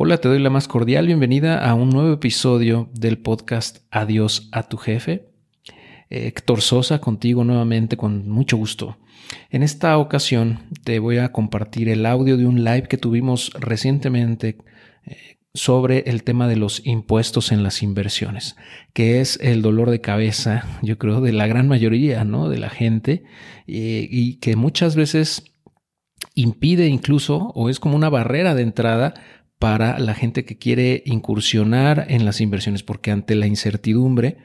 Hola, te doy la más cordial bienvenida a un nuevo episodio del podcast Adiós a tu jefe. Héctor Sosa contigo nuevamente con mucho gusto. En esta ocasión te voy a compartir el audio de un live que tuvimos recientemente eh, sobre el tema de los impuestos en las inversiones, que es el dolor de cabeza, yo creo, de la gran mayoría ¿no? de la gente eh, y que muchas veces impide incluso o es como una barrera de entrada para la gente que quiere incursionar en las inversiones, porque ante la incertidumbre,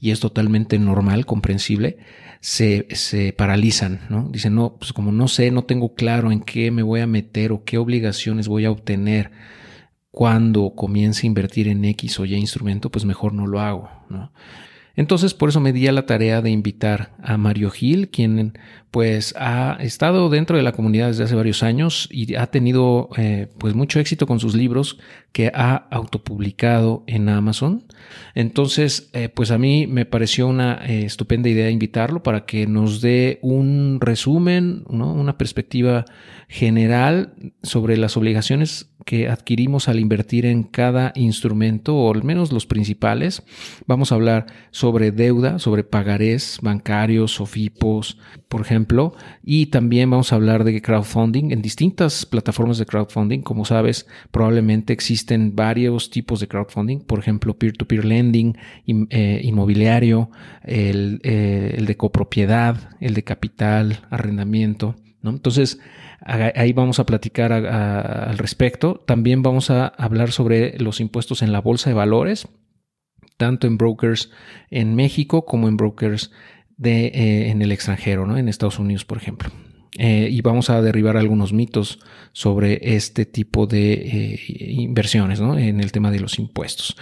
y es totalmente normal, comprensible, se, se paralizan, ¿no? Dicen, no, pues como no sé, no tengo claro en qué me voy a meter o qué obligaciones voy a obtener cuando comience a invertir en X o Y instrumento, pues mejor no lo hago, ¿no? Entonces, por eso me di a la tarea de invitar a Mario Gil, quien pues ha estado dentro de la comunidad desde hace varios años y ha tenido eh, pues mucho éxito con sus libros que ha autopublicado en Amazon. Entonces, eh, pues a mí me pareció una eh, estupenda idea invitarlo para que nos dé un resumen, una perspectiva general sobre las obligaciones que adquirimos al invertir en cada instrumento, o al menos los principales. Vamos a hablar sobre deuda, sobre pagarés bancarios, sofipos, por ejemplo y también vamos a hablar de crowdfunding en distintas plataformas de crowdfunding. Como sabes, probablemente existen varios tipos de crowdfunding, por ejemplo, peer-to-peer lending, eh, inmobiliario, el, eh, el, de copropiedad, el de capital, arrendamiento. ¿no? Entonces, ahí vamos a platicar al respecto. También vamos a hablar sobre los impuestos en la bolsa de valores tanto en brokers en México como en brokers de, eh, en el extranjero, ¿no? en Estados Unidos, por ejemplo. Eh, y vamos a derribar algunos mitos sobre este tipo de eh, inversiones ¿no? en el tema de los impuestos.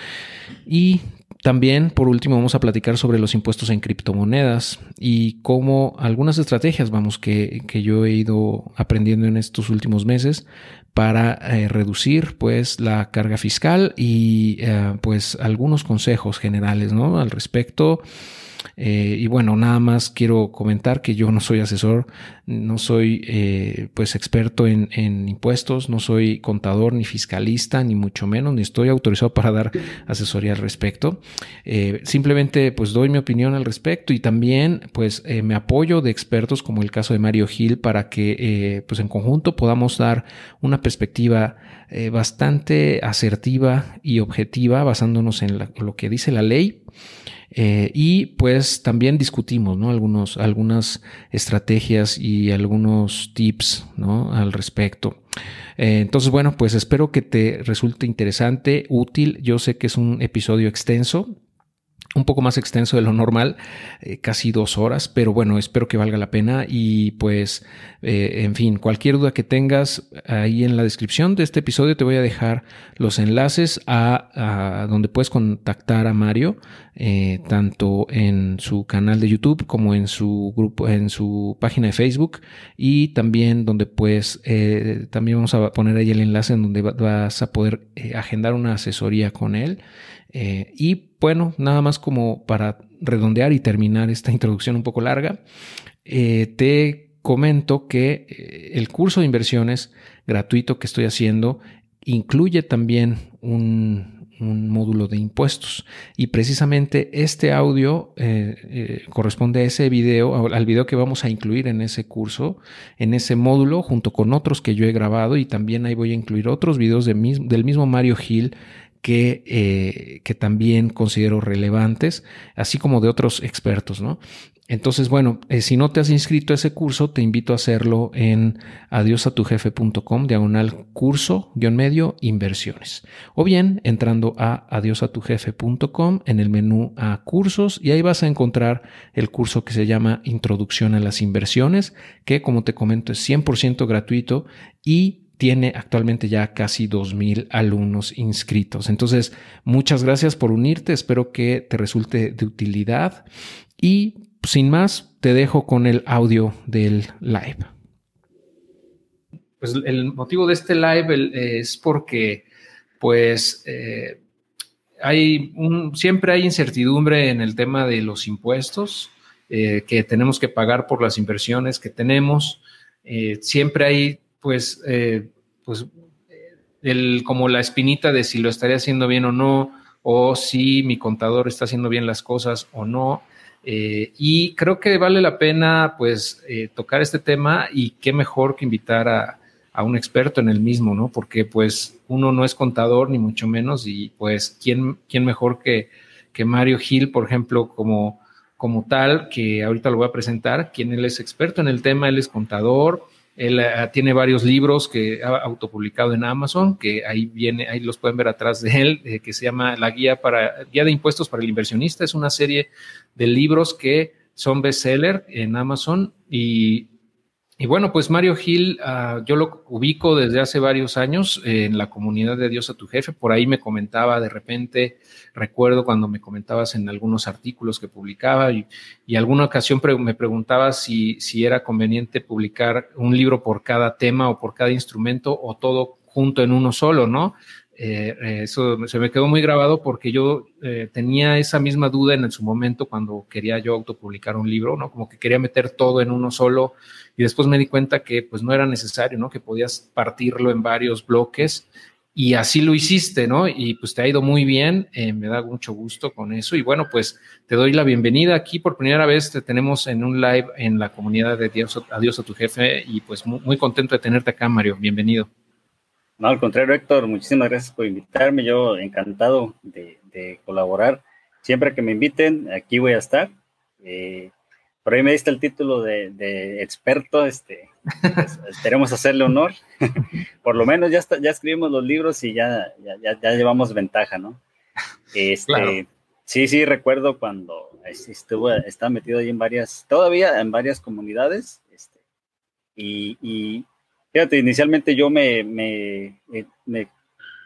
Y también, por último, vamos a platicar sobre los impuestos en criptomonedas y cómo algunas estrategias, vamos, que, que yo he ido aprendiendo en estos últimos meses para reducir, pues, la carga fiscal y, pues, algunos consejos generales, ¿no? Al respecto. Eh, y bueno, nada más quiero comentar que yo no soy asesor, no soy eh, pues experto en, impuestos, no soy contador ni fiscalista, ni mucho menos, ni estoy autorizado para dar asesoría al respecto. Eh, simplemente pues doy mi opinión al respecto y también pues me apoyo de expertos como el caso de Mario Gil para que pues en conjunto podamos dar una perspectiva bastante asertiva y objetiva basándonos en lo que dice la ley eh, y pues también discutimos ¿no? Algunos, algunas estrategias y algunos tips ¿no? al respecto. Eh, entonces, bueno, pues espero que te resulte interesante, útil. Yo sé que es un episodio extenso, un poco más extenso de lo normal, eh, casi dos horas, pero bueno, espero que valga la pena y pues, eh, en fin, cualquier duda que tengas ahí en la descripción de este episodio te voy a dejar los enlaces a, donde puedes contactar a Mario, eh, tanto en su canal de YouTube como en su grupo, en su página de Facebook y también donde pues, también vamos a poner ahí el enlace en donde vas a poder agendar una asesoría con él. Y bueno, nada más como para redondear y terminar esta introducción un poco larga, eh, te comento que eh, el curso de inversiones gratuito que estoy haciendo incluye también un, módulo de impuestos. Y precisamente este audio corresponde a ese video, al video que vamos a incluir en ese curso, en ese módulo, junto con otros que yo he grabado y también ahí voy a incluir otros videos del mismo Mario Gil que, eh, que también considero relevantes, así como de otros expertos, ¿no? Entonces, bueno, eh, si no te has inscrito a ese curso, te invito a hacerlo en adiosatujefe.com, diagonal curso, guion medio, inversiones. O bien entrando a adiosatujefe.com en el menú a cursos y ahí vas a encontrar el curso que se llama Introducción a las inversiones, que como te comento es 100% gratuito y tiene actualmente ya casi 2.000 alumnos inscritos. Entonces, muchas gracias por unirte, espero que te resulte de utilidad y sin más, te dejo con el audio del live. Pues el motivo de este live es porque, pues, eh, hay un, siempre hay incertidumbre en el tema de los impuestos eh, que tenemos que pagar por las inversiones que tenemos. Eh, siempre hay pues, eh, pues el, como la espinita de si lo estaría haciendo bien o no, o si mi contador está haciendo bien las cosas o no. Eh, y creo que vale la pena pues eh, tocar este tema y qué mejor que invitar a, a, un experto en el mismo, ¿no? Porque pues uno no es contador ni mucho menos y pues quién, quién mejor que, que Mario Gil, por ejemplo, como, como tal, que ahorita lo voy a presentar, quien él es experto en el tema, él es contador, él uh, tiene varios libros que ha autopublicado en Amazon, que ahí viene, ahí los pueden ver atrás de él, eh, que se llama La Guía para Guía de Impuestos para el Inversionista. Es una serie de libros que son bestseller en Amazon y y bueno, pues Mario Gil, uh, yo lo ubico desde hace varios años en la comunidad de Dios a tu jefe. Por ahí me comentaba de repente, recuerdo cuando me comentabas en algunos artículos que publicaba y, alguna ocasión me preguntaba si, si era conveniente publicar un libro por cada tema o por cada instrumento o todo junto en uno solo, ¿no? Eh, eso se me quedó muy grabado porque yo eh, tenía esa misma duda en su momento cuando quería yo autopublicar un libro, ¿no? Como que quería meter todo en uno solo y después me di cuenta que pues no era necesario, ¿no? Que podías partirlo en varios bloques y así lo hiciste, ¿no? Y pues te ha ido muy bien, eh, me da mucho gusto con eso y bueno, pues te doy la bienvenida aquí por primera vez, te tenemos en un live en la comunidad de Dios, Adiós a tu jefe y pues muy, muy contento de tenerte acá, Mario, bienvenido. No, al contrario, Héctor, muchísimas gracias por invitarme. Yo encantado de, de colaborar. Siempre que me inviten, aquí voy a estar. Eh, por ahí me diste el título de, de experto, este, pues, esperemos hacerle honor. por lo menos ya, está, ya escribimos los libros y ya, ya, ya llevamos ventaja, ¿no? Este, claro. Sí, sí, recuerdo cuando estuve, estaba metido ahí en varias, todavía en varias comunidades, este, y, y Fíjate, inicialmente yo me, me, eh, me,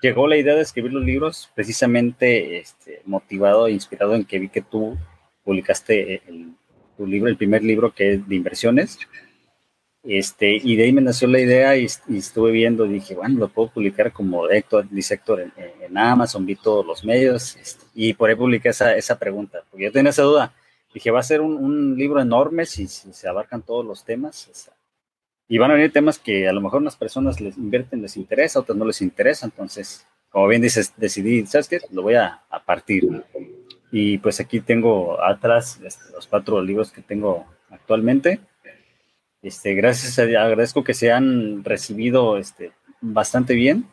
llegó la idea de escribir los libros precisamente este, motivado e inspirado en que vi que tú publicaste el, tu libro, el primer libro que es de inversiones. Este, y de ahí me nació la idea y, y estuve viendo, dije, bueno, lo puedo publicar como Héctor, dice Héctor, en, en, Amazon, vi todos los medios este, y por ahí publiqué esa, esa pregunta, porque yo tenía esa duda. Dije, va a ser un, un libro enorme si, si, se abarcan todos los temas. Y van a venir temas que a lo mejor unas personas les invierten, les interesa, otras no les interesa. Entonces, como bien dices, decidí, ¿sabes qué? Lo voy a, a partir. Y pues aquí tengo atrás este, los cuatro libros que tengo actualmente. Este, gracias, a, agradezco que se han recibido este, bastante bien.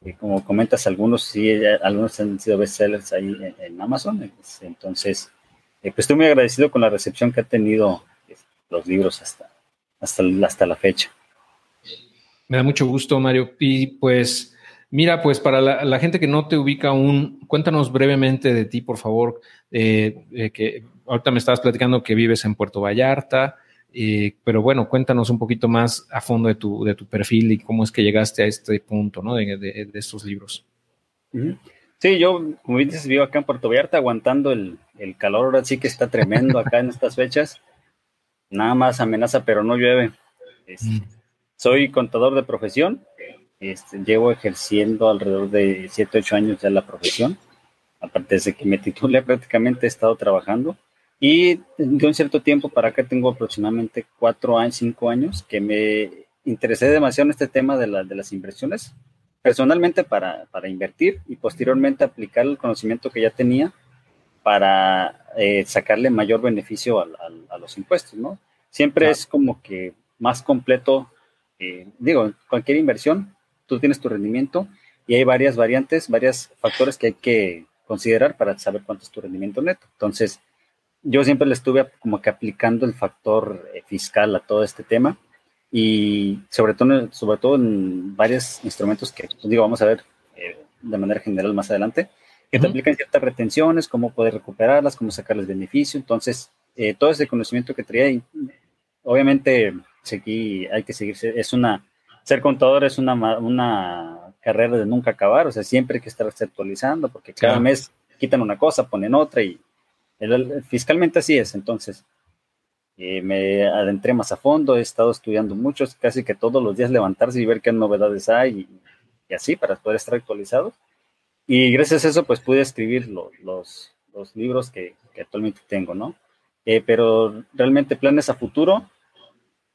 Y como comentas, algunos sí, algunos han sido bestsellers ahí en, en Amazon. Entonces, eh, pues estoy muy agradecido con la recepción que han tenido este, los libros hasta, hasta, hasta la fecha. Me da mucho gusto, Mario. Y pues, mira, pues para la, la gente que no te ubica aún, cuéntanos brevemente de ti, por favor. Eh, eh, que ahorita me estabas platicando que vives en Puerto Vallarta, eh, pero bueno, cuéntanos un poquito más a fondo de tu, de tu perfil y cómo es que llegaste a este punto, ¿no? De, de, de estos libros. Sí, yo, como dices, vivo acá en Puerto Vallarta aguantando el, el calor, ahora sí que está tremendo acá en estas fechas nada más amenaza, pero no llueve. Este, mm. Soy contador de profesión, este, llevo ejerciendo alrededor de 7, 8 años ya la profesión, aparte de que me titulé prácticamente he estado trabajando y de un cierto tiempo para acá tengo aproximadamente 4 años, 5 años que me interesé demasiado en este tema de, la, de las inversiones, personalmente para, para invertir y posteriormente aplicar el conocimiento que ya tenía para eh, sacarle mayor beneficio a, los impuestos, ¿no? Siempre claro. es como que más completo, eh, digo, cualquier inversión, tú tienes tu rendimiento y hay varias variantes, varios factores que hay que considerar para saber cuánto es tu rendimiento neto. Entonces, yo siempre le estuve como que aplicando el factor eh, fiscal a todo este tema y sobre todo, sobre todo en varios instrumentos que, digo, vamos a ver eh, de manera general más adelante, que te aplican ciertas retenciones, cómo poder recuperarlas, cómo sacarles beneficio. Entonces, eh, todo ese conocimiento que traía, obviamente, seguí, hay que seguirse. Es una, ser contador es una, una carrera de nunca acabar, o sea, siempre hay que estarse actualizando, porque cada claro. mes quitan una cosa, ponen otra, y el, el, fiscalmente así es. Entonces, eh, me adentré más a fondo, he estado estudiando mucho, casi que todos los días levantarse y ver qué novedades hay, y, y así, para poder estar actualizado. Y gracias a eso, pues pude escribir lo, los, los, libros que, que, actualmente tengo, ¿no? Eh, pero realmente planes a futuro,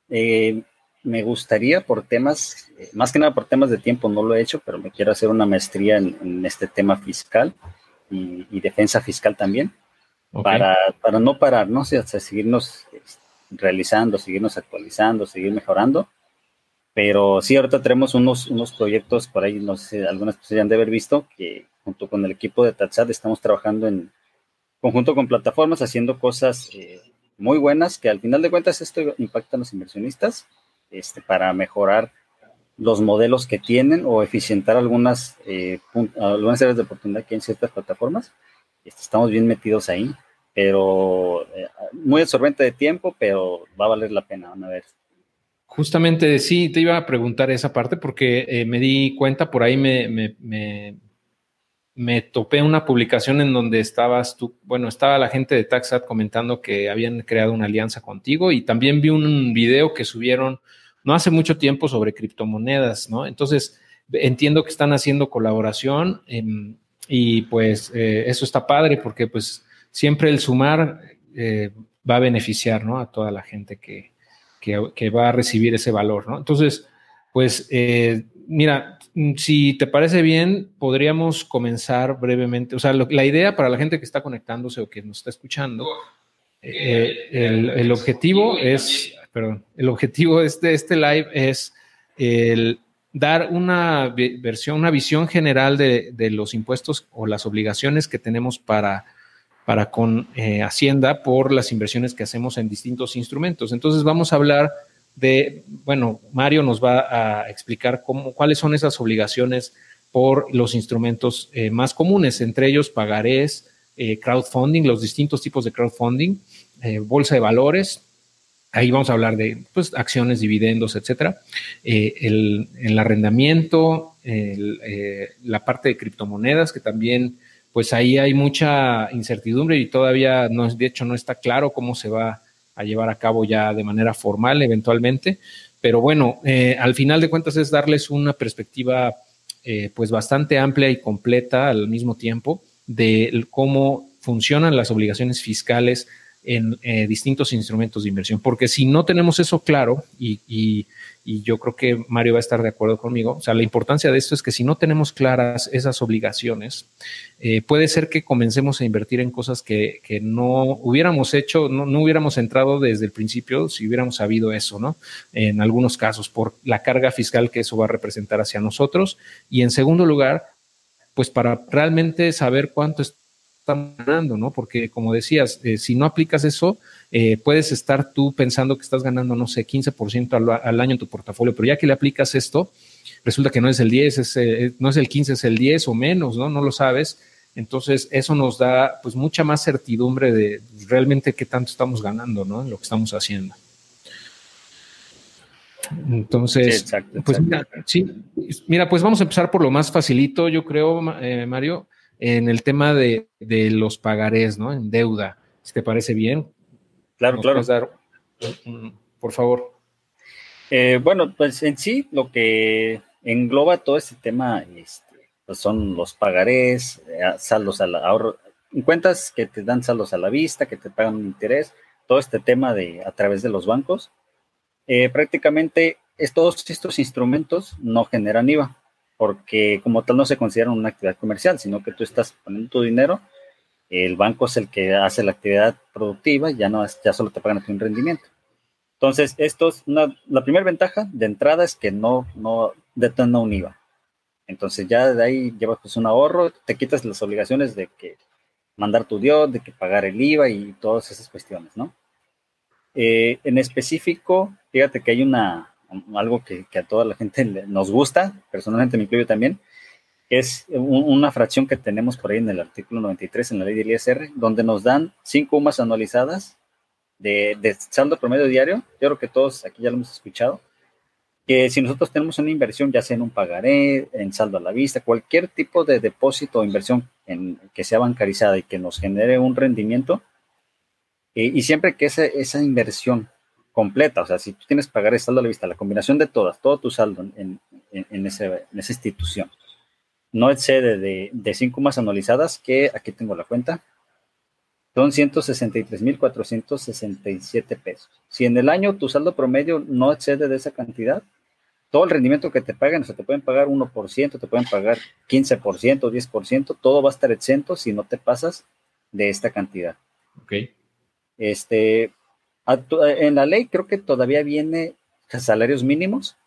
eh, me gustaría por temas, eh, más que nada por temas de tiempo, no lo he hecho, pero me quiero hacer una maestría en, este tema fiscal y, defensa fiscal también, para, para no parar, ¿no? O sea, seguirnos realizando, seguirnos actualizando, seguir mejorando. Pero sí, ahorita tenemos unos, unos proyectos por ahí, no sé, algunas personas han de haber visto, que junto con el equipo de Tatsat estamos trabajando en conjunto con plataformas, haciendo cosas eh, muy buenas, que al final de cuentas esto impacta a los inversionistas este, para mejorar los modelos que tienen o eficientar algunas, eh, algunas áreas de oportunidad que hay en ciertas plataformas. Este, estamos bien metidos ahí, pero eh, muy absorbente de tiempo, pero va a valer la pena, van a ver. Justamente sí, te iba a preguntar esa parte porque eh, me di cuenta, por ahí me, me, me, topé una publicación en donde estabas tú, bueno, estaba la gente de Taxat comentando que habían creado una alianza contigo y también vi un video que subieron no hace mucho tiempo sobre criptomonedas, ¿no? Entonces, entiendo que están haciendo colaboración em, y pues eh, eso está padre porque pues siempre el sumar eh, va a beneficiar, ¿no? A toda la gente que, que, va a recibir ese valor, ¿no? Entonces, pues, eh, mira, si te parece bien, podríamos comenzar brevemente. O sea, la idea para la gente que está conectándose o que nos está escuchando, eh, el, objetivo es, perdón, el objetivo de este, este live es el dar una versión, una visión general de, de los impuestos o las obligaciones que tenemos para para con eh, Hacienda por las inversiones que hacemos en distintos instrumentos. Entonces vamos a hablar de, bueno, Mario nos va a explicar cómo, cuáles son esas obligaciones por los instrumentos eh, más comunes, entre ellos pagarés, eh, crowdfunding, los distintos tipos de crowdfunding, bolsa de valores. Ahí vamos a hablar de pues, acciones, dividendos, etcétera. El, el, arrendamiento, la parte de criptomonedas, que también pues ahí hay mucha incertidumbre y todavía no, de hecho no está claro cómo se va a llevar a cabo ya de manera formal eventualmente. Pero bueno, eh, al final de cuentas es darles una perspectiva eh, pues bastante amplia y completa al mismo tiempo de cómo funcionan las obligaciones fiscales en eh, distintos instrumentos de inversión. Porque si no tenemos eso claro y y yo creo que Mario va a estar de acuerdo conmigo. O sea, la importancia de esto es que si no tenemos claras esas obligaciones, eh, puede ser que comencemos a invertir en cosas que, no hubiéramos hecho, no, no, hubiéramos entrado desde el principio si hubiéramos sabido eso, ¿no? En algunos casos, por la carga fiscal que eso va a representar hacia nosotros. Y en segundo lugar, pues para realmente saber cuánto es estamos ganando, ¿no? Porque como decías, eh, si no aplicas eso, eh, puedes estar tú pensando que estás ganando, no sé, 15% al, al, año en tu portafolio, pero ya que le aplicas esto, resulta que no es el 10, es, eh, no es el 15, es el 10 o menos, ¿no? No lo sabes. Entonces, eso nos da pues mucha más certidumbre de realmente qué tanto estamos ganando, ¿no? En lo que estamos haciendo. Entonces, pues mira, sí, mira, pues vamos a empezar por lo más facilito, yo creo, Mario en el tema de, los pagarés, ¿no? En deuda, si te parece bien. Claro, claro. Dar, por favor. Eh, bueno, pues en sí lo que engloba todo este tema este, pues son los pagarés, eh, saldos al ahorro, cuentas que te dan saldos a la vista, que te pagan un interés, todo este tema de a través de los bancos. Eh, prácticamente todos estos instrumentos no generan IVA porque como tal no se considera una actividad comercial, sino que tú estás poniendo tu dinero, el banco es el que hace la actividad productiva, ya no ya solo te pagan a ti un rendimiento. Entonces, esto es una, la primera ventaja de entrada es que no, no detona un IVA. Entonces ya de ahí llevas pues un ahorro, te quitas las obligaciones de que mandar tu Dios, de que pagar el IVA y todas esas cuestiones, ¿no? Eh, en específico, fíjate que hay una, algo que, a toda la gente nos gusta, personalmente me incluyo también, es una fracción que tenemos por ahí en el artículo 93 en la ley del ISR, donde nos dan cinco UMAS anualizadas de, saldo promedio diario. Yo creo que todos aquí ya lo hemos escuchado. Que si nosotros tenemos una inversión, ya sea en un pagaré, en saldo a la vista, cualquier tipo de depósito o inversión que sea bancarizada y que nos genere un rendimiento, eh, y siempre que esa inversión completa, o sea, si tú tienes que pagar el saldo a la vista, la combinación de todas, todo tu saldo en, en, ese, en esa institución, no excede de, de cinco más anualizadas, que aquí tengo la cuenta, son 163.467 pesos. Si en el año tu saldo promedio no excede de esa cantidad, todo el rendimiento que te paguen, o sea, te pueden pagar 1%, te pueden pagar 15%, 10%, todo va a estar exento si no te pasas de esta cantidad. Ok. Este, en la ley creo que todavía viene salarios mínimos,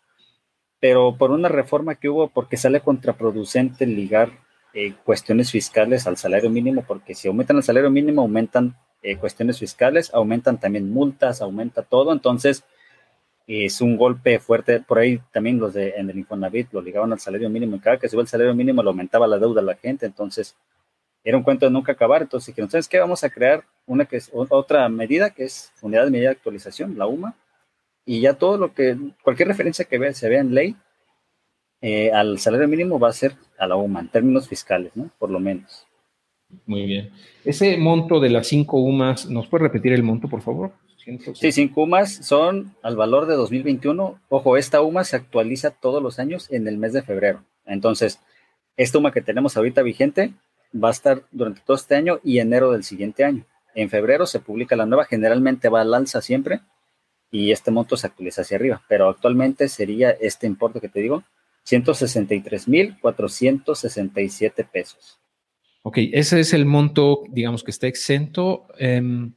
pero por una reforma que hubo, porque sale contraproducente ligar eh, cuestiones fiscales al salario mínimo, porque si aumentan el salario mínimo, aumentan eh, cuestiones fiscales, aumentan también multas, aumenta todo, entonces es un golpe fuerte. Por ahí también los de en el Infonavit lo ligaban al salario mínimo y cada que sube el salario mínimo lo aumentaba la deuda a la gente, entonces era un cuento de nunca acabar. Entonces dijeron, ¿sabes qué? Vamos a crear una que es otra medida que es unidad de medida de actualización, la UMA, y ya todo lo que, cualquier referencia que se vea en ley eh, al salario mínimo va a ser a la UMA, en términos fiscales, ¿no? Por lo menos. Muy bien. Ese monto de las cinco UMAS, ¿nos puede repetir el monto, por favor? Sí, cinco UMAS son al valor de 2021. Ojo, esta UMA se actualiza todos los años en el mes de febrero. Entonces, esta UMA que tenemos ahorita vigente va a estar durante todo este año y enero del siguiente año. En febrero se publica la nueva, generalmente va al alza siempre, y este monto se actualiza hacia arriba, pero actualmente sería este importe que te digo, 163.467 pesos. Ok, ese es el monto, digamos, que está exento. Em,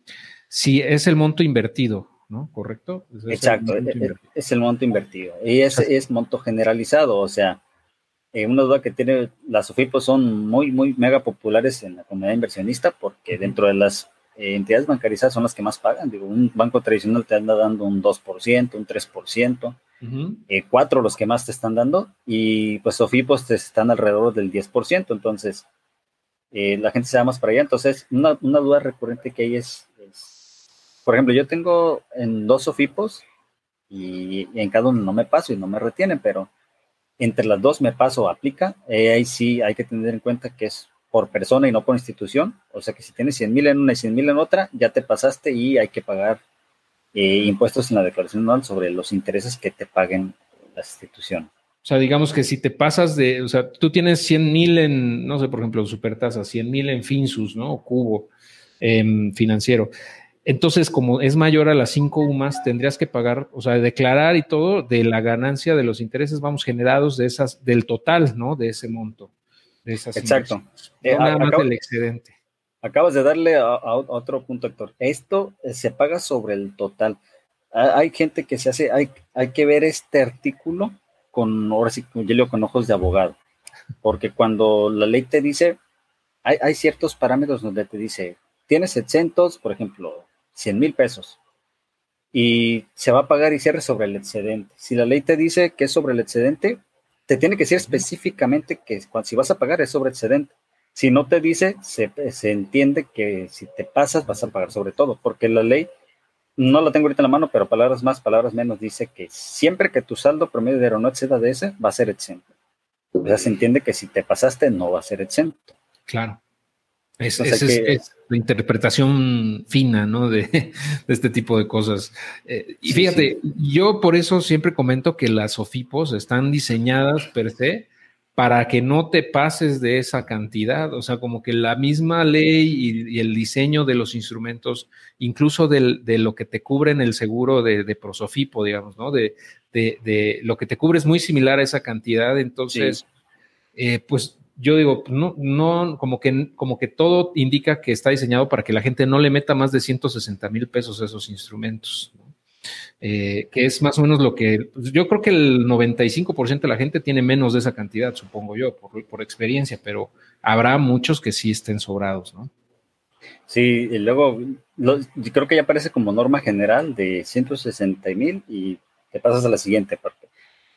si es el monto invertido, ¿no? ¿Correcto? Exacto, e, e, es, el monto invertido. Y ese es monto generalizado, o sea, eh, una duda que tiene las SOFIPOS son muy, muy mega populares en la comunidad inversionista porque dentro de las eh, entidades bancarizadas son las que más pagan. Digo, un banco tradicional te anda dando un 2%, un 3%, eh, cuatro los que más te están dando, y pues Sofipos te están alrededor del 10%. Entonces, eh, la gente se va más para allá. Entonces, una, duda recurrente que hay es, por ejemplo, yo tengo en dos Sofipos y, en cada uno no me paso y no me retienen, pero entre las dos me paso aplica. ahí sí hay que tener en cuenta que es por persona y no por institución. O sea que si tienes 100 mil en una y 100 mil en otra, ya te pasaste y hay que pagar eh, impuestos en la declaración anual sobre los intereses que te paguen la institución. O sea, digamos que si te pasas de, o sea, tú tienes 100 mil en, no sé, por ejemplo, Supertasa, 100 mil en Finsus, ¿no? O Cubo em, financiero. Entonces, como es mayor a las 5 UMAS, tendrías que pagar, o sea, declarar y todo de la ganancia de los intereses, vamos, generados de esas, del total, ¿no? De ese monto. Exacto. Eh, nada más del excedente. Acabas de darle a, otro punto, Héctor. Esto eh, se paga sobre el total. Hay gente que se hace, hay, hay que ver este artículo con, ahora sí, con ojos de abogado. Porque cuando la ley te dice, hay, hay ciertos parámetros donde te dice, tienes exentos, por ejemplo, 100 mil pesos, y se va a pagar y cierre sobre el excedente. Si la ley te dice que es sobre el excedente, te tiene que decir específicamente que si vas a pagar es sobre excedente. Si no te dice, se, entiende que si te pasas vas a pagar sobre todo, porque la ley, no la tengo ahorita en la mano, pero palabras más, palabras menos, dice que siempre que tu saldo promedio de no exceda de ese, va a ser exento. O sea, se entiende que si te pasaste no va a ser exento. Claro. Es, es, la interpretación fina, ¿no? De, este tipo de cosas. Eh, y fíjate, yo por eso siempre comento que las OFIPOS están diseñadas per se para que no te pases de esa cantidad. O sea, como que la misma ley y, el diseño de los instrumentos, incluso de lo que te cubre en el seguro de, de prosofipo, digamos, ¿no? De, de, lo que te cubre es muy similar a esa cantidad. Entonces, eh, pues yo digo, no, no, como que, como que todo indica que está diseñado para que la gente no le meta más de 160 mil pesos a esos instrumentos, eh, que es más o menos lo que, pues, yo creo que el 95% de la gente tiene menos de esa cantidad, supongo yo, por, experiencia, pero habrá muchos que sí estén sobrados, ¿no? Sí, y luego creo que ya aparece como norma general de 160 mil y te pasas a la siguiente parte.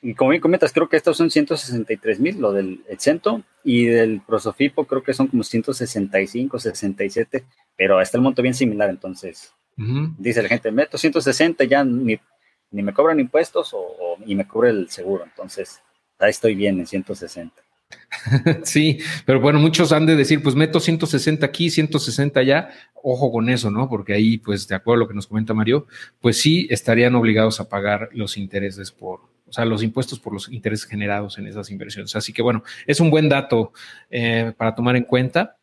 Y como bien comentas, creo que estos son 163 mil, lo del exento, y del prosofipo creo que son como 165, 67, pero está el monto bien similar, entonces dice la gente, meto 160, ya ni, ni me cobran impuestos o, y me cubre el seguro, entonces ahí estoy bien en 160. Sí, pero bueno, muchos han de decir, pues meto 160 aquí, 160 allá, ojo con eso, ¿no? Porque ahí, pues de acuerdo a lo que nos comenta Mario, pues sí estarían obligados a pagar los intereses por, o sea, los impuestos por los intereses generados en esas inversiones. Así que bueno, es un buen dato eh, para tomar en cuenta.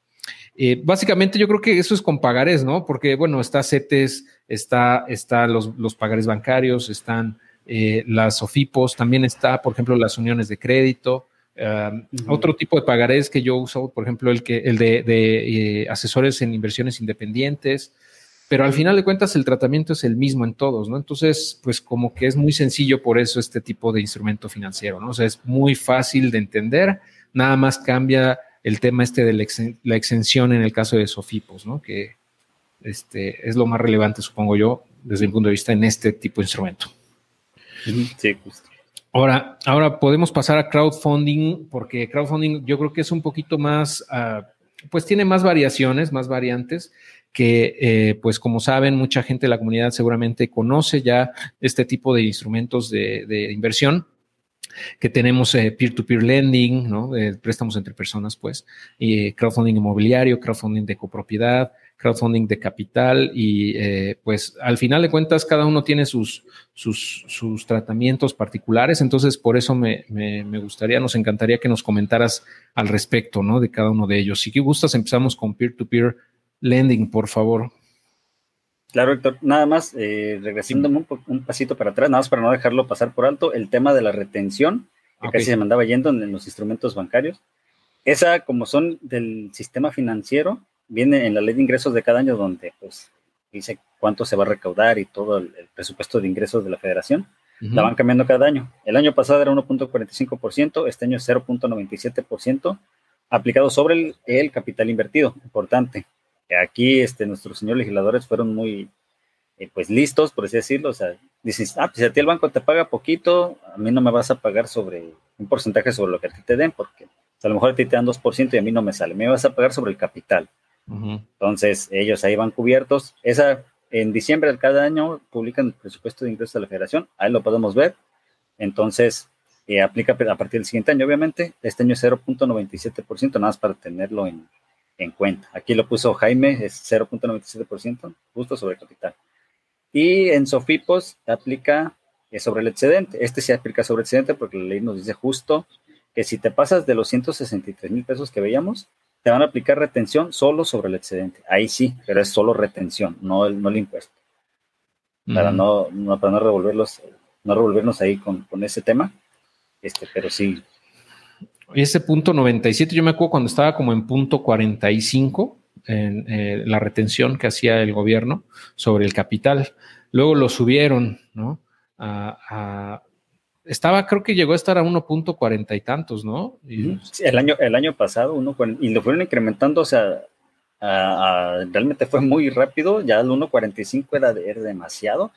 Eh, básicamente yo creo que eso es con pagares, ¿no? Porque, bueno, está CETES, está, está los, los pagares bancarios, están eh, las OFIPOS, también está, por ejemplo, las uniones de crédito. Otro tipo de pagarés que yo uso, por ejemplo, el, que, el de, de asesores en inversiones independientes, pero al final de cuentas el tratamiento es el mismo en todos, ¿no? Entonces, pues como que es muy sencillo por eso este tipo de instrumento financiero, ¿no? O sea, es muy fácil de entender, nada más cambia el tema este de la, exención en el caso de Sofipos, ¿no? Que este, es lo más relevante, supongo yo, desde mi punto de vista en este tipo de instrumento. Sí, justo. Ahora, ahora podemos pasar a crowdfunding, porque crowdfunding yo creo que es un poquito más, uh, pues tiene más variaciones, más variantes que eh, pues como saben, mucha gente de la comunidad seguramente conoce ya este tipo de instrumentos de, inversión que tenemos eh, peer-to-peer lending, ¿no? préstamos entre personas, pues, y crowdfunding inmobiliario, crowdfunding de copropiedad, crowdfunding de capital y eh, pues al final de cuentas cada uno tiene sus, sus, sus tratamientos particulares, entonces por eso me, me, gustaría, nos encantaría que nos comentaras al respecto, ¿no? De cada uno de ellos. Si gustas, empezamos con peer-to-peer lending, por favor. Claro, Héctor. Nada más, eh, regresando un, pasito para atrás, nada más para no dejarlo pasar por alto, el tema de la retención, que casi se mandaba yendo en, los instrumentos bancarios. Esa, como son del sistema financiero, viene en la ley de ingresos de cada año, donde pues dice cuánto se va a recaudar y todo el, presupuesto de ingresos de la federación. La van cambiando cada año. El año pasado era 1.45%, este año es 0.97%, aplicado sobre el, el capital invertido. Importante aquí este, nuestros señores legisladores fueron muy, eh, pues, listos, por así decirlo. O sea, dices, ah, pues si a ti el banco te paga poquito, a mí no me vas a pagar sobre un porcentaje sobre lo que a ti te den, porque a lo mejor a ti te dan 2% y a mí no me sale. Me vas a pagar sobre el capital. Entonces, ellos ahí van cubiertos. Esa, en diciembre de cada año publican el presupuesto de ingresos de la federación. Ahí lo podemos ver. Entonces, eh, aplica a partir del siguiente año, obviamente. Este año es 0.97%, nada más para tenerlo en, en cuenta. Aquí lo puso Jaime, es 0.97%, justo sobre capital. Y en Sofipos aplica eh, sobre el excedente. Este se aplica sobre el excedente porque la ley nos dice justo que si te pasas de los 163 mil pesos que veíamos, te van a aplicar retención solo sobre el excedente. Ahí sí, pero es solo retención, no el, no el impuesto. Para, no, para no revolverlos, no revolvernos ahí con, con ese tema. Este, pero sí, ese punto 97, yo me acuerdo cuando estaba como en punto 45, en eh, la retención que hacía el gobierno sobre el capital. Luego lo subieron, ¿no? estaba, creo que llegó a estar a 1.40 y tantos, ¿no? el año, el año pasado, uno, y lo fueron incrementando, o sea, realmente fue muy rápido, ya el 1.45 era, era demasiado,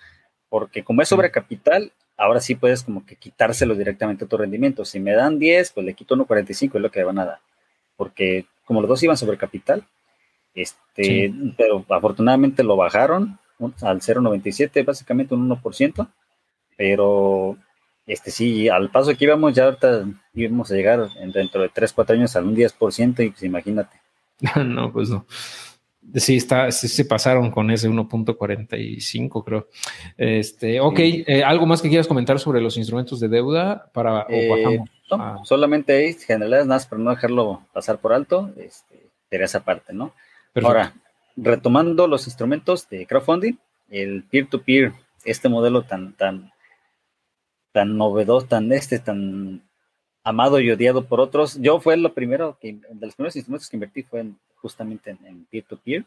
porque como es sobre capital, ahora sí puedes como que quitárselo directamente a tu rendimiento. Si me dan 10, pues le quito 1.45, es lo que van a dar. Porque como los dos iban sobre capital, este, pero afortunadamente lo bajaron al 0.97, básicamente un 1%, pero este sí, al paso que íbamos, ya ahorita íbamos a llegar dentro de 3, 4 años al un 10%, y pues imagínate. no, pues no. Sí, está, se pasaron con ese 1.45, creo. Este, ok, eh, ¿algo más que quieras comentar sobre los instrumentos de deuda para eh, solamente ahí, generales, nada más para no dejarlo pasar por alto, este, sería esa parte, ¿no? Ahora, retomando los instrumentos de crowdfunding, el peer-to-peer, este modelo tan, tan, tan novedoso, tan este, tan amado y odiado por otros. Yo fue lo primero que, de los primeros instrumentos que invertí fue justamente en peer-to-peer.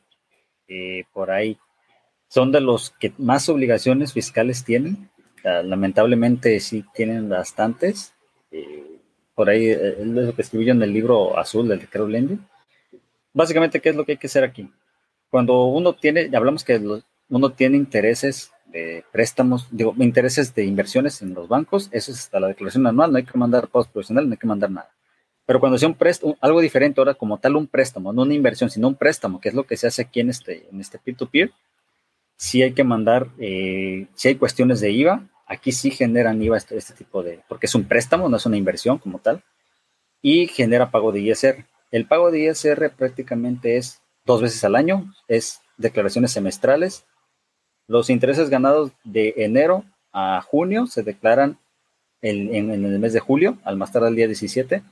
Eh, por ahí son de los que más obligaciones fiscales tienen. lamentablemente sí tienen bastantes. Eh, por ahí eh, es lo que escribí yo en el libro azul del de Lending. Básicamente, ¿qué es lo que hay que hacer aquí? Cuando uno tiene, hablamos que uno tiene intereses de préstamos, digo, intereses de inversiones en los bancos, eso es hasta la declaración anual, no hay que mandar post profesional, no hay que mandar nada. Pero cuando sea un préstamo, algo diferente ahora como tal un préstamo, no una inversión, sino un préstamo, que es lo que se hace aquí en este, en este peer-to-peer, sí hay que mandar, eh, si hay cuestiones de IVA, aquí sí generan IVA este, este, tipo de, porque es un préstamo, no es una inversión como tal, y genera pago de ISR. El pago de ISR prácticamente es dos veces al año, es declaraciones semestrales. Los intereses ganados de enero a junio se declaran en, el mes de julio, al más tarde el día 17,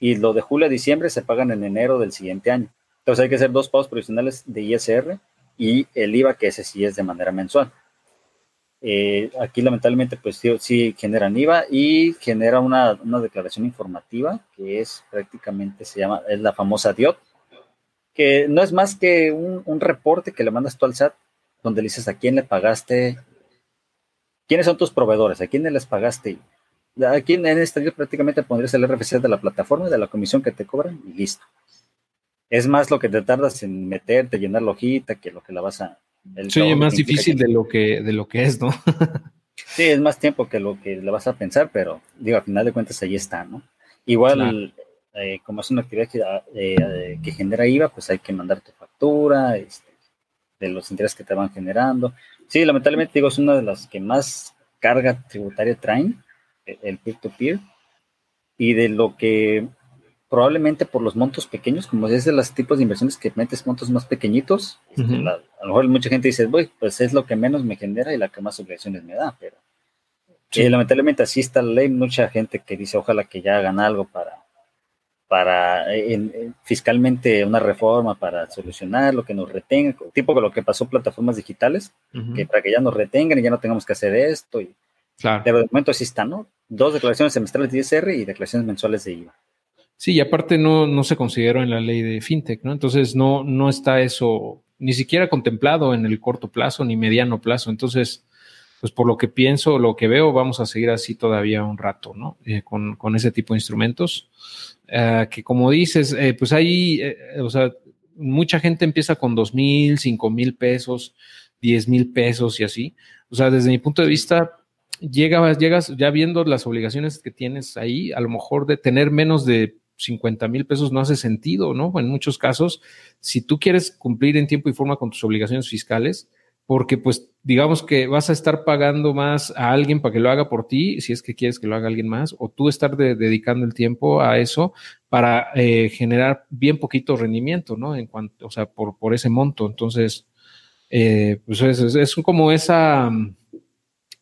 y lo de julio a diciembre se pagan en enero del siguiente año. Entonces hay que hacer dos pagos provisionales de ISR y el IVA, que ese sí es de manera mensual. Eh, aquí lamentablemente pues sí, sí, generan IVA y genera una, una, declaración informativa que es prácticamente, se llama, es la famosa DIOT, que no es más que un, un, reporte que le mandas tú al SAT donde le dices a quién le pagaste, quiénes son tus proveedores, a quiénes les pagaste. Aquí en este prácticamente pondrías el RFC de la plataforma, de la comisión que te cobran y listo. Es más lo que te tardas en meterte, llenar la hojita, que lo que la vas a, Sí, más difícil de lo que de lo que es, ¿no? sí, es más tiempo que lo que le vas a pensar, pero digo, al final de cuentas ahí está, ¿no? Igual, eh, como es una actividad que, eh, que, genera IVA, pues hay que mandar tu factura, este, de los intereses que te van generando. Sí, lamentablemente digo, es una de las que más carga tributaria traen, el peer-to-peer, -peer, y de lo que probablemente por los montos pequeños, como es de los tipos de inversiones que metes montos más pequeñitos, este, a lo mejor mucha gente dice, pues es lo que menos me genera y la que más obligaciones me da, pero sí. lamentablemente así está la ley, mucha gente que dice, ojalá que ya hagan algo para, para fiscalmente una reforma para solucionar lo que nos retenga, tipo lo que pasó plataformas digitales, que para que ya nos retengan y ya no tengamos que hacer esto. Y, claro. Pero de momento así está, ¿no? Dos declaraciones semestrales de ISR y declaraciones mensuales de IVA. Sí, y aparte no, no se consideró en la ley de fintech, ¿no? Entonces no, no está eso ni siquiera contemplado en el corto plazo ni mediano plazo. Entonces, pues por lo que pienso, lo que veo, vamos a seguir así todavía un rato, ¿no? Eh, con, con, ese tipo de instrumentos. Uh, que como dices, eh, pues ahí, o sea, mucha gente empieza con dos mil, cinco mil pesos, diez mil pesos y así. O sea, desde mi punto de vista, llegas, llegas ya viendo las obligaciones que tienes ahí, a lo mejor de tener menos de 50 mil pesos no hace sentido, ¿no? En muchos casos, si tú quieres cumplir en tiempo y forma con tus obligaciones fiscales, porque pues digamos que vas a estar pagando más a alguien para que lo haga por ti, si es que quieres que lo haga alguien más, o tú estar de, dedicando el tiempo a eso para eh, generar bien poquito rendimiento, ¿no? En cuanto, o sea, por, por ese monto. Entonces, eh, pues es, es, como esa,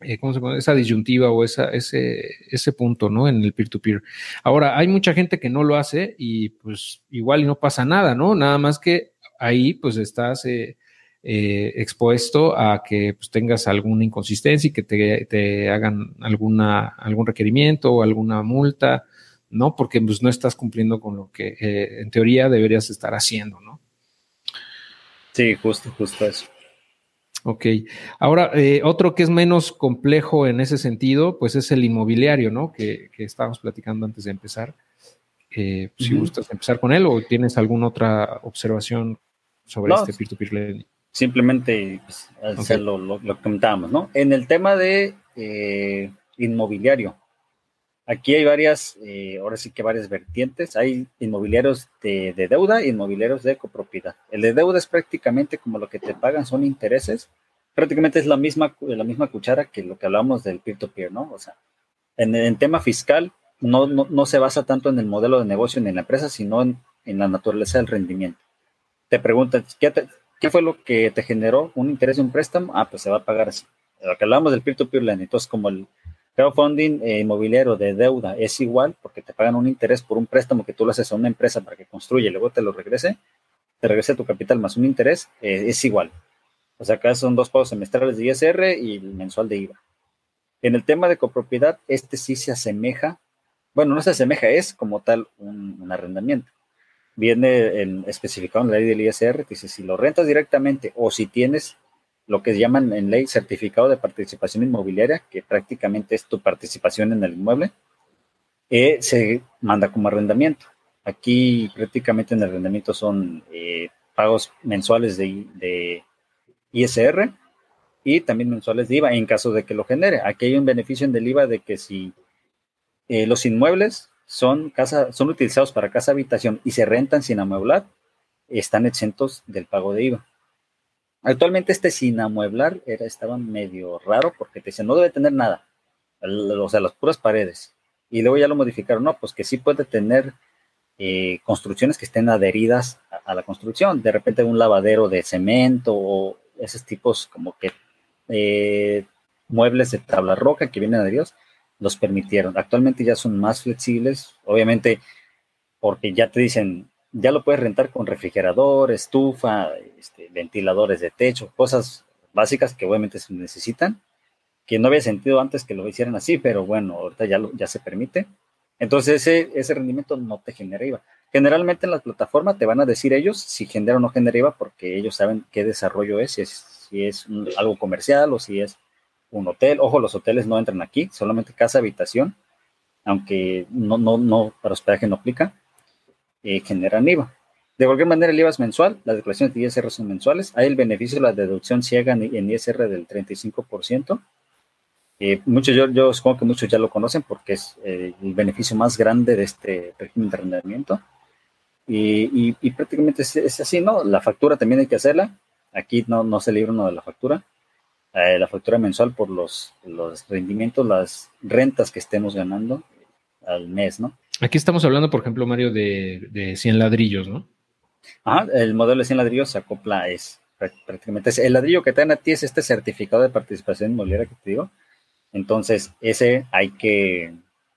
eh, ¿cómo se? Esa disyuntiva o esa, ese, ese punto, ¿no? En el peer-to-peer. Ahora, hay mucha gente que no lo hace y pues igual y no pasa nada, ¿no? Nada más que ahí pues estás eh, eh, expuesto a que pues, tengas alguna inconsistencia y que te, te, hagan alguna, algún requerimiento o alguna multa, ¿no? Porque pues no estás cumpliendo con lo que eh, en teoría deberías estar haciendo, ¿no? Sí, justo, justo eso. Ok. Ahora, eh, otro que es menos complejo en ese sentido, pues es el inmobiliario, ¿no? Que, que estábamos platicando antes de empezar. Si gustas empezar con él o tienes alguna otra observación sobre no, este peer-to-peer lending. Simplemente pues, okay. lo, lo, lo, comentábamos, ¿no? En el tema de eh, inmobiliario, aquí hay varias, eh, ahora sí que varias vertientes. Hay inmobiliarios de, de, deuda y inmobiliarios de copropiedad. El de deuda es prácticamente como lo que te pagan son intereses. Prácticamente es la misma, la misma cuchara que lo que hablamos del peer-to-peer, ¿no? O sea, en, en tema fiscal no, no, no, se basa tanto en el modelo de negocio ni en la empresa, sino en, en la naturaleza del rendimiento. Te preguntan, ¿qué, te, ¿qué fue lo que te generó un interés de un préstamo? Ah, pues se va a pagar así. Lo que hablamos del peer-to-peer lending, entonces como el crowdfunding eh, inmobiliario de deuda es igual porque te pagan un interés por un préstamo que tú le haces a una empresa para que construya y luego te lo regrese, te regrese tu capital más un interés, eh, es igual. O sea, acá son dos pagos semestrales de ISR y el mensual de IVA. En el tema de copropiedad, este sí se asemeja, bueno, no se asemeja, es como tal un arrendamiento. Viene en, especificado en la ley del ISR, que dice si lo rentas directamente o si tienes lo que llaman en ley certificado de participación inmobiliaria, que prácticamente es tu participación en el inmueble, eh, se manda como arrendamiento. Aquí prácticamente en el arrendamiento son eh, pagos mensuales de, de, ISR y también mensuales de IVA en caso de que lo genere. Aquí hay un beneficio en del IVA de que si eh, los inmuebles son, casa, son utilizados para casa habitación y se rentan sin amueblar, están exentos del pago de IVA. Actualmente este sin amueblar era, estaba medio raro porque te decían, no debe tener nada, o sea, las puras paredes. Y luego ya lo modificaron, no, pues que sí puede tener eh, construcciones que estén adheridas a, a, la construcción. De repente un lavadero de cemento o esos tipos como que eh, muebles de tabla roca que vienen adheridos, los permitieron. Actualmente ya son más flexibles, obviamente porque ya te dicen, ya lo puedes rentar con refrigerador, estufa, este, ventiladores de techo, cosas básicas que obviamente se necesitan, que no había sentido antes que lo hicieran así, pero bueno, ahorita ya, ya se permite. Entonces ese, ese rendimiento no te genera IVA. Generalmente en la plataforma te van a decir ellos si genera o no genera IVA porque ellos saben qué desarrollo es, si es, si es algo comercial o si es un hotel. Ojo, los hoteles no entran aquí, solamente casa, habitación, aunque no, no, no para hospedaje no aplica, eh, generan IVA. De cualquier manera, el IVA es mensual, las declaraciones de ISR son mensuales. Hay el beneficio de la deducción ciega en ISR del 35%. Eh, muchos, yo, yo, supongo que muchos ya lo conocen porque es eh, el beneficio más grande de este régimen de arrendamiento. Y, y, prácticamente es, así, ¿no? La factura también hay que hacerla. Aquí no, no se libra uno de la factura. Eh, la factura mensual por los, los rendimientos, las rentas que estemos ganando al mes, ¿no? Aquí estamos hablando, por ejemplo, Mario, de, de 100 ladrillos, ¿no? Ajá, el modelo de 100 ladrillos se acopla, es prácticamente, el ladrillo que te dan a ti es este certificado de participación inmobiliaria que te digo. Entonces, ese hay que,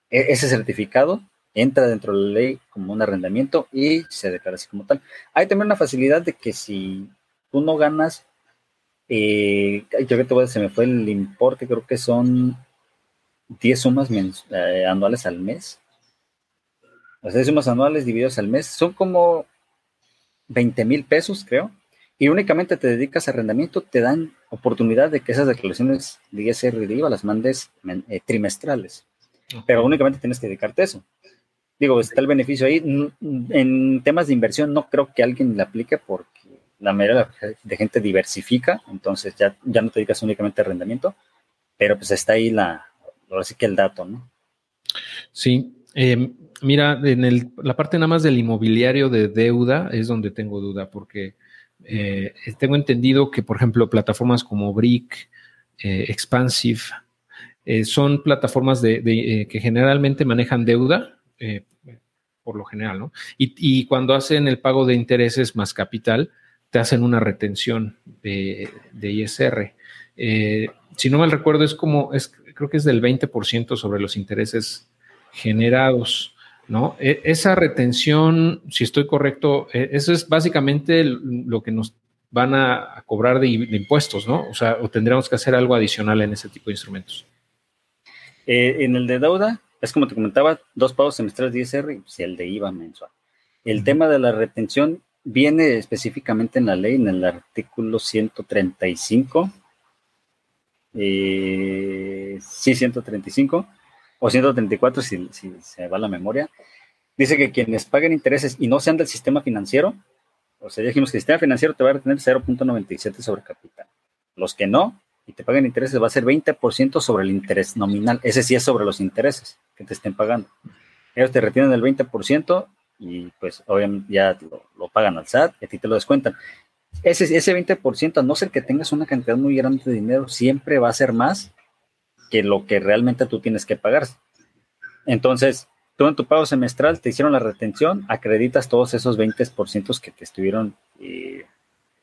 e, ese certificado entra dentro de la ley como un arrendamiento y se declara así como tal. Hay también una facilidad de que si tú no ganas, eh, yo que te voy a se me fue el importe, creo que son 10 sumas eh, anuales al mes. Las 10 sumas anuales divididas al mes son como 20 mil pesos, creo. Y únicamente te dedicas a arrendamiento, te dan oportunidad de que esas declaraciones de ISR y de IVA las mandes eh, trimestrales. Pero únicamente tienes que dedicarte a eso. Digo, está el beneficio ahí. En temas de inversión no creo que alguien le aplique porque la mayoría de gente diversifica, entonces ya, ya no te dedicas únicamente a arrendamiento, pero pues está ahí la, ahora sí que el dato, ¿no? Sí, eh, mira, en la parte nada más del inmobiliario de deuda es donde tengo duda, porque eh, tengo entendido que, por ejemplo, plataformas como Brick, eh, Expansive, son plataformas de, que generalmente manejan deuda, por lo general, ¿no? Y, cuando hacen el pago de intereses más capital, te hacen una retención de, de ISR. si no mal recuerdo, es como, es, creo que es del 20% sobre los intereses generados, ¿no? E, esa retención, si estoy correcto, e, eso es básicamente lo que nos van a, cobrar de, impuestos, ¿no? O sea, o tendríamos que hacer algo adicional en ese tipo de instrumentos. Eh, en el de deuda, es como te comentaba, dos pagos semestrales de ISR y pues, el de IVA mensual. El tema de la retención viene específicamente en la ley, en el artículo 135 eh, sí, 135 o 134 si, si se va la memoria. Dice que quienes paguen intereses y no sean del sistema financiero, o sea, dijimos que el sistema financiero te va a retener 0.97 sobre capital. Los que no, y te paguen intereses, va a ser 20% sobre el interés nominal. Ese sí es sobre los intereses que te estén pagando. Ellos te retienen el 20% y pues obviamente ya lo, lo pagan al SAT y a ti te lo descuentan. Ese, ese 20%, a no ser que tengas una cantidad muy grande de dinero, siempre va a ser más que lo que realmente tú tienes que pagar. Entonces, tú en tu pago semestral te hicieron la retención, acreditas todos esos 20% que te estuvieron eh,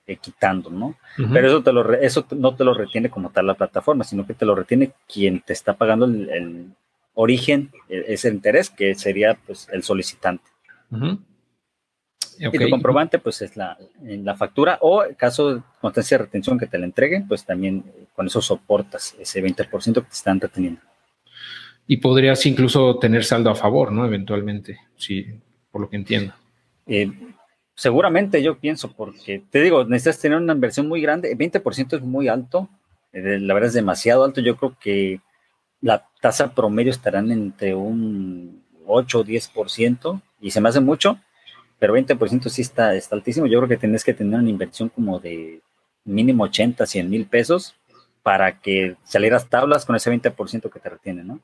eh, quitando, ¿no? Pero eso, te lo, eso no te lo retiene como tal la plataforma, sino que te lo retiene quien te está pagando el, origen, e, ese interés, que sería pues el solicitante. Y tu comprobante, pues es la, la factura o en caso de constancia de retención que te la entreguen, pues también eh, con eso soportas ese 20% que te están reteniendo. Y podrías incluso tener saldo a favor, ¿no? Eventualmente, sí, por lo que entiendo. Eh, seguramente yo pienso, porque te digo, necesitas tener una inversión muy grande, 20% es muy alto, eh, la verdad es demasiado alto, yo creo que la tasa promedio estarán entre un 8 o 10% y se me hace mucho pero 20% sí está, está altísimo. Yo creo que tienes que tener una inversión como de mínimo 80, 100 mil pesos para que salieras tablas con ese 20% que te retiene, ¿no?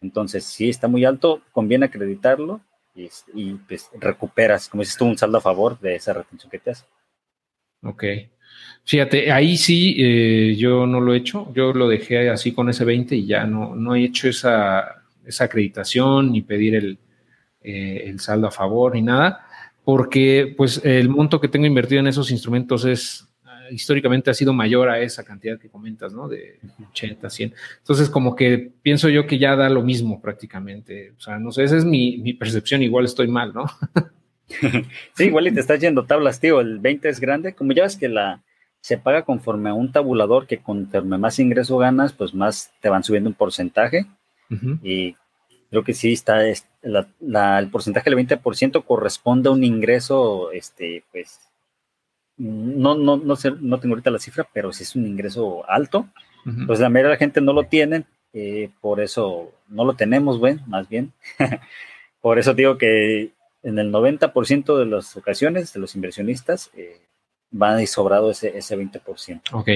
Entonces, sí está muy alto, conviene acreditarlo y, pues recuperas, como dices tú, un saldo a favor de esa retención que te hace. Ok. Fíjate, ahí sí eh, yo no lo he hecho, yo lo dejé así con ese 20 y ya no, no he hecho esa, esa acreditación ni pedir el, eh, el saldo a favor ni nada porque pues el monto que tengo invertido en esos instrumentos es ah, históricamente ha sido mayor a esa cantidad que comentas, ¿no? De 80, 100. Entonces, como que pienso yo que ya da lo mismo prácticamente. O sea, no sé, esa es mi, percepción, igual estoy mal, ¿no? sí, igual y te estás yendo tablas, tío. El 20 es grande. Como ya ves que la se paga conforme a un tabulador que conforme más ingreso ganas, pues más te van subiendo un porcentaje. Y creo que sí está el porcentaje del 20% corresponde a un ingreso, este, pues, no, no, no, sé, no tengo ahorita la cifra, pero sí es un ingreso alto. Pues la mayoría de la gente no lo tiene, eh, por eso no lo tenemos, bueno, más bien. por eso digo que en el 90% de las ocasiones de los inversionistas eh, van a sobrado ese, ese 20%. Ok.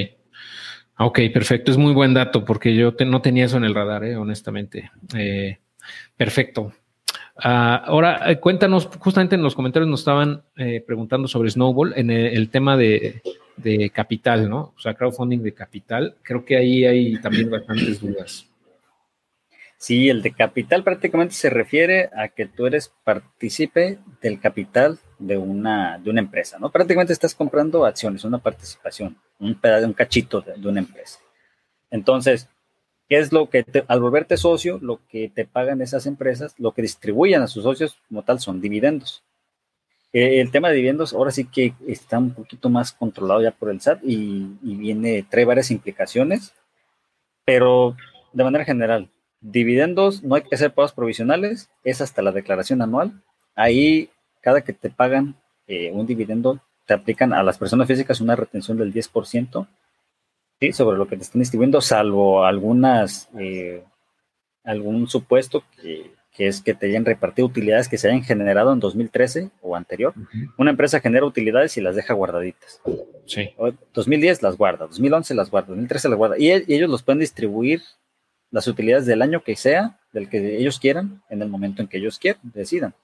Ok, perfecto. Es muy buen dato porque yo no tenía eso en el radar, eh, honestamente. Eh, perfecto. Ah, ahora, eh, cuéntanos, justamente en los comentarios nos estaban preguntando sobre Snowball en el, tema de, de, capital, ¿no? O sea, crowdfunding de capital. Creo que ahí hay también bastantes dudas. Sí, el de capital prácticamente se refiere a que tú eres partícipe del capital de una, de una empresa, ¿no? Prácticamente estás comprando acciones, una participación, un pedazo, un cachito de, una empresa. Entonces, ¿qué es lo que al volverte socio, lo que te pagan esas empresas, lo que distribuyen a sus socios como tal son dividendos? Eh, el tema de dividendos ahora sí que está un poquito más controlado ya por el SAT y, y viene, trae varias implicaciones, pero de manera general, Dividendos, no hay que hacer pagos provisionales, es hasta la declaración anual. Ahí, cada que te pagan eh, un dividendo, te aplican a las personas físicas una retención del 10%, ¿sí? Sobre lo que te están distribuyendo, salvo algunas, eh, algún supuesto que, es que te hayan repartido utilidades que se hayan generado en 2013 o anterior. Una empresa genera utilidades y las deja guardaditas. Sí. 2010 las guarda, 2011 las guarda, 2013 las guarda. y ellos los pueden distribuir las utilidades del año que sea, del que ellos quieran, en el momento en que ellos quieran, decidan.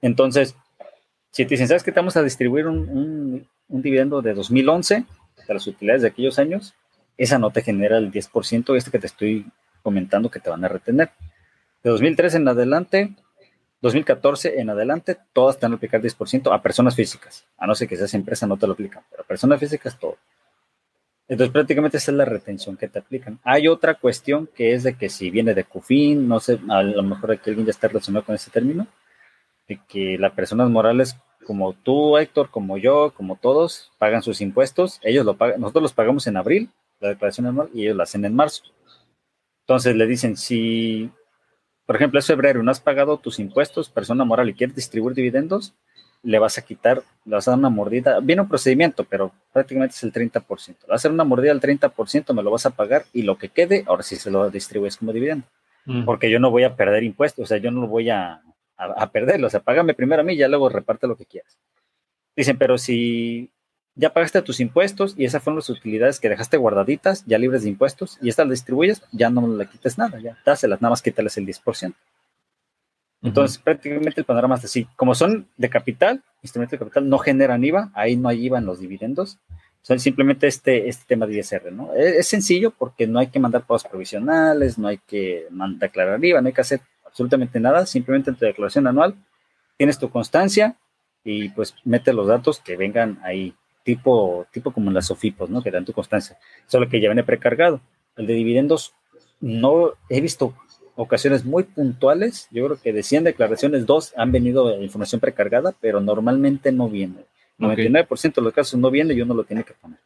Entonces, si te dicen, ¿sabes que te vamos a distribuir un, dividendo de 2011 de las utilidades de aquellos años? Esa no te genera el 10% este que te estoy comentando que te van a retener. De 2013 en adelante, 2014 en adelante, todas te van a aplicar 10% a personas físicas. A no ser que seas empresa, no te lo aplican, pero a personas físicas todo. Entonces prácticamente esa es la retención que te aplican. Hay otra cuestión que es de que si viene de CUFIN, no sé, a lo mejor aquí alguien ya está relacionado con ese término, de que las personas morales como tú, Héctor, como yo, como todos, pagan sus impuestos, ellos lo pagan, nosotros los pagamos en abril, la declaración anual, y ellos la hacen en marzo. Entonces le dicen, si, por ejemplo, es febrero, no has pagado tus impuestos, persona moral, y quieres distribuir dividendos, le vas a quitar, le vas a dar una mordida. Viene un procedimiento, pero prácticamente es el 30%. Le vas a hacer una mordida al 30%, me lo vas a pagar y lo que quede, ahora sí se lo distribuyes como dividendo. Mm. Porque yo no voy a perder impuestos, o sea, yo no lo voy a, a, perderlo. O sea, págame primero a mí y ya luego reparte lo que quieras. Dicen, pero si ya pagaste tus impuestos y esas fueron las utilidades que dejaste guardaditas, ya libres de impuestos, y estas las distribuyes, ya no le quites nada, ya dáselas, nada más quítales el 10%. Entonces, prácticamente el panorama es así. Como son de capital, instrumentos de capital, no generan IVA, ahí no hay IVA en los dividendos. Son simplemente este, este tema de ISR, ¿no? Es, sencillo porque no hay que mandar pagos provisionales, no hay que declarar IVA, no hay que hacer absolutamente nada, simplemente en tu declaración anual tienes tu constancia y pues mete los datos que vengan ahí, tipo, tipo como en las SOFIPOS, ¿no? Que dan tu constancia, solo que ya viene precargado. El de dividendos no he visto ocasiones muy puntuales, yo creo que de 100 declaraciones, dos han venido información precargada, pero normalmente no viene. 99% de los casos no viene y uno lo tiene que poner.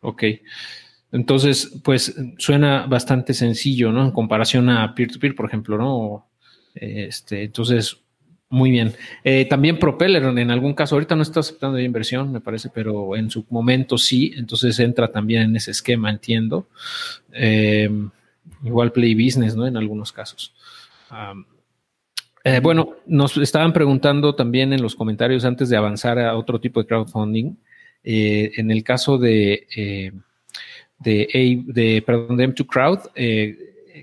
Ok. Entonces, pues suena bastante sencillo, ¿no? En comparación a peer-to-peer, por ejemplo, ¿no? Este, entonces, muy bien. Eh, también Propeller, en algún caso, ahorita no está aceptando inversión, me parece, pero en su momento sí, entonces entra también en ese esquema, entiendo. Eh, igual Play Business, ¿no? En algunos casos. Eh, bueno, nos estaban preguntando también en los comentarios antes de avanzar a otro tipo de crowdfunding. En el caso de, eh, de, de, perdón, de M2 Crowd,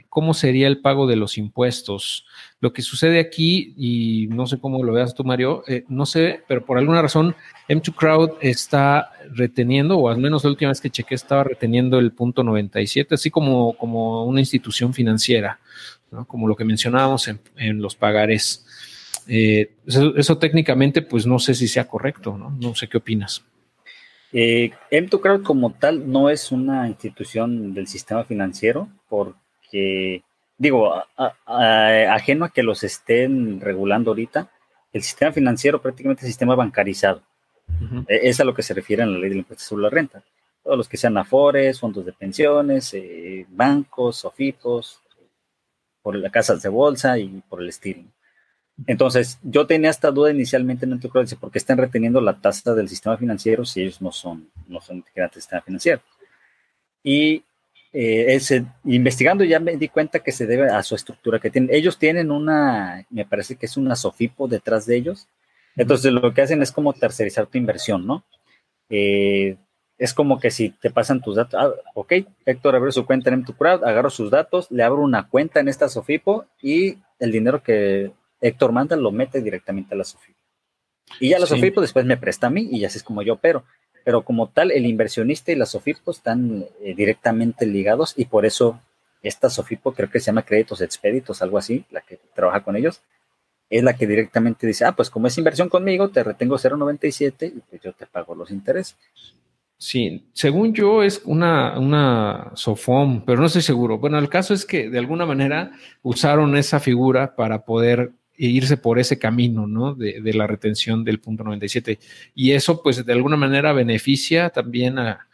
¿cómo sería el pago de los impuestos? Lo que sucede aquí, y no sé cómo lo veas tú, Mario, no sé, pero por alguna razón M2 Crowd está reteniendo, o al menos la última vez que chequé estaba reteniendo el punto 97, así como, como una institución financiera, como lo que mencionábamos en, los pagares. Eh, eso, técnicamente, pues no sé si sea correcto, ¿no? No sé qué opinas. Eh, M2 Crowd como tal no es una institución del sistema financiero porque, digo, ajeno a que los estén regulando ahorita, el sistema financiero, prácticamente el sistema bancarizado. E, es a lo que se refiere en la ley del impuesto sobre la renta. Todos los que sean afores, fondos de pensiones, eh, bancos, sofipos, por las casas de bolsa y por el estilo. Entonces, yo tenía esta duda inicialmente en el dice, ¿por qué están reteniendo la tasa del sistema financiero si ellos no son, no son integrantes del sistema financiero? Y eh, ese, investigando ya me di cuenta que se debe a su estructura que tienen. Ellos tienen una, me parece que es una Sofipo detrás de ellos. Entonces lo que hacen es como tercerizar tu inversión, ¿no? Eh, es como que si te pasan tus datos, ah, ok, Héctor abre su cuenta en M2Crowd, agarro sus datos, le abro una cuenta en esta Sofipo y el dinero que Héctor manda lo mete directamente a la Sofipo. Y ya la Sofipo después me presta a mí y así es como yo opero pero como tal, el inversionista y la Sofipo están eh, directamente ligados y por eso esta Sofipo, creo que se llama Créditos Expeditos, algo así, la que trabaja con ellos, es la que directamente dice, ah, pues como es inversión conmigo, te retengo 0.97 y pues yo te pago los intereses. Sí, según yo es una, una SOFOM, pero no estoy seguro. Bueno, el caso es que de alguna manera usaron esa figura para poder irse por ese camino, ¿no? De, la retención del punto 97. Y eso, pues, de alguna manera beneficia también a,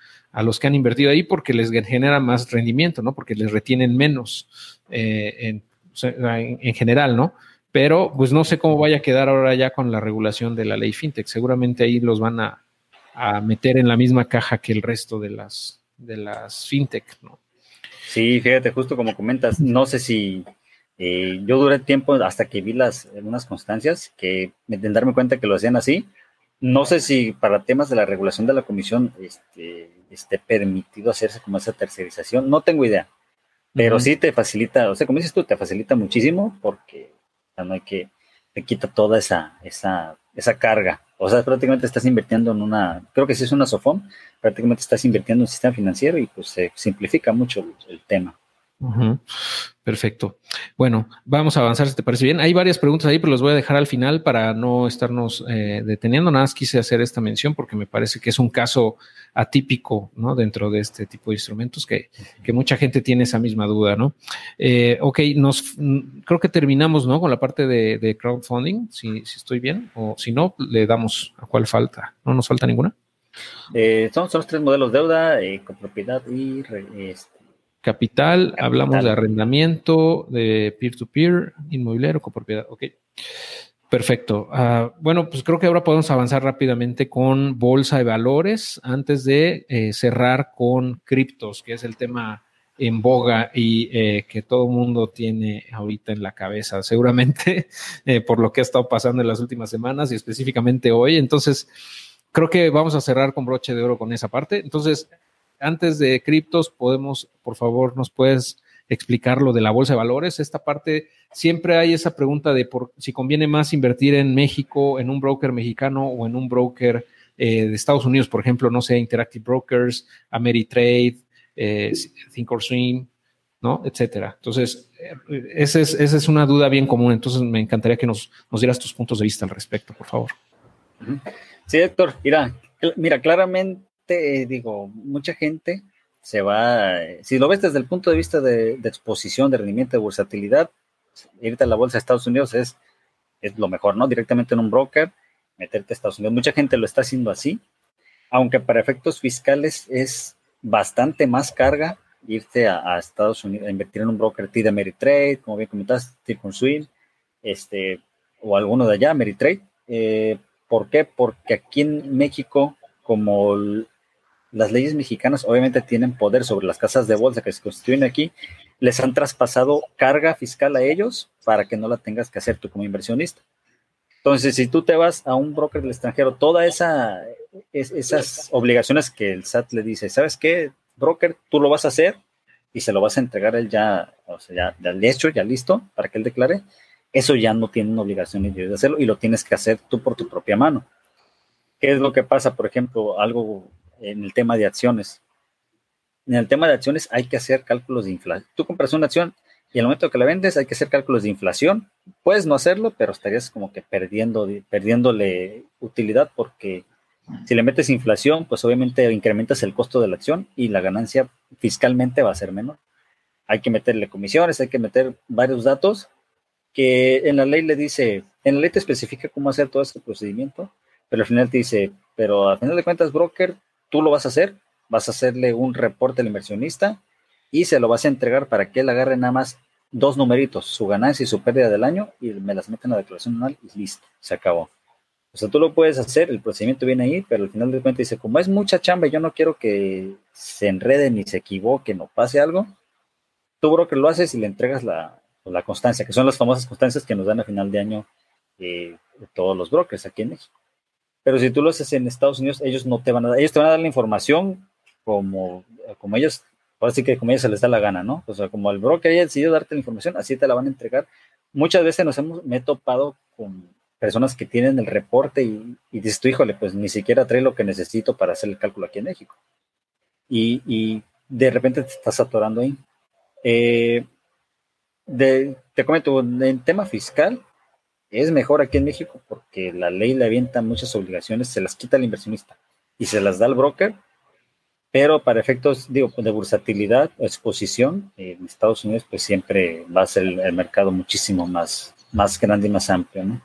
los que han invertido ahí porque les genera más rendimiento, ¿no? Porque les retienen menos eh, en, general, ¿no? Pero, pues, no sé cómo vaya a quedar ahora ya con la regulación de la ley FinTech. Seguramente ahí los van a, a meter en la misma caja que el resto de las, de las FinTech, ¿no? Sí, fíjate, justo como comentas, no sé si eh, yo duré tiempo hasta que vi las algunas constancias que de darme cuenta que lo hacían así. No sé si para temas de la regulación de la comisión este, esté permitido hacerse como esa tercerización. No tengo idea. Pero sí te facilita, o sea, como dices tú, te facilita muchísimo porque no hay que, te quita toda esa, esa, esa carga. O sea, prácticamente estás invirtiendo en una, creo que si es una SOFOM, prácticamente estás invirtiendo en un sistema financiero y pues se simplifica mucho el tema. Perfecto. Bueno, vamos a avanzar si te parece bien. Hay varias preguntas ahí, pero los voy a dejar al final para no estarnos eh, deteniendo. Nada más quise hacer esta mención porque me parece que es un caso atípico ¿no? dentro de este tipo de instrumentos que, mucha gente tiene esa misma duda. ¿no? Eh, ok, nos, creo que terminamos ¿no? con la parte de, crowdfunding, si, si, estoy bien, o si no, le damos a cuál falta. ¿No nos falta ninguna? Eh, son, son los tres modelos deuda, con propiedad y este, Capital, hablamos de arrendamiento, de peer-to-peer, inmobiliario, copropiedad. Ok. Perfecto. Ah, bueno, pues creo que ahora podemos avanzar rápidamente con bolsa de valores antes de eh, cerrar con criptos, que es el tema en boga y eh, que todo el mundo tiene ahorita en la cabeza, seguramente eh, por lo que ha estado pasando en las últimas semanas y específicamente hoy. Entonces, creo que vamos a cerrar con broche de oro con esa parte. Entonces, antes de criptos, podemos, por favor, nos puedes explicar lo de la bolsa de valores. Esta parte, siempre hay esa pregunta de por, si conviene más invertir en México, en un broker mexicano o en un broker eh, de Estados Unidos, por ejemplo, no sé, Interactive Brokers, Ameritrade, eh, Thinkorswim, ¿no? Etcétera. Entonces, eh, esa es, una duda bien común. Entonces, me encantaría que nos, nos dieras tus puntos de vista al respecto, por favor. Sí, Héctor, mira, mira, claramente eh, digo, mucha gente se va, si lo ves desde el punto de vista de, exposición, de rendimiento, de versatilidad, irte a la bolsa de Estados Unidos es, es lo mejor, ¿no? Directamente en un broker, meterte a Estados Unidos. Mucha gente lo está haciendo así, aunque para efectos fiscales es bastante más carga irte a, Estados Unidos a invertir en un broker TD Ameritrade, como bien comentaste, Swing, este, o alguno de allá, Ameritrade. Eh, ¿Por qué? Porque aquí en México, como las leyes mexicanas obviamente tienen poder sobre las casas de bolsa que se constituyen aquí, les han traspasado carga fiscal a ellos para que no la tengas que hacer tú como inversionista. Entonces, si tú te vas a un broker del extranjero, todas esa, esas obligaciones que el SAT le dice, ¿sabes qué, broker? Tú lo vas a hacer y se lo vas a entregar él ya, o sea, ya, ya hecho, ya listo, para que él declare. Eso ya no tienen obligación de hacerlo y lo tienes que hacer tú por tu propia mano. ¿Qué es lo que pasa? Por ejemplo, algo en el tema de acciones. En el tema de acciones hay que hacer cálculos de inflación. Tú compras una acción y al momento que la vendes hay que hacer cálculos de inflación. Puedes no hacerlo, pero estarías como que perdiendo, perdiéndole utilidad porque si le metes inflación, pues obviamente incrementas el costo de la acción y la ganancia fiscalmente va a ser menor. Hay que meterle comisiones, hay que meter varios datos que en la ley le dice En la ley te especifica cómo hacer todo este procedimiento, pero al final te dice, pero al final de cuentas, broker, tú lo vas a hacer, vas a hacerle un reporte al inversionista y se lo vas a entregar para que él agarre nada más dos numeritos, su ganancia y su pérdida del año, y me las meten en la declaración anual y listo, se acabó. O sea, tú lo puedes hacer, el procedimiento viene ahí, pero al final de cuentas dice, como es mucha chamba y yo no quiero que se enrede ni se equivoque, no pase algo, tú broker lo haces y le entregas la, la constancia, que son las famosas constancias que nos dan a final de año eh, todos los brokers aquí en México. Pero si tú lo haces en Estados Unidos, ellos no te van a dar, ellos te van a dar la información como, como ellos, ahora sí que como ellos se les da la gana, ¿no? O sea, como el broker haya decidido darte la información, así te la van a entregar. Muchas veces nos hemos, me he topado con personas que tienen el reporte y, y dices tú, híjole, pues ni siquiera trae lo que necesito para hacer el cálculo aquí en México. Y, y de repente te estás atorando ahí. Eh, de, te comento, en tema fiscal, es mejor aquí en México porque la ley le avienta muchas obligaciones, se las quita al inversionista y se las da al broker, pero para efectos digo, de bursatilidad o exposición, en Estados Unidos pues siempre va a ser el, mercado muchísimo más, más grande y más amplio, ¿no?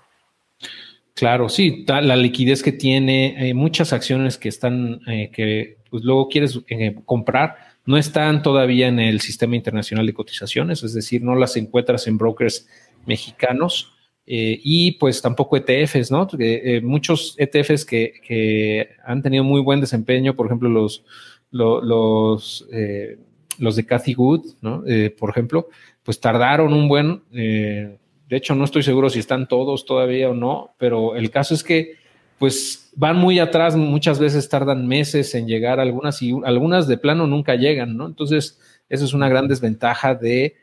Claro, sí, la liquidez que tiene, muchas acciones que están, eh, que pues luego quieres eh, comprar, no están todavía en el sistema internacional de cotizaciones, es decir, no las encuentras en brokers mexicanos eh, y pues tampoco ETFs, ¿no? Eh, muchos ETFs que, han tenido muy buen desempeño, por ejemplo, los, los, eh, los de Cathy Good, ¿no? por ejemplo, pues tardaron un buen, de hecho no estoy seguro si están todos todavía o no, pero el caso es que pues van muy atrás, muchas veces tardan meses en llegar algunas y algunas de plano nunca llegan, ¿no? Entonces, eso es una gran desventaja de,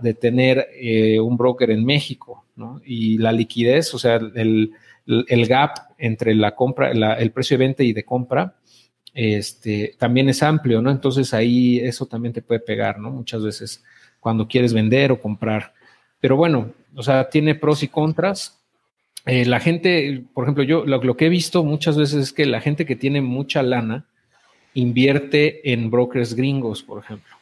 de tener eh, un broker en México, ¿no? Y la liquidez, o sea, el, el gap entre la compra, el precio de venta y de compra, este, también es amplio, ¿no? Entonces ahí eso también te puede pegar, ¿no? Muchas veces cuando quieres vender o comprar. Pero bueno, o sea, tiene pros y contras eh, la gente, por ejemplo, yo lo, que he visto muchas veces es que la gente que tiene mucha lana invierte en brokers gringos, por ejemplo.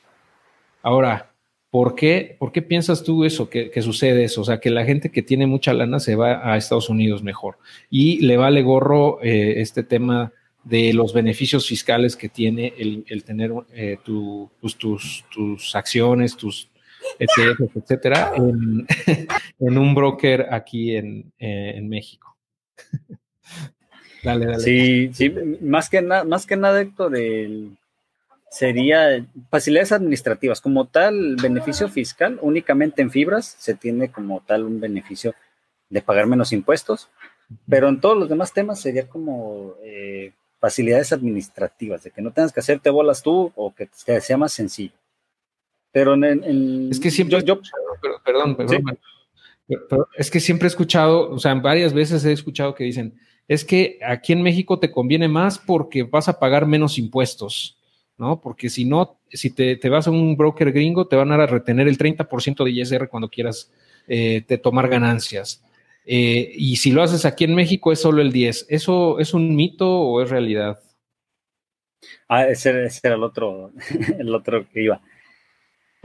Ahora, ¿por qué, ¿por qué piensas tú eso, que, sucede eso? O sea, que la gente que tiene mucha lana se va a Estados Unidos mejor y le vale gorro eh, este tema de los beneficios fiscales que tiene el, tener eh, pues, tus, tus acciones, tus, ETFs, etcétera, en, un broker aquí en, México. dale, dale. Sí, sí, más que nada, más que nada, Héctor, sería facilidades administrativas. Como tal, beneficio fiscal, únicamente en fibras se tiene como tal un beneficio de pagar menos impuestos, pero en todos los demás temas sería como eh, facilidades administrativas, de que no tengas que hacerte bolas tú o que sea más sencillo. Pero en, es que siempre, yo, perdón, perdón, es que siempre he escuchado, o sea, varias veces he escuchado que dicen, es que aquí en México te conviene más porque vas a pagar menos impuestos, ¿no? Porque si no, si te, vas a un broker gringo, te van a retener el 30% de ISR cuando quieras eh, te tomar ganancias. Eh, y si lo haces aquí en México es solo el 10. ¿Eso es un mito o es realidad? Ah, ese, era el otro, el otro que iba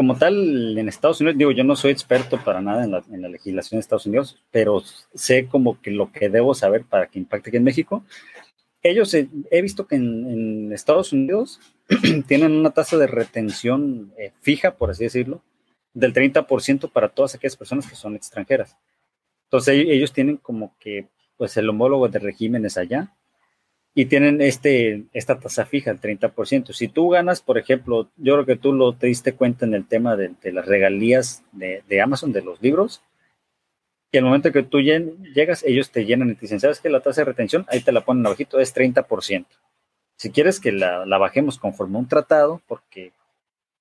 como tal, en Estados Unidos, digo, yo no soy experto para nada en la, legislación de Estados Unidos, pero sé como que lo que debo saber para que impacte aquí en México. Ellos, eh, he visto que en, Estados Unidos tienen una tasa de retención eh, fija, por así decirlo, del 30% para todas aquellas personas que son extranjeras. Entonces ellos tienen como que, pues, el homólogo de regímenes allá y tienen este, esta tasa fija, el 30%. Si tú ganas, por ejemplo, yo creo que tú lo te diste cuenta en el tema de, las regalías de, Amazon, de los libros, y al momento que tú llegas, ellos te llenan y te dicen, ¿sabes qué? La tasa de retención, ahí te la ponen abajito, es 30%. Si quieres que la, bajemos conforme a un tratado, porque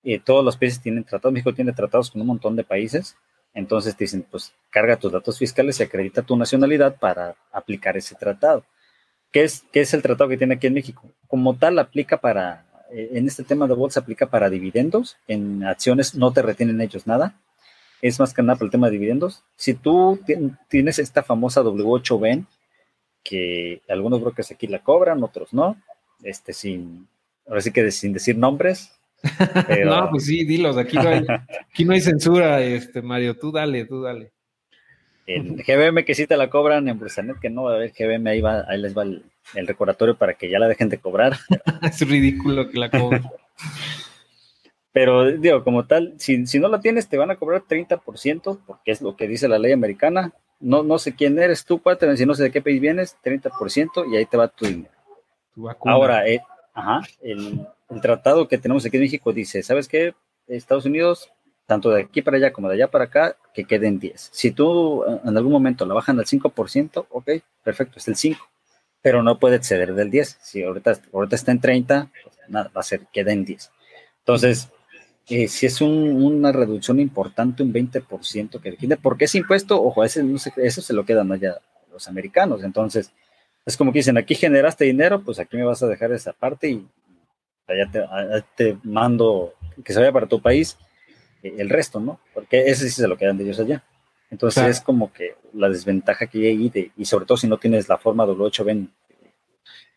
eh, todos los países tienen tratados, México tiene tratados con un montón de países, entonces te dicen, pues carga tus datos fiscales y acredita tu nacionalidad para aplicar ese tratado. ¿Qué es, qué es el tratado que tiene aquí en México? Como tal, aplica para, eh, en este tema de bolsa, aplica para dividendos. En acciones no te retienen ellos nada. Es más que nada para el tema de dividendos. Si tú tienes esta famosa W8B, que algunos brokers aquí la cobran, otros no, este sin, ahora sí que sin decir nombres. no, pues sí, dilos, aquí no hay, aquí no hay censura, este Mario, tú dale, tú dale. En GBM que sí te la cobran, en Bursanet que no, a ver, GBM ahí, va, ahí les va el, recordatorio para que ya la dejen de cobrar. es ridículo que la cobren. Pero digo, como tal, si, si, no la tienes, te van a cobrar 30%, porque es lo que dice la ley americana. No, no sé quién eres tú, Pater, si no sé de qué país vienes, 30% y ahí te va tu dinero. Ahora, eh, ajá, el, el, tratado que tenemos aquí en México dice, ¿sabes qué? Estados Unidos, tanto de aquí para allá como de allá para acá, que queden 10. Si tú eh, en algún momento la bajan al 5%, ok, perfecto, es el 5, pero no puede exceder del 10. Si ahorita, ahorita está en 30, pues nada, va a ser, queda en 10. Entonces, eh, si es una reducción importante, un 20% que tiene, porque ese impuesto, ojo, ese, no eso se lo quedan allá los americanos. Entonces, es como que dicen, aquí generaste dinero, pues aquí me vas a dejar esa parte y allá te, mando que se vaya para tu país eh, el resto, ¿no? Porque ese sí se lo quedan de ellos allá. Entonces es como que la desventaja que hay ahí, de, y sobre todo si no tienes la forma W8B.